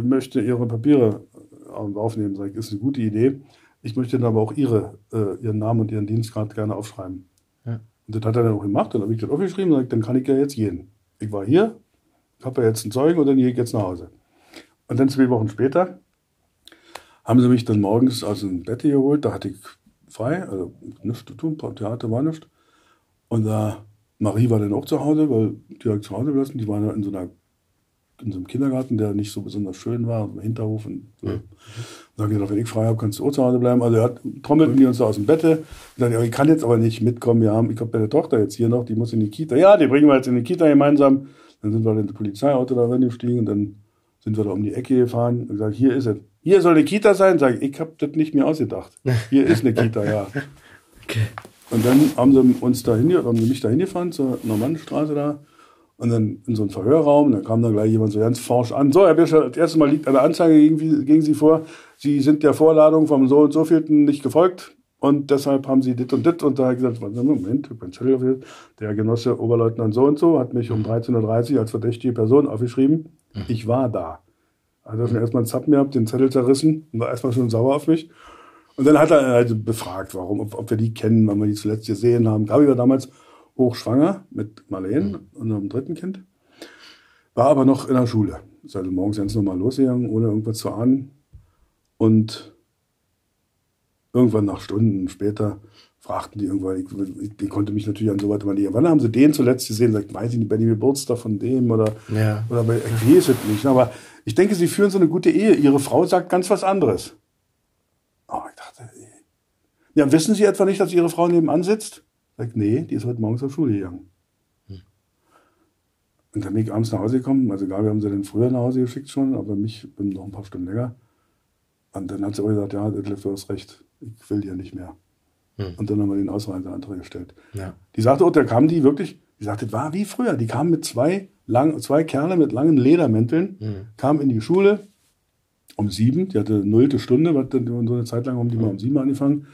möchte Ihre Papiere aufnehmen. Sag ich, ist eine gute Idee. Ich möchte dann aber auch Ihre, äh, Ihren Namen und Ihren Dienstgrad gerne aufschreiben. Ja. Und das hat er dann auch gemacht. Dann habe ich das aufgeschrieben und sag, dann kann ich ja jetzt gehen. Ich war hier, habe ja jetzt einen Zeugen und dann gehe ich jetzt nach Hause. Und dann zwei Wochen später haben sie mich dann morgens aus dem Bett geholt. Da hatte ich frei, also nichts zu tun, Theater war nichts. Und da Marie war dann auch zu Hause, weil die habe ich zu Hause gelassen. Die waren ja in so einer in so einem Kindergarten, der nicht so besonders schön war, im Hinterhof. Und so. Und dann gesagt, wenn ich frei habe, kannst du auch zu Hause bleiben. Also er trommelten die uns da aus dem Bette. Und dann, ich kann jetzt aber nicht mitkommen. Wir haben, ich habe meine Tochter jetzt hier noch, die muss in die Kita. Ja, die bringen wir jetzt in die Kita gemeinsam. Dann sind wir in das Polizeiauto da reingestiegen und dann sind wir da um die Ecke gefahren und gesagt, hier ist es. Hier soll eine Kita sein. Sag ich, ich habe das nicht mehr ausgedacht. Hier ist eine Kita, ja. [LAUGHS] Okay. Und dann haben sie uns da haben sie mich da hingefahren zur Normannenstraße da. Und dann in so einen Verhörraum, da kam dann gleich jemand so ganz forsch an. So, Herr Bischof, das erste Mal liegt eine Anzeige gegen, gegen Sie vor. Sie sind der Vorladung vom so und so vielten nicht gefolgt. Und deshalb haben Sie dit und dit. Und da habe ich gesagt, Moment, ich hab meinen Zettel aufgesetzt. Der Genosse Oberleutnant so und so hat mich um 13.30 Uhr als verdächtige Person aufgeschrieben. Ich war da. Hat er schon erstmal einen Zappen gehabt, den Zettel zerrissen und war erstmal schon sauer auf mich. Und dann hat er halt befragt, warum, ob, ob wir die kennen, wann wir die zuletzt gesehen haben. Gabi war damals hochschwanger mit Marlene und einem dritten Kind. War aber noch in der Schule. Ist also morgens ganz normal losgegangen, ohne irgendwas zu ahnen. Und irgendwann nach Stunden später fragten die irgendwann, ich, ich, die konnte mich natürlich an so weiter manieren. Wann haben sie den zuletzt gesehen? Sagt, weiß ich nicht, bei dem Geburtstag von dem oder, Ja. oder bei, ich weiß es nicht. Aber ich denke, sie führen so eine gute Ehe. Ihre Frau sagt ganz was anderes. Oh, ich dachte, ey. ja, wissen Sie etwa nicht, dass Ihre Frau nebenan sitzt? Sagt, nee, die ist heute morgens zur Schule gegangen. Und dann bin ich abends nach Hause gekommen. Also Gabi haben sie dann früher nach Hause geschickt schon, aber mich bin noch ein paar Stunden länger. Und dann hat sie auch gesagt, ja, Detlef, du hast recht, ich will dir nicht mehr. Und dann haben wir den Ausreiseantrag gestellt. Ja. Die sagte, und da kamen die wirklich, die sagte, das war wie früher. Die kamen mit zwei, lang, zwei Kerle mit langen Ledermänteln, kamen in die Schule um sieben. Die hatte nullte Stunde, was dann so eine Zeit lang haben die mal um sieben angefangen.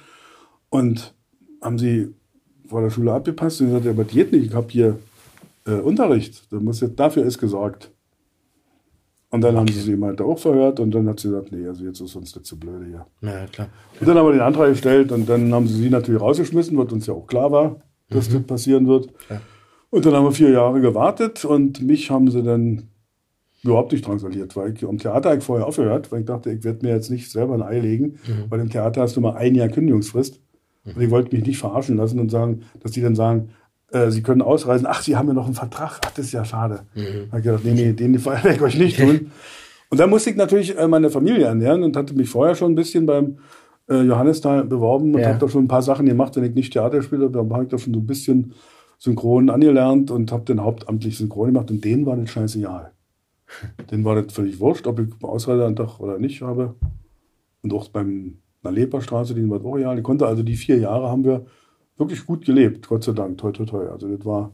Und haben sie vor der Schule abgepasst und gesagt, ja, aber geht nicht, ich habe hier äh, Unterricht. Du musst jetzt, dafür ist gesorgt. Und dann haben sie sie halt auch verhört und dann hat sie gesagt, nee, also jetzt ist uns das zu blöde hier. Ja, klar. Und dann haben wir den Antrag gestellt und dann haben sie sie natürlich rausgeschmissen, was uns ja auch klar war, dass das passieren wird. Ja. Und dann haben wir vier Jahre gewartet und mich haben sie dann überhaupt nicht transferiert, weil ich am Theater ich vorher aufgehört, weil ich dachte, ich werde mir jetzt nicht selber ein Ei legen, weil im Theater hast du mal ein Jahr Kündigungsfrist. Und ich wollte mich nicht verarschen lassen und sagen, dass die dann sagen, äh, sie können ausreisen, ach, sie haben ja noch einen Vertrag, ach, das ist ja schade. Da habe ich gedacht, nee, nee, den [LAUGHS] werde ich euch nicht tun. [LAUGHS] und dann musste ich natürlich äh, meine Familie ernähren und hatte mich vorher schon ein bisschen beim äh, Johannisthal beworben und Ja. habe da schon ein paar Sachen gemacht, wenn ich nicht Theater spiele, dann habe ich da schon so ein bisschen synchron angelernt und habe dann hauptamtlich synchron gemacht und denen war das scheißegal. [LAUGHS] denen war das völlig wurscht, ob ich Ausreiseantrag oder nicht habe. Und auch beim einer Leperstraße, die war auch real. Die konnte also die vier Jahre haben wir wirklich gut gelebt, Gott sei Dank, toi toi toi. Also das war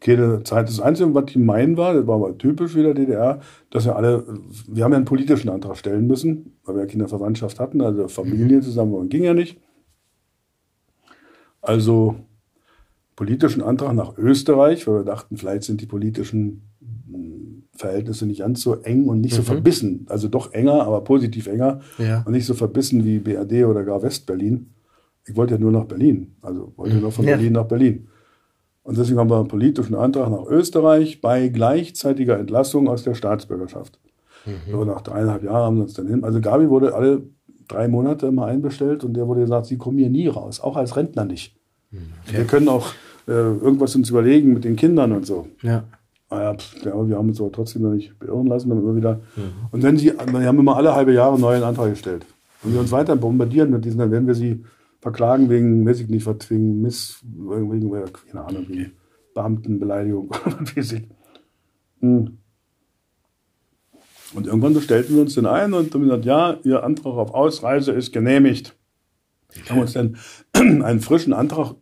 keine Zeit. Das Einzige, was gemein war, das war aber typisch wieder DDR, dass wir alle, wir haben ja einen politischen Antrag stellen müssen, weil wir ja keine Verwandtschaft hatten, also Familie zusammen waren, ging ja nicht. Also politischen Antrag nach Österreich, weil wir dachten, vielleicht sind die politischen Verhältnisse nicht ganz so eng und nicht so verbissen. Also doch enger, aber positiv enger Ja. und nicht so verbissen wie BRD oder gar Westberlin. Ich wollte ja nur nach Berlin, also wollte nur von Ja. Berlin nach Berlin. Und deswegen haben wir einen politischen Antrag nach Österreich bei gleichzeitiger Entlassung aus der Staatsbürgerschaft. So nach dreieinhalb Jahren haben wir uns dann hin. Also Gabi wurde alle drei Monate immer einbestellt und der wurde gesagt, sie kommen hier nie raus, auch als Rentner nicht. Wir können auch äh, irgendwas uns überlegen mit den Kindern und so. Ja. Ah ja, pf, ja, wir haben uns aber trotzdem noch nicht beirren lassen, dann immer wieder. Und wenn sie, wir haben immer alle halbe Jahre einen neuen Antrag gestellt. Wenn wir uns weiter bombardieren mit diesen, dann werden wir sie verklagen wegen, weiß ich nicht, was, wegen Miss, wegen, keine Ahnung, wegen Beamtenbeleidigung, [LAUGHS] oder. Hm. Und irgendwann bestellten wir uns dann ein und haben gesagt, ja, Ihr Antrag auf Ausreise ist genehmigt. Haben uns dann [CLEARS THROAT] einen frischen Antrag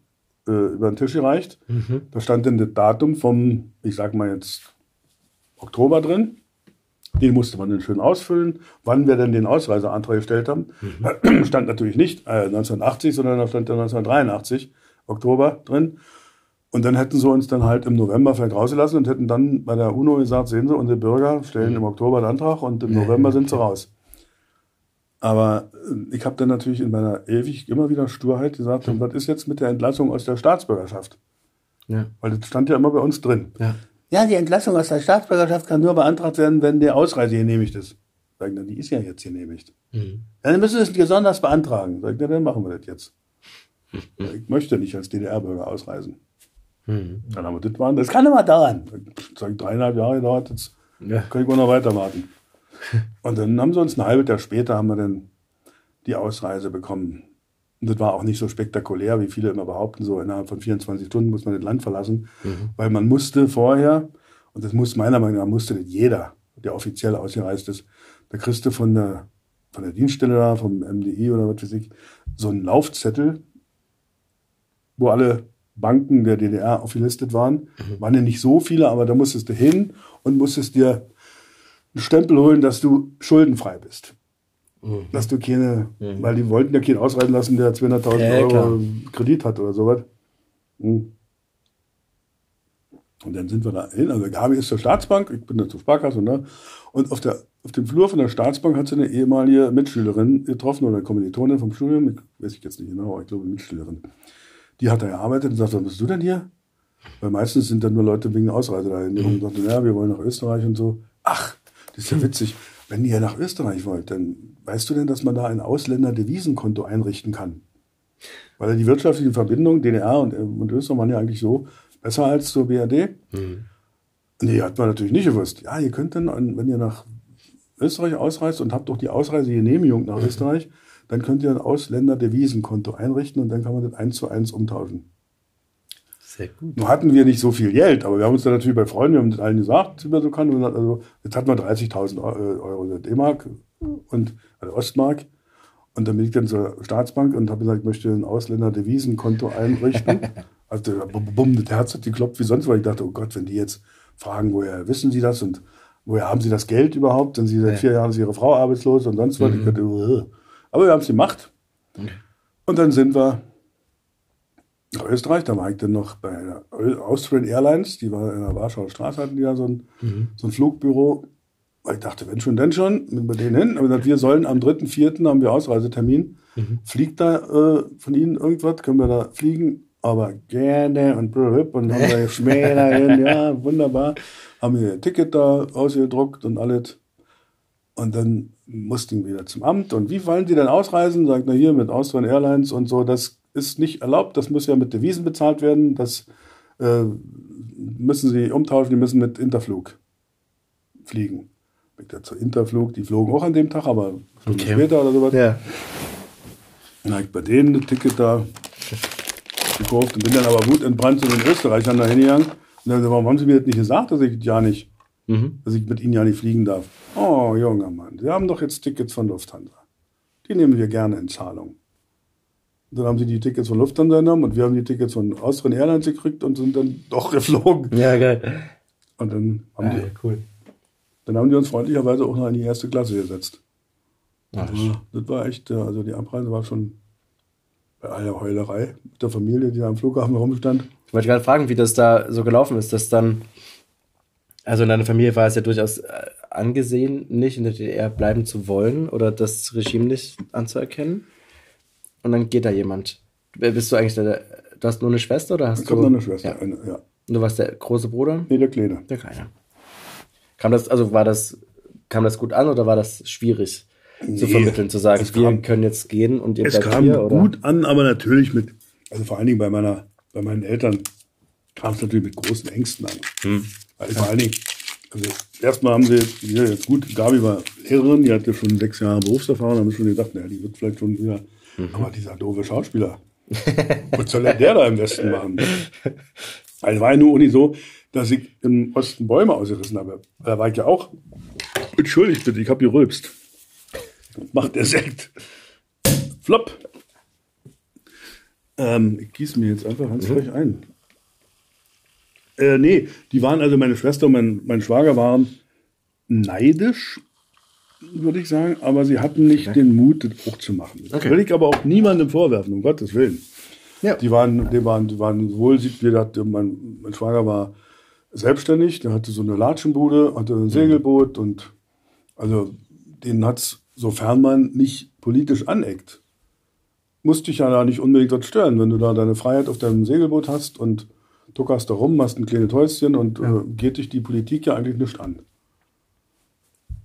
äh, über den Tisch gereicht. Da stand dann das Datum vom, ich sag mal jetzt, Oktober drin. Den musste man dann schön ausfüllen. Wann wir denn den Ausreiseantrag gestellt haben, [CLEARS THROAT] stand natürlich nicht äh, 1980, sondern da stand dann 1983, Oktober drin. Und dann hätten sie uns dann halt im November vielleicht rausgelassen und hätten dann bei der UNO gesagt, sehen Sie, unsere Bürger stellen im Oktober den Antrag und im November sind sie raus. Aber äh, ich habe dann natürlich in meiner ewig immer wieder Sturheit gesagt, und was ist jetzt mit der Entlassung aus der Staatsbürgerschaft? Ja. Weil das stand ja immer bei uns drin. Ja. Ja, die Entlassung aus der Staatsbürgerschaft kann nur beantragt werden, wenn die Ausreise genehmigt ist. Sag ich, na, die ist ja jetzt genehmigt. Mhm. Ja, dann müssen wir es besonders beantragen. Sag ich, na, dann machen wir das jetzt. Ich möchte nicht als DDR-Bürger ausreisen. Mhm. Dann haben wir das waren, das kann immer dauern. Sag ich, dreieinhalb Jahre gedauert, jetzt Ja. kann ich wohl noch weiter warten. Und dann haben sie uns ein halbes Jahr später haben wir dann die Ausreise bekommen. Und das war auch nicht so spektakulär, wie viele immer behaupten, so innerhalb von 24 Stunden muss man das Land verlassen. Weil man musste vorher, und das muss meiner Meinung nach, musste das jeder, der offiziell ausgereist ist, da kriegst du von der, von der Dienststelle da, vom MDI oder was weiß ich, so einen Laufzettel, wo alle Banken der DDR aufgelistet waren. Waren ja nicht so viele, aber da musstest du hin und musstest dir einen Stempel holen, dass du schuldenfrei bist. Dass du keine, weil die wollten ja keinen ausreiten lassen, der 200.000 Ja, Euro klar. Kredit hat oder sowas. Hm. Und dann sind wir da hin. Also Gabi ist zur Staatsbank, ich bin da zur Sparkasse. Ne? Und auf, der, auf dem Flur von der Staatsbank hat sie eine ehemalige Mitschülerin getroffen oder Kommilitonin vom Studium. Ich weiß ich jetzt nicht genau, aber ich glaube Mitschülerin. Die hat da gearbeitet und sagte, was bist du denn hier? Weil meistens sind dann nur Leute wegen Ausreise dahin. Und sagte, ja, wir wollen nach Österreich und so. Ach, das ist ja witzig. Wenn ihr nach Österreich wollt, dann weißt du denn, dass man da ein Ausländer-Devisenkonto einrichten kann? Weil die wirtschaftlichen Verbindungen DDR und, äh, und Österreich waren ja eigentlich so besser als zur BRD. Nee, hat man natürlich nicht gewusst. Ja, ihr könnt dann, an- wenn ihr nach Österreich ausreist und habt auch die Ausreisegenehmigung nach Österreich, dann könnt ihr ein Ausländer-Devisenkonto einrichten und dann kann man das eins zu eins umtauschen. Sehr gut. Nun hatten wir nicht so viel Geld, aber wir haben uns dann natürlich bei Freunden, wir haben das allen gesagt, wie wir so kann. Und also, jetzt hatten wir 30.000 Eu- Euro D-Mark und also Ostmark. Und dann bin ich dann zur Staatsbank und habe gesagt, ich möchte ein Ausländer-Devisenkonto einrichten. [LAUGHS] also der- bum, bum, das Herz hat geklopft wie sonst, weil ich dachte, oh Gott, wenn die jetzt fragen, woher wissen Sie das? Und woher haben Sie das Geld überhaupt? Denn Sie seit vier Jahren ist Ihre Frau arbeitslos und sonst was. Ich könnte, äh. aber wir haben es gemacht. Und dann sind wir nach Österreich, da war ich dann noch bei Austrian Airlines, die war in der Warschauer Straße, hatten die ja so ein, so ein Flugbüro. Weil ich dachte, wenn schon, denn schon, mit bei denen hin. Aber gesagt, wir sollen am 3.4. haben wir Ausreisetermin. Fliegt da äh, von Ihnen irgendwas? Können wir da fliegen? Aber gerne und blub und haben wir [LAUGHS] Schmäler hin, ja, wunderbar. Haben wir ein Ticket da ausgedruckt und alles. Und dann mussten wir wieder zum Amt. Und wie wollen Sie denn ausreisen? Sagt er hier mit Austrian Airlines und so. Das ist nicht erlaubt. Das muss ja mit Devisen bezahlt werden. Das äh, müssen Sie umtauschen. Die müssen mit Interflug fliegen. Bin ich da zur Interflug. Die flogen auch an dem Tag, aber Stunden Okay. später oder sowas. Ja. Dann habe ich bei denen ein Ticket da gekauft und bin dann aber wutentbrannt zu den Österreichern da hingegangen. Und dann, warum haben Sie mir das nicht gesagt, dass ich ja nicht, Mhm. dass ich mit Ihnen ja nicht fliegen darf? Oh, junger Mann, Sie haben doch jetzt Tickets von Lufthansa. Die nehmen wir gerne in Zahlung. Und dann haben sie die Tickets von Lufthansa genommen und wir haben die Tickets von Austrian Airlines gekriegt und sind dann doch geflogen. Ja, geil. Und dann haben, Ja, die, cool. dann haben die uns freundlicherweise auch noch in die erste Klasse gesetzt. Ja, Ja, das war echt, äh, also die Abreise war schon bei aller Heulerei mit der Familie, die da am Flughafen rumstand. Ich wollte gerade fragen, wie das da so gelaufen ist, dass dann, also in deiner Familie war es ja durchaus äh, angesehen, nicht in der DDR bleiben zu wollen oder das Regime nicht anzuerkennen. Und dann geht da jemand. Wer Bist du eigentlich der, du hast nur eine Schwester oder hast Ich du? habe noch eine Schwester, Ja. eine, ja. Und du warst der große Bruder? Nee, der Kleine. Der kleine. Kam das, also war das, kam das gut an oder war das schwierig zu Nee, vermitteln, zu sagen, wir kam- können jetzt gehen und ihr Es bleibt kam hier? Oder? gut an, aber natürlich mit, also vor allen Dingen bei meiner, bei meinen Eltern kam es natürlich mit großen Ängsten an. Also vor allen Dingen, also erstmal haben sie, ja, jetzt gut, Gabi war Lehrerin, die hatte schon sechs Jahre Berufserfahrung, haben schon gedacht, naja, die wird vielleicht schon wieder, aber dieser doofe Schauspieler, [LAUGHS] was soll denn der da im Westen machen? Also war ja nur nicht so, dass ich im Osten Bäume ausgerissen habe. Da war ich ja auch, entschuldigt bitte, ich habe gerülpst. Macht der Sekt. Flop. Ähm, ich gieße mir jetzt einfach ganz frech ein. Äh, nee, die waren also meine Schwester und mein, mein Schwager waren neidisch, würde ich sagen, aber sie hatten nicht den Mut, das auch zu machen. Das Okay. will ich aber auch niemandem vorwerfen, um Gottes Willen. Ja. Die waren, die waren, die waren wohl, sieht wir, hatte, mein, mein Schwager war selbstständig, der hatte so eine Latschenbude, hatte ein Segelboot und also den hat's, sofern man nicht politisch aneckt, musste dich ja da nicht unbedingt dort stören, wenn du da deine Freiheit auf deinem Segelboot hast und tuckerst da rum, hast ein kleines Häuschen und äh, geht dich die Politik ja eigentlich nicht an.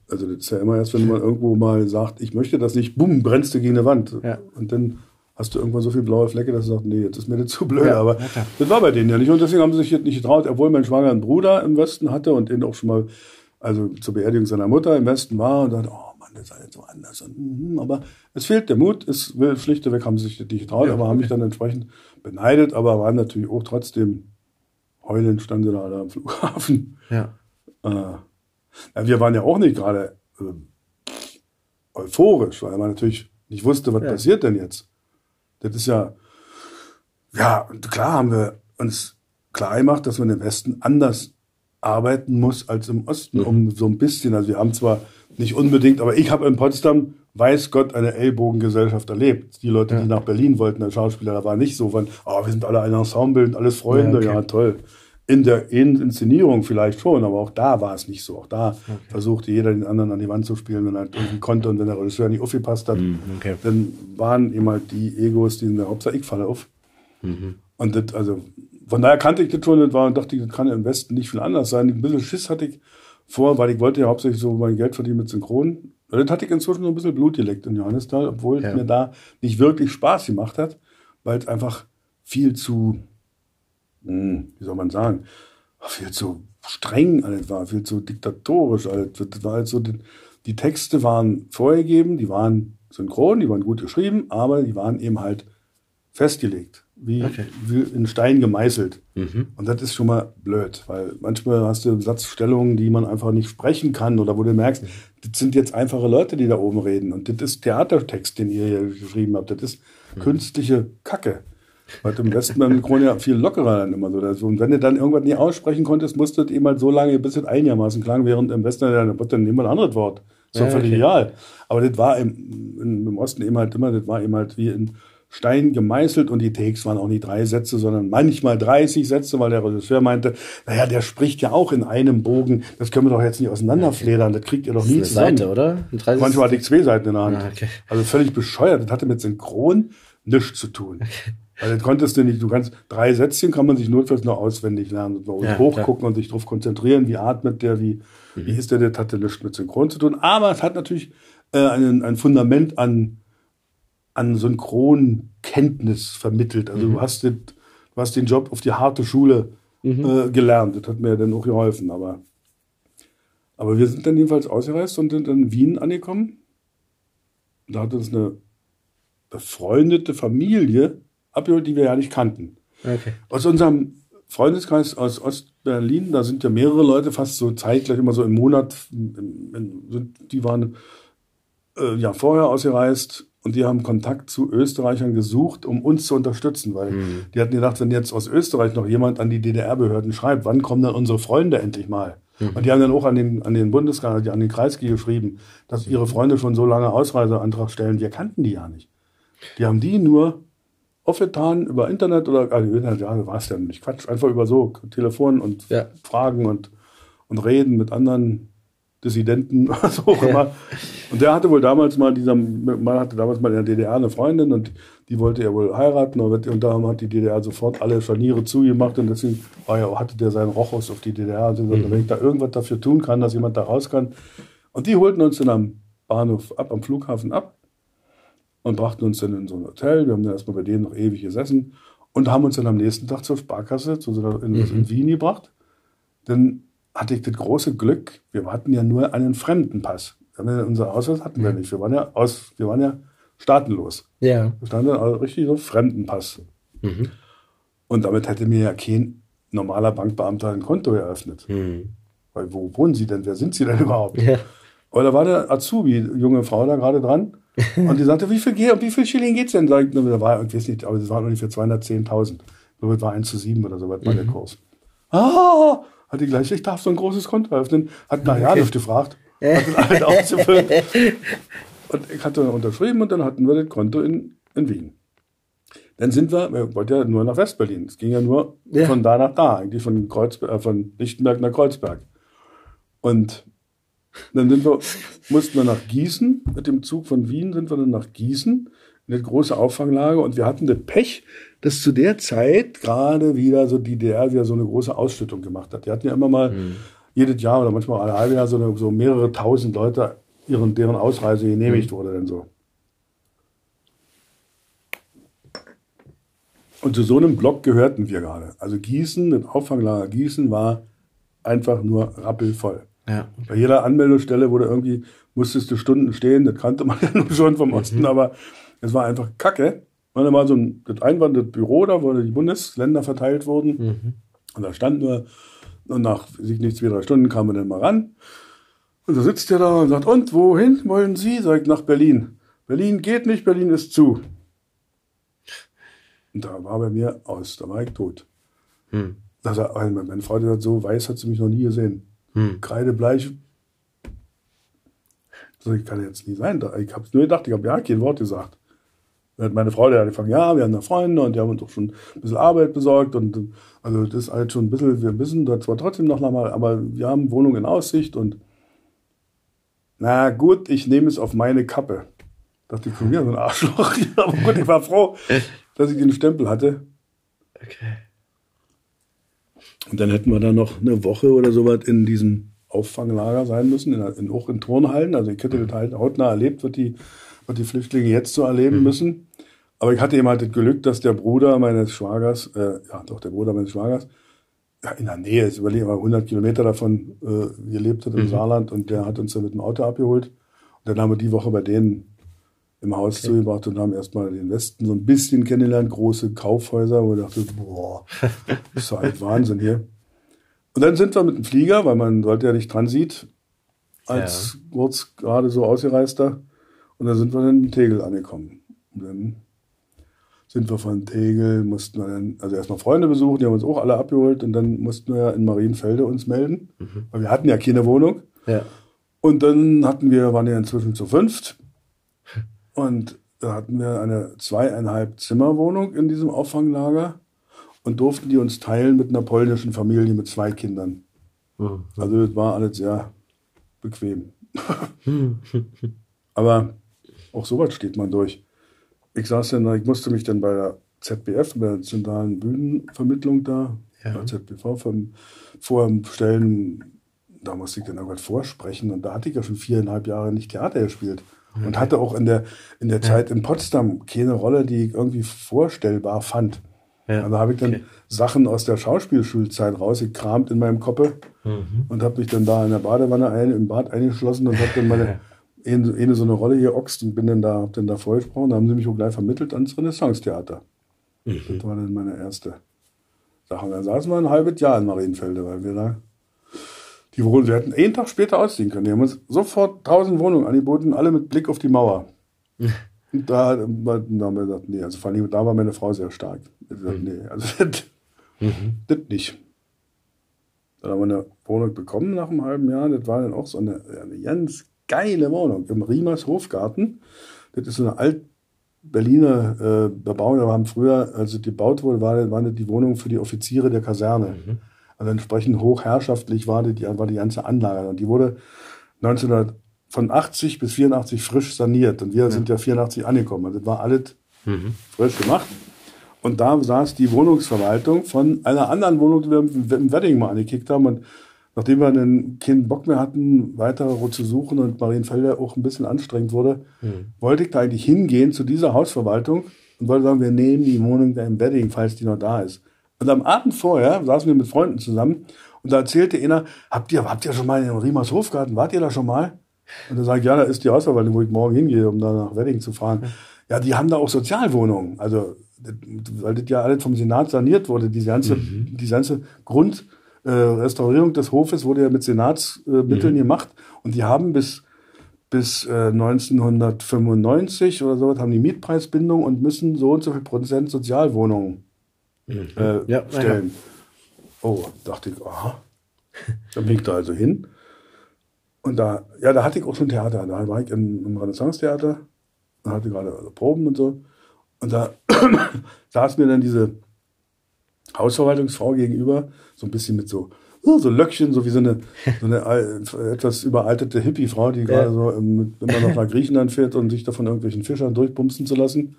Also das ist ja immer erst, wenn man irgendwo mal sagt, ich möchte das nicht, bumm, brennst du gegen eine Wand. Ja. Und dann hast du irgendwann so viele blaue Flecke, dass du sagst, nee, jetzt ist mir das zu blöd. Ja, aber ja, das war bei denen ja nicht. Und deswegen haben sie sich jetzt nicht getraut, obwohl mein Schwager einen Bruder im Westen hatte und den auch schon mal, also zur Beerdigung seiner Mutter im Westen war und dachte, oh Mann, das ist alles so anders. Und, mhm, aber es fehlt der Mut, es will schlichtweg haben sie sich nicht getraut, aber haben mich dann entsprechend beneidet, aber waren natürlich auch trotzdem heulend standen sie da alle am Flughafen. Ja. Äh, ja, wir waren ja auch nicht gerade äh, euphorisch, weil man natürlich nicht wusste, was Ja. passiert denn jetzt. Das ist ja, ja, klar haben wir uns klar gemacht, dass man im Westen anders arbeiten muss als im Osten, um so ein bisschen, also wir haben zwar nicht unbedingt, aber ich habe in Potsdam, weiß Gott, eine Ellbogengesellschaft erlebt. Die Leute, Ja. die nach Berlin wollten als Schauspieler, da war nicht so von, oh, wir sind alle ein Ensemble und alles Freunde, Ja, ja, okay. toll. In der In- Inszenierung vielleicht schon, aber auch da war es nicht so. Auch da versuchte jeder den anderen an die Wand zu spielen, wenn er irgendwie konnte und wenn der Regisseur nicht aufgepasst hat, okay. dann waren eben halt die Egos, die in der Hauptsache ich falle auf. Und das, also, von daher kannte ich das schon und war und dachte, das kann ja im Westen nicht viel anders sein. Ein bisschen Schiss hatte ich vor, weil ich wollte ja hauptsächlich so mein Geld verdienen mit Synchron. Das hatte ich inzwischen so ein bisschen Blut geleckt in Johannisthal, obwohl Ja. es mir da nicht wirklich Spaß gemacht hat, weil es einfach viel zu, hm, wie soll man sagen, viel zu streng alles war, viel zu diktatorisch alles. Das war halt so, die, die Texte waren vorgegeben, die waren synchron, die waren gut geschrieben, aber die waren eben halt festgelegt, wie, Okay. wie in Stein gemeißelt. Und das ist schon mal blöd, weil manchmal hast du Satzstellungen, die man einfach nicht sprechen kann oder wo du merkst, das sind jetzt einfache Leute, die da oben reden. Und das ist Theatertext, den ihr hier geschrieben habt. Das ist künstliche Kacke. Weil im Westen Synchron ja viel lockerer dann immer so. Also, und wenn du dann irgendwas nie aussprechen konntest, musstest du eben halt so lange, bis es einigermaßen klang, während im Westen dann, dann nehmen wir ein anderes Wort. So Ja, völlig okay. egal. Aber das war im, im, im Osten eben halt immer, das war eben halt wie in Stein gemeißelt und die Takes waren auch nicht drei Sätze, sondern manchmal 30 Sätze, weil der Regisseur meinte, naja, der spricht ja auch in einem Bogen, das können wir doch jetzt nicht auseinanderfledern, das kriegt ihr doch nie zusammen. Seite, oder? Ein 30 Manchmal hatte ich zwei Seiten in der Hand. Ah, okay. Also völlig bescheuert. Das hatte mit Synchron nichts zu tun. Weil das konntest du nicht. Du kannst drei Sätzchen kann man sich notfalls noch auswendig lernen und Ja, hochgucken und sich darauf konzentrieren, wie atmet der, wie, wie ist der, das hatte nichts mit Synchron zu tun. Aber es hat natürlich äh, ein, ein Fundament an, an Synchronkenntnis vermittelt. Also du hast den, du hast den Job auf die harte Schule äh, gelernt. Das hat mir dann auch geholfen. Aber, aber wir sind dann jedenfalls ausgereist und sind in Wien angekommen. Da hat uns eine befreundete Familie abgeholt, die wir ja nicht kannten. Okay. Aus unserem Freundeskreis aus Ostberlin, da sind ja mehrere Leute fast so zeitgleich immer so im Monat, die waren äh, ja vorher ausgereist und die haben Kontakt zu Österreichern gesucht, um uns zu unterstützen, weil die hatten gedacht, wenn jetzt aus Österreich noch jemand an die DDR-Behörden schreibt, wann kommen dann unsere Freunde endlich mal? Und die haben dann auch an den, an den Bundeskanal, an den Kreisky geschrieben, dass ihre Freunde schon so lange Ausreiseantrag stellen. Wir kannten die ja nicht. Die haben die nur aufgetan über Internet oder also Internet, ja, war es ja nicht Quatsch, einfach über so Telefon und Ja. Fragen und, und Reden mit anderen Dissidenten [LAUGHS] oder so auch immer. Und der hatte wohl damals mal, dieser Mann hatte damals mal in der DDR eine Freundin und die wollte er wohl heiraten und und da hat die DDR sofort alle Scharniere zugemacht und deswegen war ja, hatte der seinen Rochus auf die DDR und gesagt, wenn ich da irgendwas dafür tun kann, dass jemand da raus kann. Und die holten uns dann am Bahnhof ab, am Flughafen ab und brachten uns dann in so ein Hotel. Wir haben dann erstmal bei denen noch ewig gesessen und haben uns dann am nächsten Tag zur Sparkasse zu so einer, in, in Wien gebracht. Dann hatte ich das große Glück, wir hatten ja nur einen Fremdenpass. Wir ja- Unser Ausweis hatten wir nicht. Wir waren ja, aus, wir waren ja staatenlos. Ja. Da stand dann also richtig so Fremdenpass. Und damit hätte mir ja kein normaler Bankbeamter ein Konto eröffnet. Weil wo wohnen Sie denn? Wer sind Sie denn [LAUGHS] überhaupt? Ja. Aber da war der Azubi, junge Frau da gerade dran. Und die sagte, wie viel, geht, wie viel Schilling geht's denn? Sag ich, da war, ich weiß nicht, aber das waren ungefähr 210.000. Ich glaube, das war 1 zu 7 oder so, was war der Kurs. Ah, hat die gleich, ich darf so ein großes Konto eröffnen. Hat nach Jahren gefragt. Hat das alles auszufüllen. [LAUGHS] Und ich hatte unterschrieben und dann hatten wir das Konto in, in Wien. Dann sind wir, wir wollten ja nur nach Westberlin. Es ging ja nur Ja. von da nach da, eigentlich von, Kreuzberg, äh, von Lichtenberg nach Kreuzberg. Und dann sind wir, mussten wir nach Gießen, mit dem Zug von Wien sind wir dann nach Gießen, in eine große Auffanglager und wir hatten das Pech, dass zu der Zeit gerade wieder so die DDR wieder so eine große Ausschüttung gemacht hat. Die hatten ja immer mal jedes Jahr oder manchmal alle halbe Jahr so, eine, so mehrere tausend Leute, ihren, deren Ausreise genehmigt wurde dann so. Und zu so einem Block gehörten wir gerade. Also Gießen, das Auffanglager Gießen war einfach nur rappelvoll. Ja. Bei jeder Anmeldestelle wurde irgendwie, musstest du Stunden stehen, das kannte man [LAUGHS] ja nur schon vom Osten, aber es war einfach Kacke. Und dann war so ein, das Einwand, das Büro da, wo die Bundesländer verteilt wurden. Und da standen wir, und nach, weiß ich nicht, zwei, drei Stunden kamen wir dann mal ran. Und da sitzt der da und sagt, und wohin wollen Sie? Sagt, nach Berlin. Berlin geht nicht, Berlin ist zu. Und da war bei mir aus, da war ich tot. Da sagt, also meine Frau die sagt, so weiß hat sie mich noch nie gesehen. Kreidebleich. So, ich kann jetzt nie sein. Ich habe nur gedacht, ich habe ja kein Wort gesagt. Meine Frau, hat angefangen, ja, wir haben da Freunde und die haben uns doch schon ein bisschen Arbeit besorgt und also das ist halt schon ein bisschen, wir wissen da zwar trotzdem noch mal, aber wir haben Wohnung in Aussicht und na gut, ich nehme es auf meine Kappe. Dachte ich von mir, so ein Arschloch. [LAUGHS] aber gut, ich war froh, dass ich den Stempel hatte. Okay. Und dann hätten wir da noch eine Woche oder so was in diesem Auffanglager sein müssen, in, in, auch in Turnhallen. Also ich hätte das halt hautnah erlebt, was die, was die Flüchtlinge jetzt so erleben müssen. Aber ich hatte eben halt das Glück, dass der Bruder meines Schwagers, äh, ja doch, der Bruder meines Schwagers, ja, in der Nähe, ist überlegen wir 100 Kilometer davon äh, gelebt hat im Saarland und der hat uns dann mit dem Auto abgeholt. Und dann haben wir die Woche bei denen im Haus zugebracht und haben erstmal den Westen so ein bisschen kennengelernt, große Kaufhäuser, wo ich dachte, boah, das [LAUGHS] ist halt Wahnsinn hier. Und dann sind wir mit dem Flieger, weil man sollte ja nicht Transit, als kurz gerade so ausgereister. Und dann sind wir dann in Tegel angekommen. Und dann sind wir von Tegel, mussten wir dann, also erstmal Freunde besuchen, die haben uns auch alle abgeholt und dann mussten wir in Marienfelde uns melden, weil wir hatten ja keine Wohnung. Ja. Und dann hatten wir, waren ja inzwischen zu fünft. Und da hatten wir eine zweieinhalb Zimmerwohnung in diesem Auffanglager und durften die uns teilen mit einer polnischen Familie mit zwei Kindern. Also das war alles sehr bequem. [LAUGHS] Aber auch sowas steht man durch. Ich saß dann, da, ich musste mich dann bei der ZBF, bei der zentralen Bühnenvermittlung da, Ja. bei ZBV, vorstellen, da musste ich dann irgendwas vorsprechen und da hatte ich ja schon viereinhalb Jahre nicht Theater gespielt. Und hatte auch in der, in der Zeit in Potsdam keine Rolle, die ich irgendwie vorstellbar fand. Ja. Also habe ich dann Okay. Sachen aus der Schauspielschulzeit rausgekramt in meinem Koppe Mhm. und habe mich dann da in der Badewanne ein, im Bad eingeschlossen und habe dann meine eine, eine so eine Rolle geoxt und bin dann da, hab dann da vorgesprochen. Da haben sie mich auch gleich vermittelt ans Renaissance-Theater. Mhm. Das war dann meine erste Sache. Und dann saßen wir ein halbes Jahr in Marienfelde, weil wir da die Wohnung, wir hätten einen Tag später ausziehen können. Die haben uns sofort tausend Wohnungen angeboten, alle mit Blick auf die Mauer. [LAUGHS] Und da, da haben wir gesagt, nee, also vor allem da war meine Frau sehr stark. Haben gesagt, nee, also [LAUGHS] das, das nicht. Dann haben wir eine Wohnung bekommen nach einem halben Jahr. Das war dann auch so eine, eine ganz geile Wohnung im Riemers Hofgarten. Das ist so eine Alt-Berliner äh, Bebauung. Da waren früher, als es gebaut wurde, war, waren das die Wohnungen für die Offiziere der Kaserne. Also entsprechend hochherrschaftlich war die, war die ganze Anlage. Und die wurde 1980 bis 84 frisch saniert. Und wir sind ja 84 angekommen. Also das war alles frisch gemacht. Und da saß die Wohnungsverwaltung von einer anderen Wohnung, die wir im Wedding mal angekickt haben. Und nachdem wir dann keinen Bock mehr hatten, weiter zu suchen und Marienfelder auch ein bisschen anstrengend wurde, wollte ich da eigentlich hingehen zu dieser Hausverwaltung und wollte sagen, wir nehmen die Wohnung da im Wedding, falls die noch da ist. Und am Abend vorher saßen wir mit Freunden zusammen und da erzählte einer, habt ihr, habt ihr schon mal in den Riemers Hofgarten, wart ihr da schon mal? Und dann sage ich, ja, da ist die Hausverwaltung, wo ich morgen hingehe, um da nach Wedding zu fahren. Ja, die haben da auch Sozialwohnungen. Also, weil das ja alles vom Senat saniert wurde. Diese ganze, die ganze Grundrestaurierung äh, des Hofes wurde ja mit Senatsmitteln äh, Mitteln gemacht. Und die haben bis, bis äh, 1995 oder so haben die Mietpreisbindung und müssen so und so viel Prozent Sozialwohnungen äh, Ja, stellen. Oh, dachte ich, aha. Dann bin ich da also hin. Und da, ja, da hatte ich auch schon Theater. Da war ich im, im Renaissance-Theater. Da hatte gerade also Proben und so. Und da [CLEARS THROAT] saß mir dann diese Hausverwaltungsfrau gegenüber, so ein bisschen mit so, so Löckchen, so wie so eine, so eine al- etwas überaltete Hippie-Frau, die gerade so ähm, immer noch nach Griechenland fährt und sich da von irgendwelchen Fischern durchbumsen zu lassen.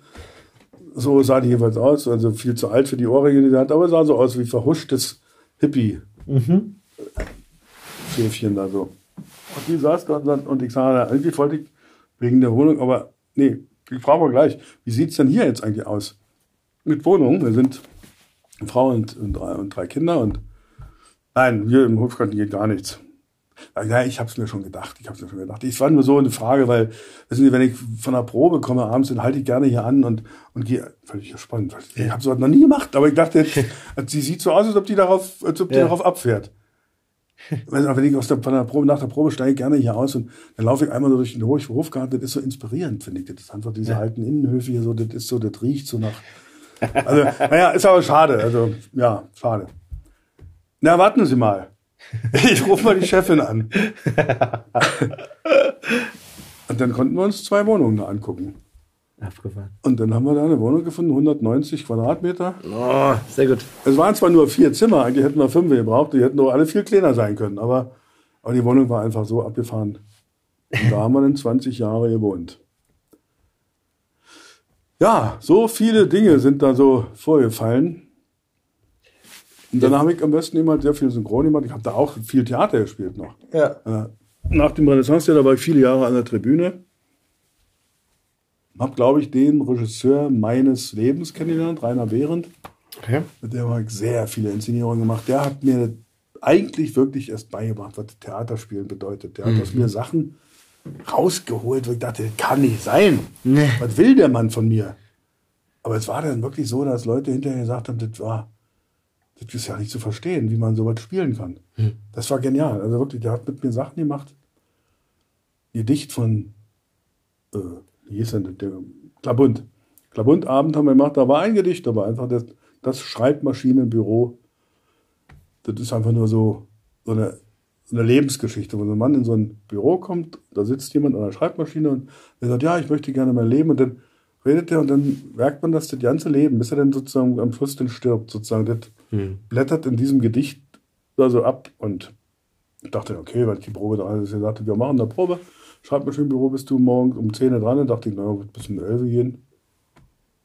So sah die jeweils aus, also viel zu alt für die Ohrringe, die sie hat, aber sah so aus wie verhuschtes Hippie-Schäfchen da so. Und die saß da und, ich sah, da, irgendwie wollte ich wegen der Wohnung, aber nee, ich frage mal gleich, wie sieht's denn hier jetzt eigentlich aus? Mit Wohnung, wir sind eine Frau und, und, drei, und drei Kinder und nein, hier im Hofgarten geht gar nichts. Ja, ich habe es mir schon gedacht. Ich habe es mir schon gedacht. Ich war nur so eine Frage, weil wissen Sie, wenn ich von der Probe komme abends, dann halte ich gerne hier an und und gehe völlig spannend. Ich habe sowas noch nie gemacht, aber ich dachte, [LAUGHS] sie sieht so aus, als ob die darauf, als ob die Ja. darauf abfährt. Wenn wenn ich aus der, von der Probe nach der Probe steige ich gerne hier aus und dann laufe ich einmal so durch den Hof- Hofgarten. Das ist so inspirierend, finde ich. Das ist einfach diese alten Innenhöfe hier so. Das ist so, das riecht so nach. Also, naja, ist aber schade. Also, ja, schade. Na, warten Sie mal. Ich rufe mal die Chefin an. Und dann konnten wir uns zwei Wohnungen da angucken. Abgefahren. Und dann haben wir da eine Wohnung gefunden, 190 Quadratmeter. Oh, sehr gut. Es waren zwar nur vier Zimmer, eigentlich hätten wir fünf gebraucht, die hätten doch alle viel kleiner sein können, aber, aber die Wohnung war einfach so abgefahren. Und da haben wir dann 20 Jahre gewohnt. Ja, so viele Dinge sind da so vorgefallen. Und dann habe ich am besten immer sehr viel Synchron gemacht. Ich habe da auch viel Theater gespielt noch. Ja. Nach dem Renaissance-Theater war ich viele Jahre an der Tribüne. Hab, glaube ich, den Regisseur meines Lebens kennengelernt, Rainer Behrendt. Okay. Mit dem habe ich sehr viele Inszenierungen gemacht. Der hat mir eigentlich wirklich erst beigebracht, was Theaterspielen bedeutet. Der hat aus mir Sachen rausgeholt, wo ich dachte, das kann nicht sein. Nee. Was will der Mann von mir? Aber es war dann wirklich so, dass Leute hinterher gesagt haben, das war, das ist ja nicht zu verstehen, wie man sowas spielen kann. Das war genial. Also wirklich, der hat mit mir Sachen gemacht. Gedicht von, äh, wie hieß denn? Der Klabund. Klabundabend haben wir gemacht, da war ein Gedicht, aber einfach das, das Schreibmaschinenbüro. Das ist einfach nur so, so eine, so eine Lebensgeschichte, wo so ein Mann in so ein Büro kommt, da sitzt jemand an der Schreibmaschine und der sagt, ja, ich möchte gerne mein Leben und dann redet er und dann merkt man das das ganze Leben, bis er dann sozusagen am Schluss dann stirbt, sozusagen. Das Hm. blättert in diesem Gedicht so ab und ich dachte, okay, weil ich die Probe dran ist, sagte, wir machen eine Probe, schreib mir schön Büro, bist du morgens um 10 Uhr dran, dann dachte ich, naja, wird bis um 11 Uhr gehen.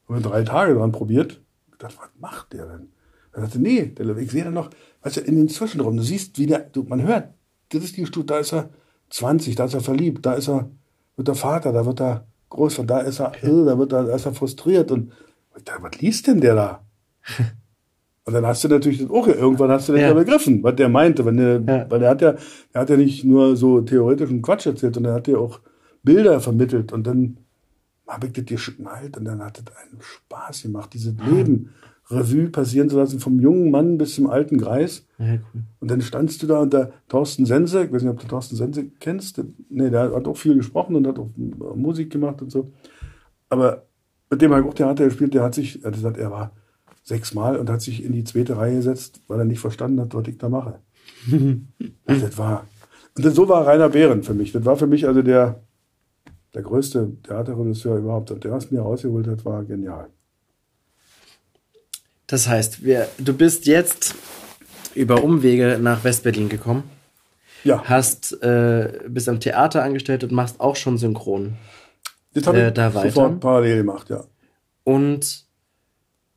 Haben wir drei Tage dran probiert. Ich dachte, was macht der denn? Er sagte, nee, der, ich sehe da noch, weißt du, in den Zwischenräumen, du siehst, wie der, du, man hört, das ist die Stufe, da ist er 20, da ist er verliebt, da ist er, wird er Vater, da wird er Großvater, da ist er, äh, da wird er, da ist er frustriert und ich dachte, was liest denn der da? [LAUGHS] Und dann hast du natürlich das auch, irgendwann hast du das Ja. ja begriffen, was der meinte, wenn der, Ja. weil der hat ja, er hat ja nicht nur so theoretischen Quatsch erzählt, sondern er hat ja auch Bilder vermittelt und dann habe ich das geschnallt und dann hat das einen Spaß gemacht, dieses Leben Revue passieren zu lassen, vom jungen Mann bis zum alten Greis. Ja, cool. Und dann standst du da und der Thorsten Sense, ich weiß nicht, ob du Thorsten Sense kennst, der, nee, der hat auch viel gesprochen und hat auch äh, Musik gemacht und so. Aber mit dem habe ich auch Theater gespielt, der hat sich, er hat gesagt, er war sechsmal und hat sich in die zweite Reihe gesetzt, weil er nicht verstanden hat, was ich da mache. und [LAUGHS] das war, und das, so war Rainer Behren für mich. Das war für mich also der, der größte Theaterregisseur überhaupt. Und der, was mir rausgeholt hat, war genial. Das heißt, wir, du bist jetzt über Umwege nach Westberlin gekommen, Ja, hast, äh, bist am Theater angestellt und machst auch schon Synchron. das habe äh, ich da weiter? sofort parallel gemacht, ja. Und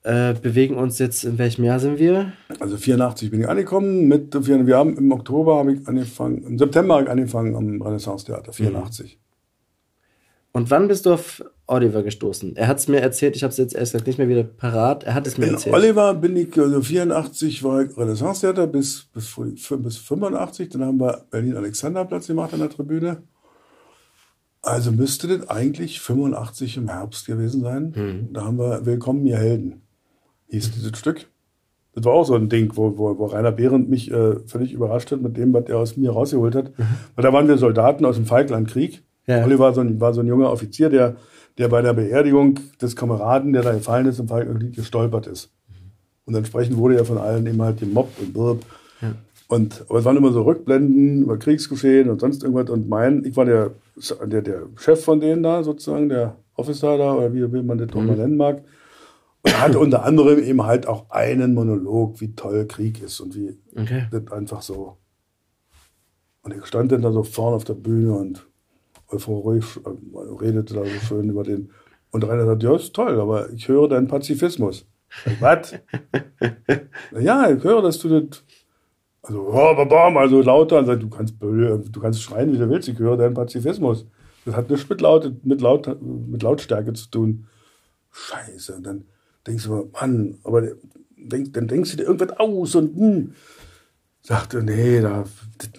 äh, bewegen uns jetzt, in welchem Jahr sind wir? Also 84 bin ich angekommen. Mit, wir haben im Oktober habe ich angefangen, im September habe ich angefangen am Renaissance-Theater, 84. Und wann bist du auf Oliver gestoßen? Er hat es mir erzählt, ich habe es jetzt erst nicht mehr wieder parat. Er hat es mir In erzählt. Oliver bin ich, also 84 war ich Renaissance-Theater bis, bis, bis 85. Dann haben wir Berlin-Alexanderplatz gemacht an der Tribüne. Also müsste das eigentlich 85 im Herbst gewesen sein. Da haben wir Willkommen, ihr Helden, hieß dieses Stück. Das war auch so ein Ding, wo, wo, wo Rainer Behrendt mich äh, völlig überrascht hat mit dem, was er aus mir rausgeholt hat. Weil da waren wir Soldaten aus dem Falklandkrieg. Ja. Oliver war so, ein, war so ein junger Offizier, der, der bei der Beerdigung des Kameraden, der da gefallen ist im Falklandkrieg, gestolpert ist. Und entsprechend wurde er von allen eben halt gemobbt und birb. Und, aber es waren immer so Rückblenden über Kriegsgeschehen und sonst irgendwas. Und mein, ich war der, der, der Chef von denen da sozusagen, der Officer da, oder wie, wie man das auch mal nennen mag. Und er hatte unter anderem eben halt auch einen Monolog, wie toll Krieg ist und wie Okay. das einfach so. Und ich stand dann da so vorne auf der Bühne und euphorisch äh, redete da so schön über den. Und Rainer sagt, ja, ist toll, aber ich höre deinen Pazifismus. Was? Ja, ich höre, dass du das. Also, oh, babam, also lauter. Du kannst, du kannst schreien, wie du willst. Ich höre deinen Pazifismus. Das hat nichts mit, Laut, mit, Laut, mit Lautstärke zu tun. Scheiße. Und dann denkst du, Mann, aber denk, dann denkst du dir irgendwas aus und hm. Sagte, nee, da,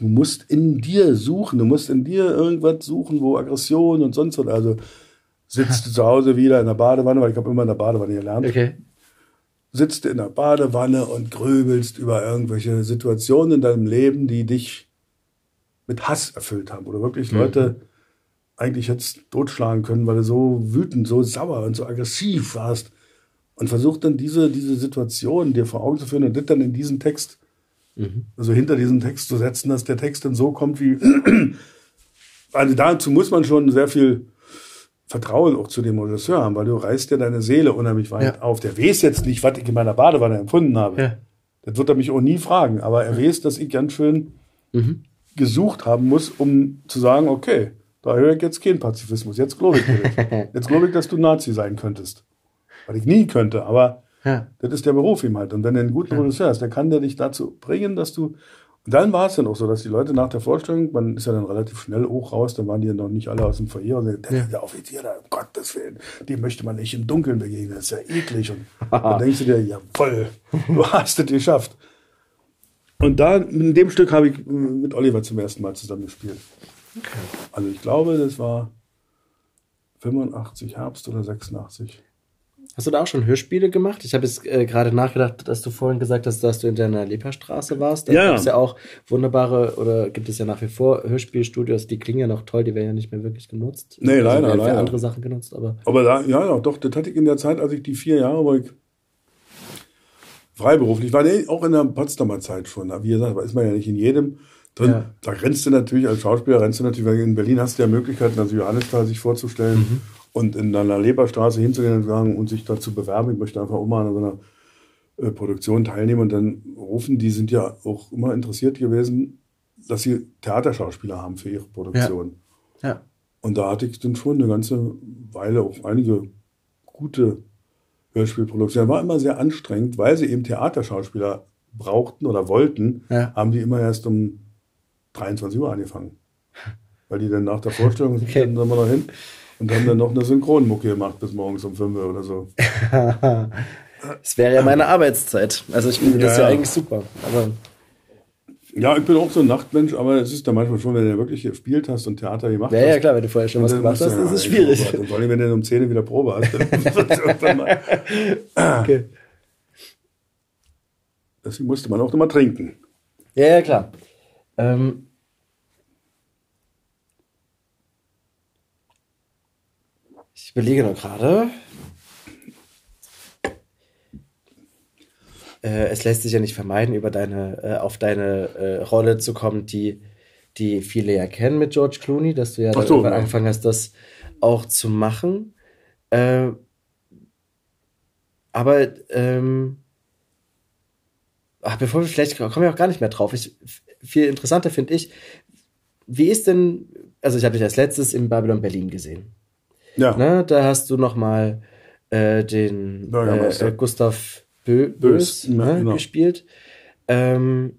du musst in dir suchen, du musst in dir irgendwas suchen, wo Aggression und sonst was. Also sitzt du zu Hause wieder in der Badewanne, weil ich habe immer in der Badewanne gelernt Okay. sitzt in der Badewanne und grübelst über irgendwelche Situationen in deinem Leben, die dich mit Hass erfüllt haben. Oder wirklich Leute eigentlich jetzt totschlagen können, weil du so wütend, so sauer und so aggressiv warst. Und versuch dann diese, diese Situation dir vor Augen zu führen und das dann in diesen Text, also hinter diesen Text zu setzen, dass der Text dann so kommt wie, [CLEARS THROAT] also dazu muss man schon sehr viel Vertrauen auch zu dem Regisseur haben, weil du reißt ja deine Seele unheimlich weit Ja. auf. Der weiß jetzt nicht, was ich in meiner Badewanne empfunden habe. Ja. Das wird er mich auch nie fragen, aber er weiß, dass ich ganz schön Mhm. gesucht haben muss, um zu sagen, okay, da höre ich jetzt keinen Pazifismus. Jetzt glaube ich dir. [LAUGHS] Jetzt glaube ich, dass du Nazi sein könntest. Weil ich nie könnte, aber Ja. das ist der Beruf ihm halt. Und wenn er einen guten Regisseur hast, der kann der dich dazu bringen, dass du. Und dann war es dann auch so, dass die Leute nach der Vorstellung, man ist ja dann relativ schnell hoch raus, dann waren die ja noch nicht alle aus dem Foyer und sagen, der, der Offizier da, um Gottes Willen, dem möchte man nicht im Dunkeln begegnen, das ist ja eklig. Und [LAUGHS] dann denkst du dir, jawoll, du hast es geschafft. Und da, in dem Stück habe ich äh, mit Oliver zum ersten Mal zusammen gespielt. Also ich glaube, das war 85 Herbst oder 86. Hast du da auch schon Hörspiele gemacht? Ich habe jetzt äh, gerade nachgedacht, dass du vorhin gesagt hast, dass du in deiner Leperstraße warst. Da Ja, gibt es ja auch wunderbare, oder gibt es ja nach wie vor Hörspielstudios, die klingen ja noch toll, die werden ja nicht mehr wirklich genutzt. Nee, Also leider, werden für leider. andere Sachen genutzt, aber Aber da, ja, ja, doch, das hatte ich in der Zeit, als ich die vier Jahre war, ich freiberuflich, war nee, auch in der Potsdamer Zeit schon. Wie gesagt, da ist man ja nicht in jedem drin. Ja. Da rennst du natürlich, als Schauspieler rennst du natürlich, weil in Berlin hast du ja Möglichkeiten, also Johannisthal sich vorzustellen Mhm. Und in einer Leberstraße hinzugehen und sagen und sich da zu bewerben. Ich möchte einfach auch mal an so einer äh, Produktion teilnehmen und dann rufen, die sind ja auch immer interessiert gewesen, dass sie Theaterschauspieler haben für ihre Produktion. ja. Und da hatte ich dann schon eine ganze Weile auch einige gute Hörspielproduktionen. War immer sehr anstrengend, weil sie eben Theaterschauspieler brauchten oder wollten, Ja. haben die immer erst um 23 Uhr angefangen. [LAUGHS] Weil die dann nach der Vorstellung sind Okay. dann sind wir noch hin und haben dann noch eine Synchronmucke gemacht bis morgens um 5 Uhr oder so. [LAUGHS] Es wäre ja meine Arbeitszeit. Also ich finde das Ja, ja, ja. eigentlich super. Aber Ja, ich bin auch so ein Nachtmensch, aber es ist dann manchmal schon, wenn du wirklich gespielt hast und Theater gemacht ja, hast. ja klar, wenn du vorher schon was gemacht hast, du- ist es ja, schwierig. Und vor allem, wenn du um 10 Uhr wieder Probe hast. Dann mal. [LAUGHS] Okay. Deswegen musste man auch immer trinken. Ja, ja, klar. Ähm, ich überlege noch gerade. Äh, es lässt sich ja nicht vermeiden, über deine, äh, auf deine äh, Rolle zu kommen, die, die viele ja kennen mit George Clooney, dass du ja so, irgendwann ja. angefangen hast, das auch zu machen. Äh, aber ähm, Ach, bevor wir vielleicht kommen wir auch gar nicht mehr drauf. Ich, viel interessanter finde ich, wie ist denn, also ich habe dich als letztes im Babylon Berlin gesehen. Ja. Ne? Da hast du noch mal äh, den Bürgermeister. äh, Gustav Bö Bös Bös, ja, ne, genau. gespielt. Ähm,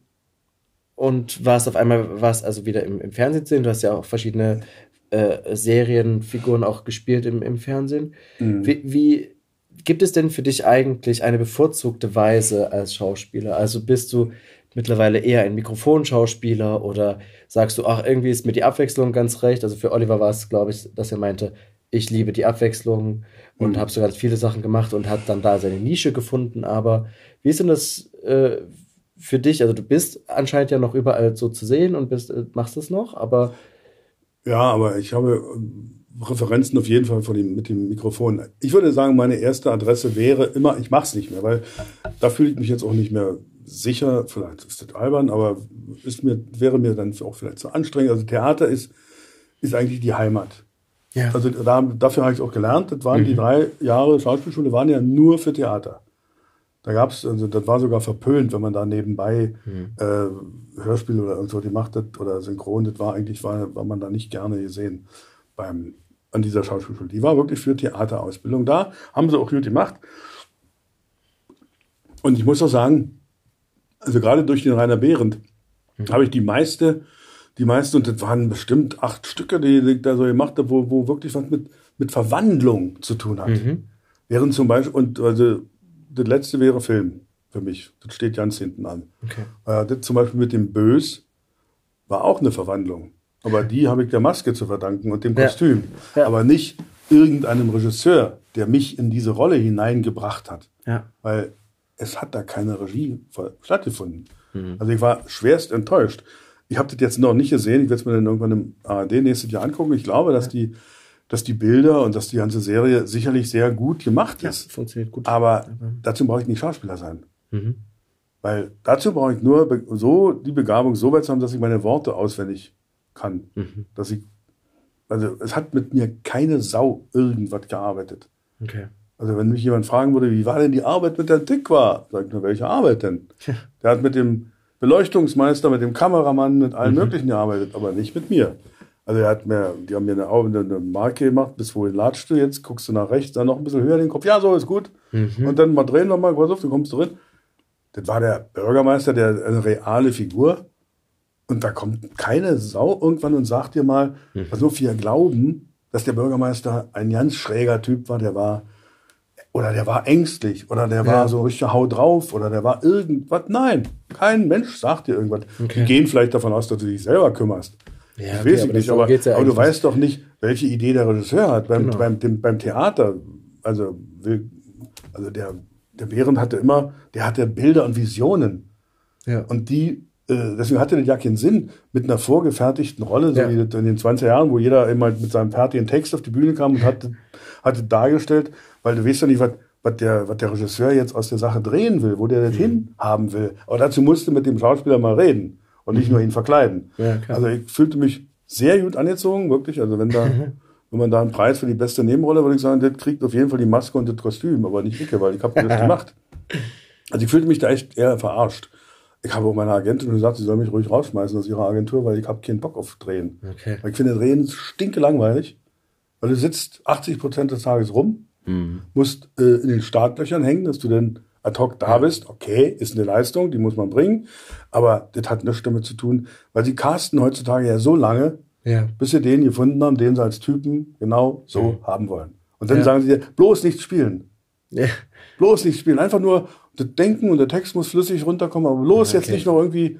und warst auf einmal warst also wieder im, im Fernsehen zu sehen. Du hast ja auch verschiedene äh, Serienfiguren auch gespielt im, im Fernsehen. Mhm. Wie, wie gibt es denn für dich eigentlich eine bevorzugte Weise als Schauspieler? Also bist du mittlerweile eher ein Mikrofonschauspieler oder sagst du, ach, irgendwie ist mir die Abwechslung ganz recht? Also für Oliver war es, glaube ich, dass er meinte, ich liebe die Abwechslung und Mhm. habe so ganz viele Sachen gemacht und hat dann da seine Nische gefunden. Aber wie ist denn das äh, für dich? Also du bist anscheinend ja noch überall so zu sehen und bist, äh, machst es noch, aber Ja, aber ich habe ähm, Referenzen auf jeden Fall von dem, mit dem Mikrofon. Ich würde sagen, meine erste Adresse wäre immer, ich mache es nicht mehr, weil da fühle ich mich jetzt auch nicht mehr sicher. Vielleicht ist das albern, aber ist mir, wäre mir dann auch vielleicht zu anstrengend. Also Theater ist, ist eigentlich die Heimat. Ja. Also da, dafür habe ich auch gelernt. Das waren die drei Jahre Schauspielschule, waren ja nur für Theater. Da gab's, also das war sogar verpönt, wenn man da nebenbei äh, Hörspiele oder irgendwo gemacht hat oder Synchron, das war eigentlich, war, war man da nicht gerne gesehen beim, an dieser Schauspielschule. Die war wirklich für Theaterausbildung da, haben sie auch gut gemacht. Und ich muss auch sagen, also gerade durch den Rainer Behrendt habe ich die meiste, die meisten, und das waren bestimmt acht Stücke, die, ich da so gemacht habe, wo, wo wirklich was mit, mit Verwandlung zu tun hat. Mhm. Während zum Beispiel, und also das letzte wäre Film für mich. Das steht ganz hinten an. Okay. Äh, das zum Beispiel mit dem Bös war auch eine Verwandlung. Aber die habe ich der Maske zu verdanken und dem Ja. Kostüm. Ja. Aber nicht irgendeinem Regisseur, der mich in diese Rolle hineingebracht hat. Ja. Weil es hat da keine Regie stattgefunden. Mhm. Also ich war schwerst enttäuscht. Ich habe das jetzt noch nicht gesehen. Ich werde es mir dann irgendwann im ARD nächstes Jahr angucken. Ich glaube, dass die, dass die Bilder und dass die ganze Serie sicherlich sehr gut gemacht Ja, ist. funktioniert gut. Aber dazu brauche ich nicht Schauspieler sein. Mhm. Weil dazu brauche ich nur so die Begabung so weit zu haben, dass ich meine Worte auswendig kann. Mhm. Dass ich, also es hat mit mir keine Sau irgendwas gearbeitet. Okay. Also wenn mich jemand fragen würde, wie war denn die Arbeit mit der Dick war, sag ich nur, welche Arbeit denn? Der hat mit dem Beleuchtungsmeister, mit dem Kameramann, mit allen möglichen gearbeitet, aber nicht mit mir. Also er hat mir, die haben mir eine, eine Marke gemacht, bis wohin latschst du jetzt, guckst du nach rechts, dann noch ein bisschen höher den Kopf, ja, so ist gut. Und dann mal drehen nochmal, pass auf, du kommst drin. Das war der Bürgermeister, der eine reale Figur. Und da kommt keine Sau irgendwann und sagt dir mal, was nur wir glauben, dass der Bürgermeister ein ganz schräger Typ war, der war, oder der war ängstlich, oder der war Ja. so richtig hau drauf, oder der war irgendwas. Nein, kein Mensch sagt dir irgendwas. Okay. Die gehen vielleicht davon aus, dass du dich selber kümmerst. Ja, das okay, weiß aber ich nicht, aber, ja aber du weißt doch nicht, welche Idee der Regisseur hat. Beim, Genau. beim, dem, beim Theater, also Also der, der Behrend hatte immer, der hatte Bilder und Visionen. Ja. Und die, äh, deswegen hatte das ja keinen Sinn, mit einer vorgefertigten Rolle, so Ja. wie in den 20er Jahren, wo jeder immer mit seinem fertigen Text auf die Bühne kam und hatte, hatte dargestellt, weil du weißt ja nicht, was, was, der, was der Regisseur jetzt aus der Sache drehen will, wo der das hinhaben will. Aber dazu musste mit dem Schauspieler mal reden und nicht nur ihn verkleiden. Ja. Also ich fühlte mich sehr gut angezogen, wirklich. Also wenn da, [LAUGHS] wenn man da einen Preis für die beste Nebenrolle, würde ich sagen, das kriegt auf jeden Fall die Maske und das Kostüm, aber nicht ich, weil ich habe das gemacht. Also ich fühlte mich da echt eher verarscht. Ich habe auch meiner Agentin gesagt, sie soll mich ruhig rausschmeißen aus ihrer Agentur, weil ich habe keinen Bock auf Drehen. Okay. Weil ich finde Drehen stinke langweilig, weil du sitzt 80 Prozent des Tages rum, musst äh, in den Startlöchern hängen, dass du dann ad hoc da bist. Okay, ist eine Leistung, die muss man bringen, aber das hat nichts damit zu tun, weil sie casten heutzutage ja so lange, Ja. bis sie den gefunden haben, den sie als Typen genau so haben wollen. Und dann Ja. sagen sie dir, bloß nicht spielen. Ja. Bloß nicht spielen. Einfach nur das Denken und der Text muss flüssig runterkommen, aber bloß jetzt Okay. nicht noch irgendwie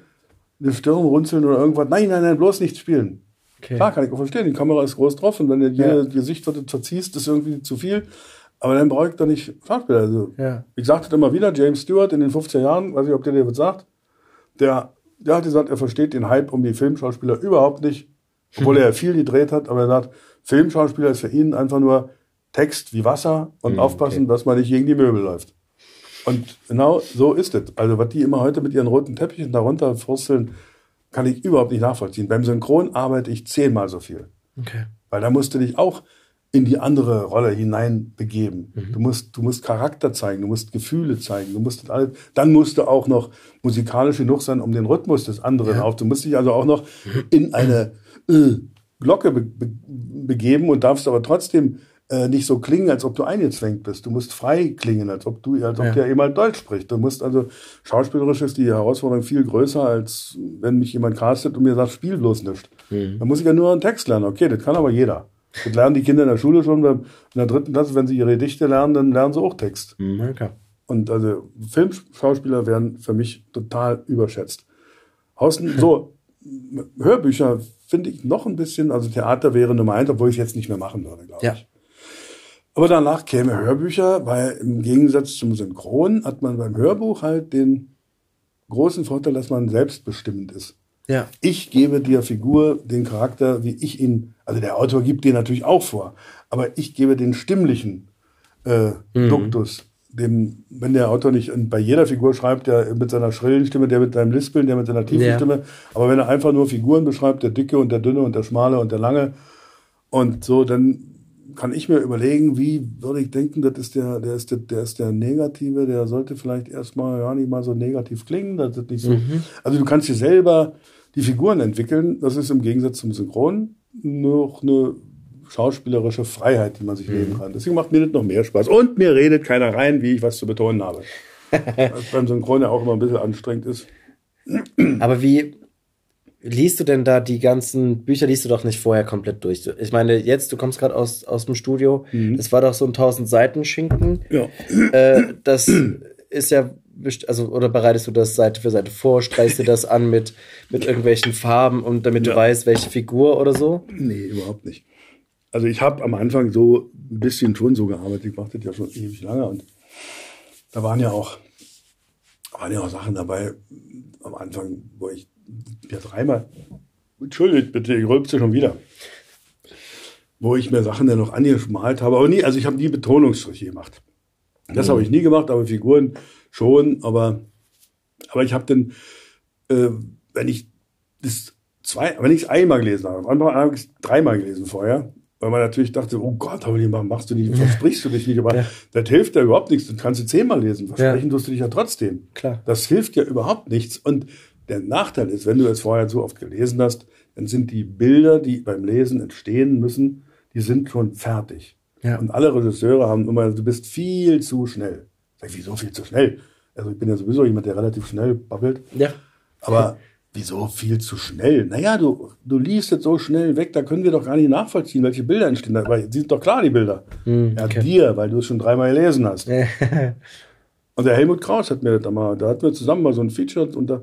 eine Stirn runzeln oder irgendwas. Nein, nein, nein, bloß nicht spielen. Okay. Klar, kann ich auch verstehen. Die Kamera ist groß drauf und wenn du Ja. ihr Gesicht verziehst, ist irgendwie zu viel. Aber dann brauche ich doch nicht Schauspieler. Also, Ja. Ich sagte das immer wieder, James Stewart in den 50er Jahren, weiß nicht, ob der dir was sagt, der, der hat gesagt, er versteht den Hype um die Filmschauspieler überhaupt nicht, obwohl er ja [LAUGHS] viel gedreht hat, aber er sagt, Filmschauspieler ist für ihn einfach nur Text wie Wasser und aufpassen, dass man nicht gegen die Möbel läuft. Und genau so ist es. Also, was die immer heute mit ihren roten Teppichen darunter fursteln, kann ich überhaupt nicht nachvollziehen. Beim Synchron arbeite ich zehnmal so viel. Okay. Weil da musst du dich auch in die andere Rolle hinein begeben. Du musst, du musst Charakter zeigen, du musst Gefühle zeigen, du musst das alles, dann musst du auch noch musikalisch genug sein, um den Rhythmus des anderen auf. Du musst dich also auch noch in eine äh, Glocke be be begeben und darfst aber trotzdem äh, nicht so klingen, als ob du eingezwängt bist. Du musst frei klingen, als ob du, als ob Ja. der jemand Deutsch spricht. Du musst also, schauspielerisch ist die Herausforderung viel größer, als wenn mich jemand castet und mir sagt, spiel bloß nicht. Da muss ich ja nur einen Text lernen. Okay, das kann aber jeder. Das lernen die Kinder in der Schule schon. In der dritten Klasse, wenn sie ihre Gedichte lernen, dann lernen sie auch Text. Mhm, okay. Und also Filmschauspieler werden für mich total überschätzt. Außen, so, Hörbücher finde ich noch ein bisschen, also Theater wäre Nummer eins, obwohl ich es jetzt nicht mehr machen würde, glaube Ja. ich. Aber danach käme Hörbücher, weil im Gegensatz zum Synchron hat man beim Hörbuch halt den großen Vorteil, dass man selbstbestimmend ist. Ja. Ich gebe der Figur den Charakter, wie ich ihn, also der Autor gibt den natürlich auch vor, aber ich gebe den stimmlichen äh, Duktus. Dem, wenn der Autor nicht bei jeder Figur schreibt, der mit seiner schrillen Stimme, der mit seinem Lispeln, der mit seiner tiefen Ja. Stimme, aber wenn er einfach nur Figuren beschreibt, der Dicke und der Dünne und der Schmale und der Lange und so, dann kann ich mir überlegen, wie würde ich denken, das ist der, der ist der, der ist der Negative, der sollte vielleicht erstmal ja nicht mal so negativ klingen, das ist nicht so. Also du kannst dir selber die Figuren entwickeln, das ist im Gegensatz zum Synchron noch eine schauspielerische Freiheit, die man sich nehmen kann. Deswegen macht mir das noch mehr Spaß. Und mir redet keiner rein, wie ich was zu betonen habe. [LAUGHS] Was beim Synchron ja auch immer ein bisschen anstrengend ist. Aber wie liest du denn da die ganzen Bücher, liest du doch nicht vorher komplett durch? Ich meine, jetzt, du kommst gerade aus, aus dem Studio, das war doch so ein 1000 Seiten Schinken. Ja. Äh, das ist ja, also, oder bereitest du das Seite für Seite vor, streichst du das an mit, mit irgendwelchen Farben und damit Ja. du weißt, welche Figur oder so? Nee, überhaupt nicht. Also ich habe am Anfang so ein bisschen schon so gearbeitet. Ich mache das ja schon ewig lange und da waren ja auch, waren ja auch Sachen dabei am Anfang, wo ich ja dreimal, entschuldigt bitte, ich rülpse schon wieder, wo ich mir Sachen dann noch angemalt habe, aber nie, also ich habe nie Betonungsstriche gemacht. Das habe ich nie gemacht, aber Figuren schon, aber, aber ich habe dann, äh, wenn ich das zwei, wenn ich es einmal gelesen habe, am Anfang habe ich es dreimal gelesen vorher, weil man natürlich dachte, oh Gott, aber die machst du nicht, versprichst du dich nicht, aber Ja. das hilft ja überhaupt nichts, das kannst du zehnmal lesen, versprechen Ja. tust du dich ja trotzdem. Klar. Das hilft ja überhaupt nichts und der Nachteil ist, wenn du es vorher so oft gelesen hast, dann sind die Bilder, die beim Lesen entstehen müssen, die sind schon fertig. Ja. Und alle Regisseure haben immer, du bist viel zu schnell. Sag ich, wieso viel zu schnell? Also ich bin ja sowieso jemand, der relativ schnell babbelt. Ja. Aber wieso viel zu schnell? Naja, du, du liest es so schnell weg, da können wir doch gar nicht nachvollziehen, welche Bilder entstehen. Aber die sind doch klar, die Bilder. ja, okay. dir, weil du es schon dreimal gelesen hast. [LAUGHS] Und der Helmut Kraus hat mir das da mal, da hatten wir zusammen mal so ein Feature und da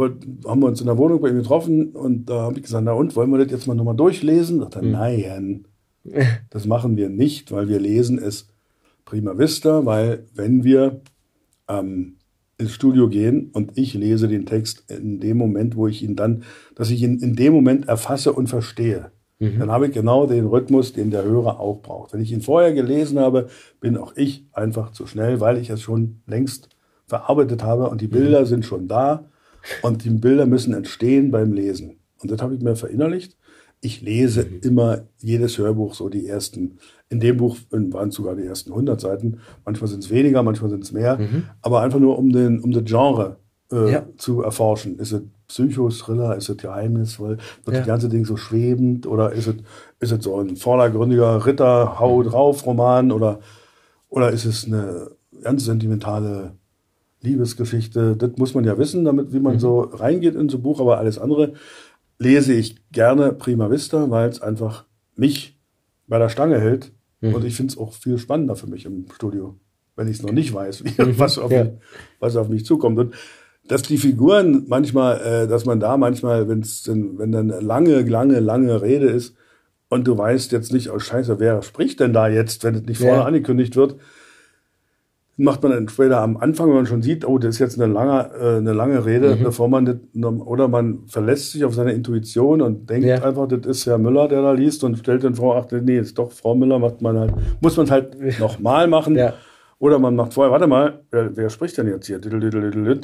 wollt- haben wir uns in der Wohnung bei ihm getroffen und da habe ich gesagt, na und, wollen wir das jetzt mal nochmal durchlesen? Hat er, nein, [LAUGHS] das machen wir nicht, weil wir lesen es Prima Vista, weil wenn wir ähm, ins Studio gehen und ich lese den Text in dem Moment, wo ich ihn dann, dass ich ihn in dem Moment erfasse und verstehe. Mhm. Dann habe ich genau den Rhythmus, den der Hörer auch braucht. Wenn ich ihn vorher gelesen habe, bin auch ich einfach zu schnell, weil ich es schon längst verarbeitet habe und die mhm. Bilder mhm. sind schon da und die Bilder müssen entstehen beim Lesen. Und das habe ich mir verinnerlicht. Ich lese mhm. immer jedes Hörbuch so die ersten in dem Buch waren es sogar die ersten 100 Seiten. Manchmal sind es weniger, manchmal sind es mehr. Mhm. Aber einfach nur, um den, um das Genre äh, ja. zu erforschen. Ist es Psycho-Thriller? Ist es geheimnisvoll? Wird ja. das ganze Ding so schwebend? Oder ist es, ist es so ein vordergründiger Ritter, Hau drauf Roman? Oder, oder ist es eine ganz sentimentale Liebesgeschichte? Das muss man ja wissen, damit, wie man mhm. so reingeht in so ein Buch. Aber alles andere lese ich gerne prima vista, weil es einfach mich bei der Stange hält Mhm. Und ich finde es auch viel spannender für mich im Studio, wenn ich es noch nicht weiß, mhm. was, auf ja. mich, was auf mich zukommt. Und dass die Figuren manchmal, äh, dass man da manchmal, wenn's denn, wenn dann eine lange, lange, lange Rede ist und du weißt jetzt nicht, oh Scheiße, wer spricht denn da jetzt, wenn es nicht vorher ja. angekündigt wird, macht man entweder am Anfang, wenn man schon sieht, oh, das ist jetzt eine lange, äh, eine lange Rede, mhm. bevor man das, oder man verlässt sich auf seine Intuition und denkt ja. einfach, das ist Herr Müller, der da liest und stellt dann vor, ach nee, ist doch Frau Müller, macht man halt, muss man halt nochmal machen. Ja. Oder man macht vorher, warte mal, wer, wer spricht denn jetzt hier?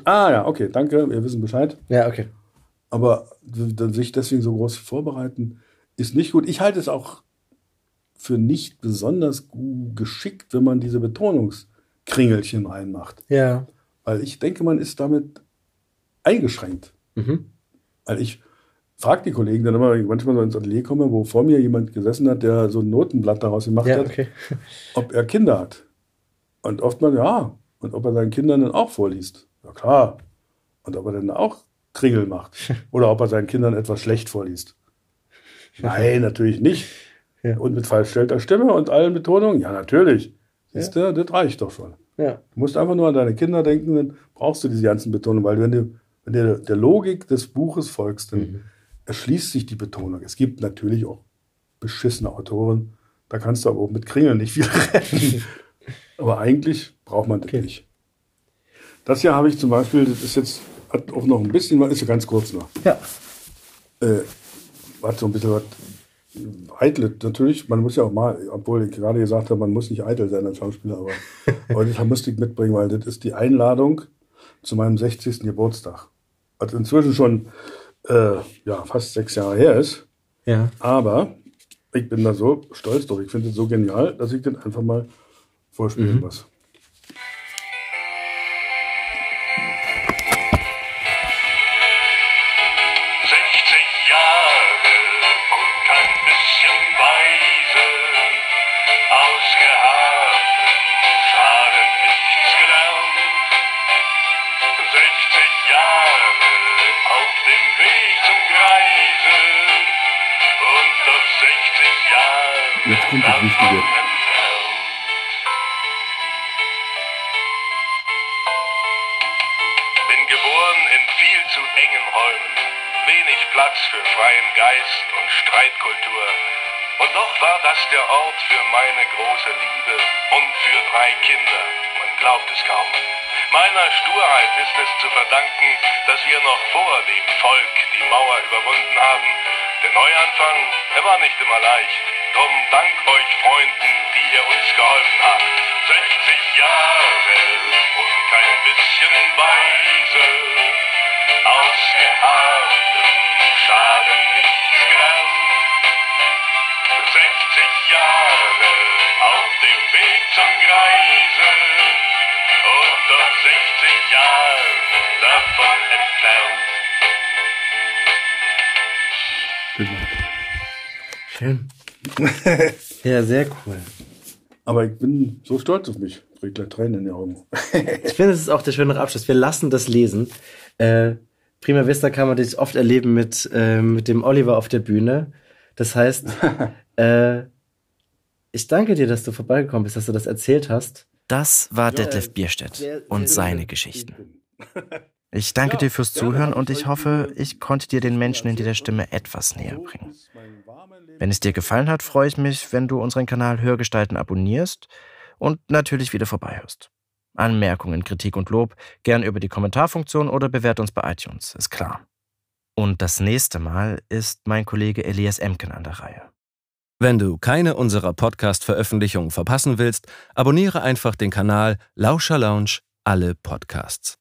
Ah ja, okay, danke, wir wissen Bescheid. Ja, okay. Aber sich deswegen so groß vorbereiten, ist nicht gut. Ich halte es auch für nicht besonders geschickt, wenn man diese Betonungs- Kringelchen reinmacht. Ja. Weil ich denke, man ist damit eingeschränkt. Mhm. Weil ich frage die Kollegen dann immer, wenn ich manchmal so ins Atelier komme, wo vor mir jemand gesessen hat, der so ein Notenblatt daraus gemacht ja, okay. hat, ob er Kinder hat. Und oftmals ja. Und ob er seinen Kindern dann auch vorliest. Ja klar. Und ob er dann auch Kringel macht. [LAUGHS] Oder ob er seinen Kindern etwas schlecht vorliest. Nein, natürlich nicht. Ja. Und mit falschstellter Stimme und allen Betonungen? Ja, natürlich. Siehst du, das reicht doch schon. Ja. Du musst einfach nur an deine Kinder denken, dann brauchst du diese ganzen Betonungen, weil wenn du, wenn du der Logik des Buches folgst, dann mhm. erschließt sich die Betonung. Es gibt natürlich auch beschissene Autoren, da kannst du aber auch mit Kringeln nicht viel [LAUGHS] retten. aber eigentlich braucht man das okay. nicht. Das hier habe ich zum Beispiel, das ist jetzt hat auch noch ein bisschen, ist ja ganz kurz noch. Ja. Äh, hat so ein bisschen was eitel, natürlich, man muss ja auch mal, obwohl ich gerade gesagt habe, man muss nicht eitel sein als Schauspieler, aber [LAUGHS] heute musste ich mitbringen, weil das ist die Einladung zu meinem 60. Geburtstag. Was inzwischen schon äh, ja, fast sechs Jahre her ist. Ja. Aber ich bin da so stolz drauf. Ich finde es so genial, dass ich den einfach mal vorspielen mhm. muss. Überwunden haben. Der Neuanfang, der war nicht immer leicht. Drum dank euch Freunden, die ihr uns geholfen habt. 60 Jahre und kein bisschen weise. Ausgeharrtem Schaden nichts gelernt. 60 Jahre auf dem Weg zum Greise. Und doch 60 Jahre davon entfernt. Schön. [LAUGHS] ja, sehr cool. Aber ich bin so stolz auf mich. Ich gleich Tränen in die Augen. ich finde, es ist auch der schönere Abschluss. Wir lassen das lesen. Äh, Prima Vista kann man das oft erleben mit, äh, mit dem Oliver auf der Bühne. Das heißt, [LAUGHS] äh, ich danke dir, dass du vorbeigekommen bist, dass du das erzählt hast. Das war Detlef Bierstedt und seine Geschichten. [LAUGHS] Ich danke dir fürs Zuhören und ich hoffe, ich konnte dir den Menschen in dieser Stimme etwas näher bringen. Wenn es dir gefallen hat, freue ich mich, wenn du unseren Kanal Hörgestalten abonnierst und natürlich wieder vorbeihörst. Anmerkungen, Kritik und Lob gern über die Kommentarfunktion oder bewährt uns bei iTunes, ist klar. Und das nächste Mal ist mein Kollege Elias Emken an der Reihe. Wenn du keine unserer Podcast-Veröffentlichungen verpassen willst, abonniere einfach den Kanal Lauscher Lounge alle Podcasts.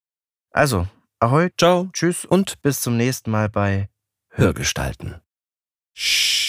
Also, ahoi, Ciao tschüss und bis zum nächsten Mal bei Hörgestalten. Shh.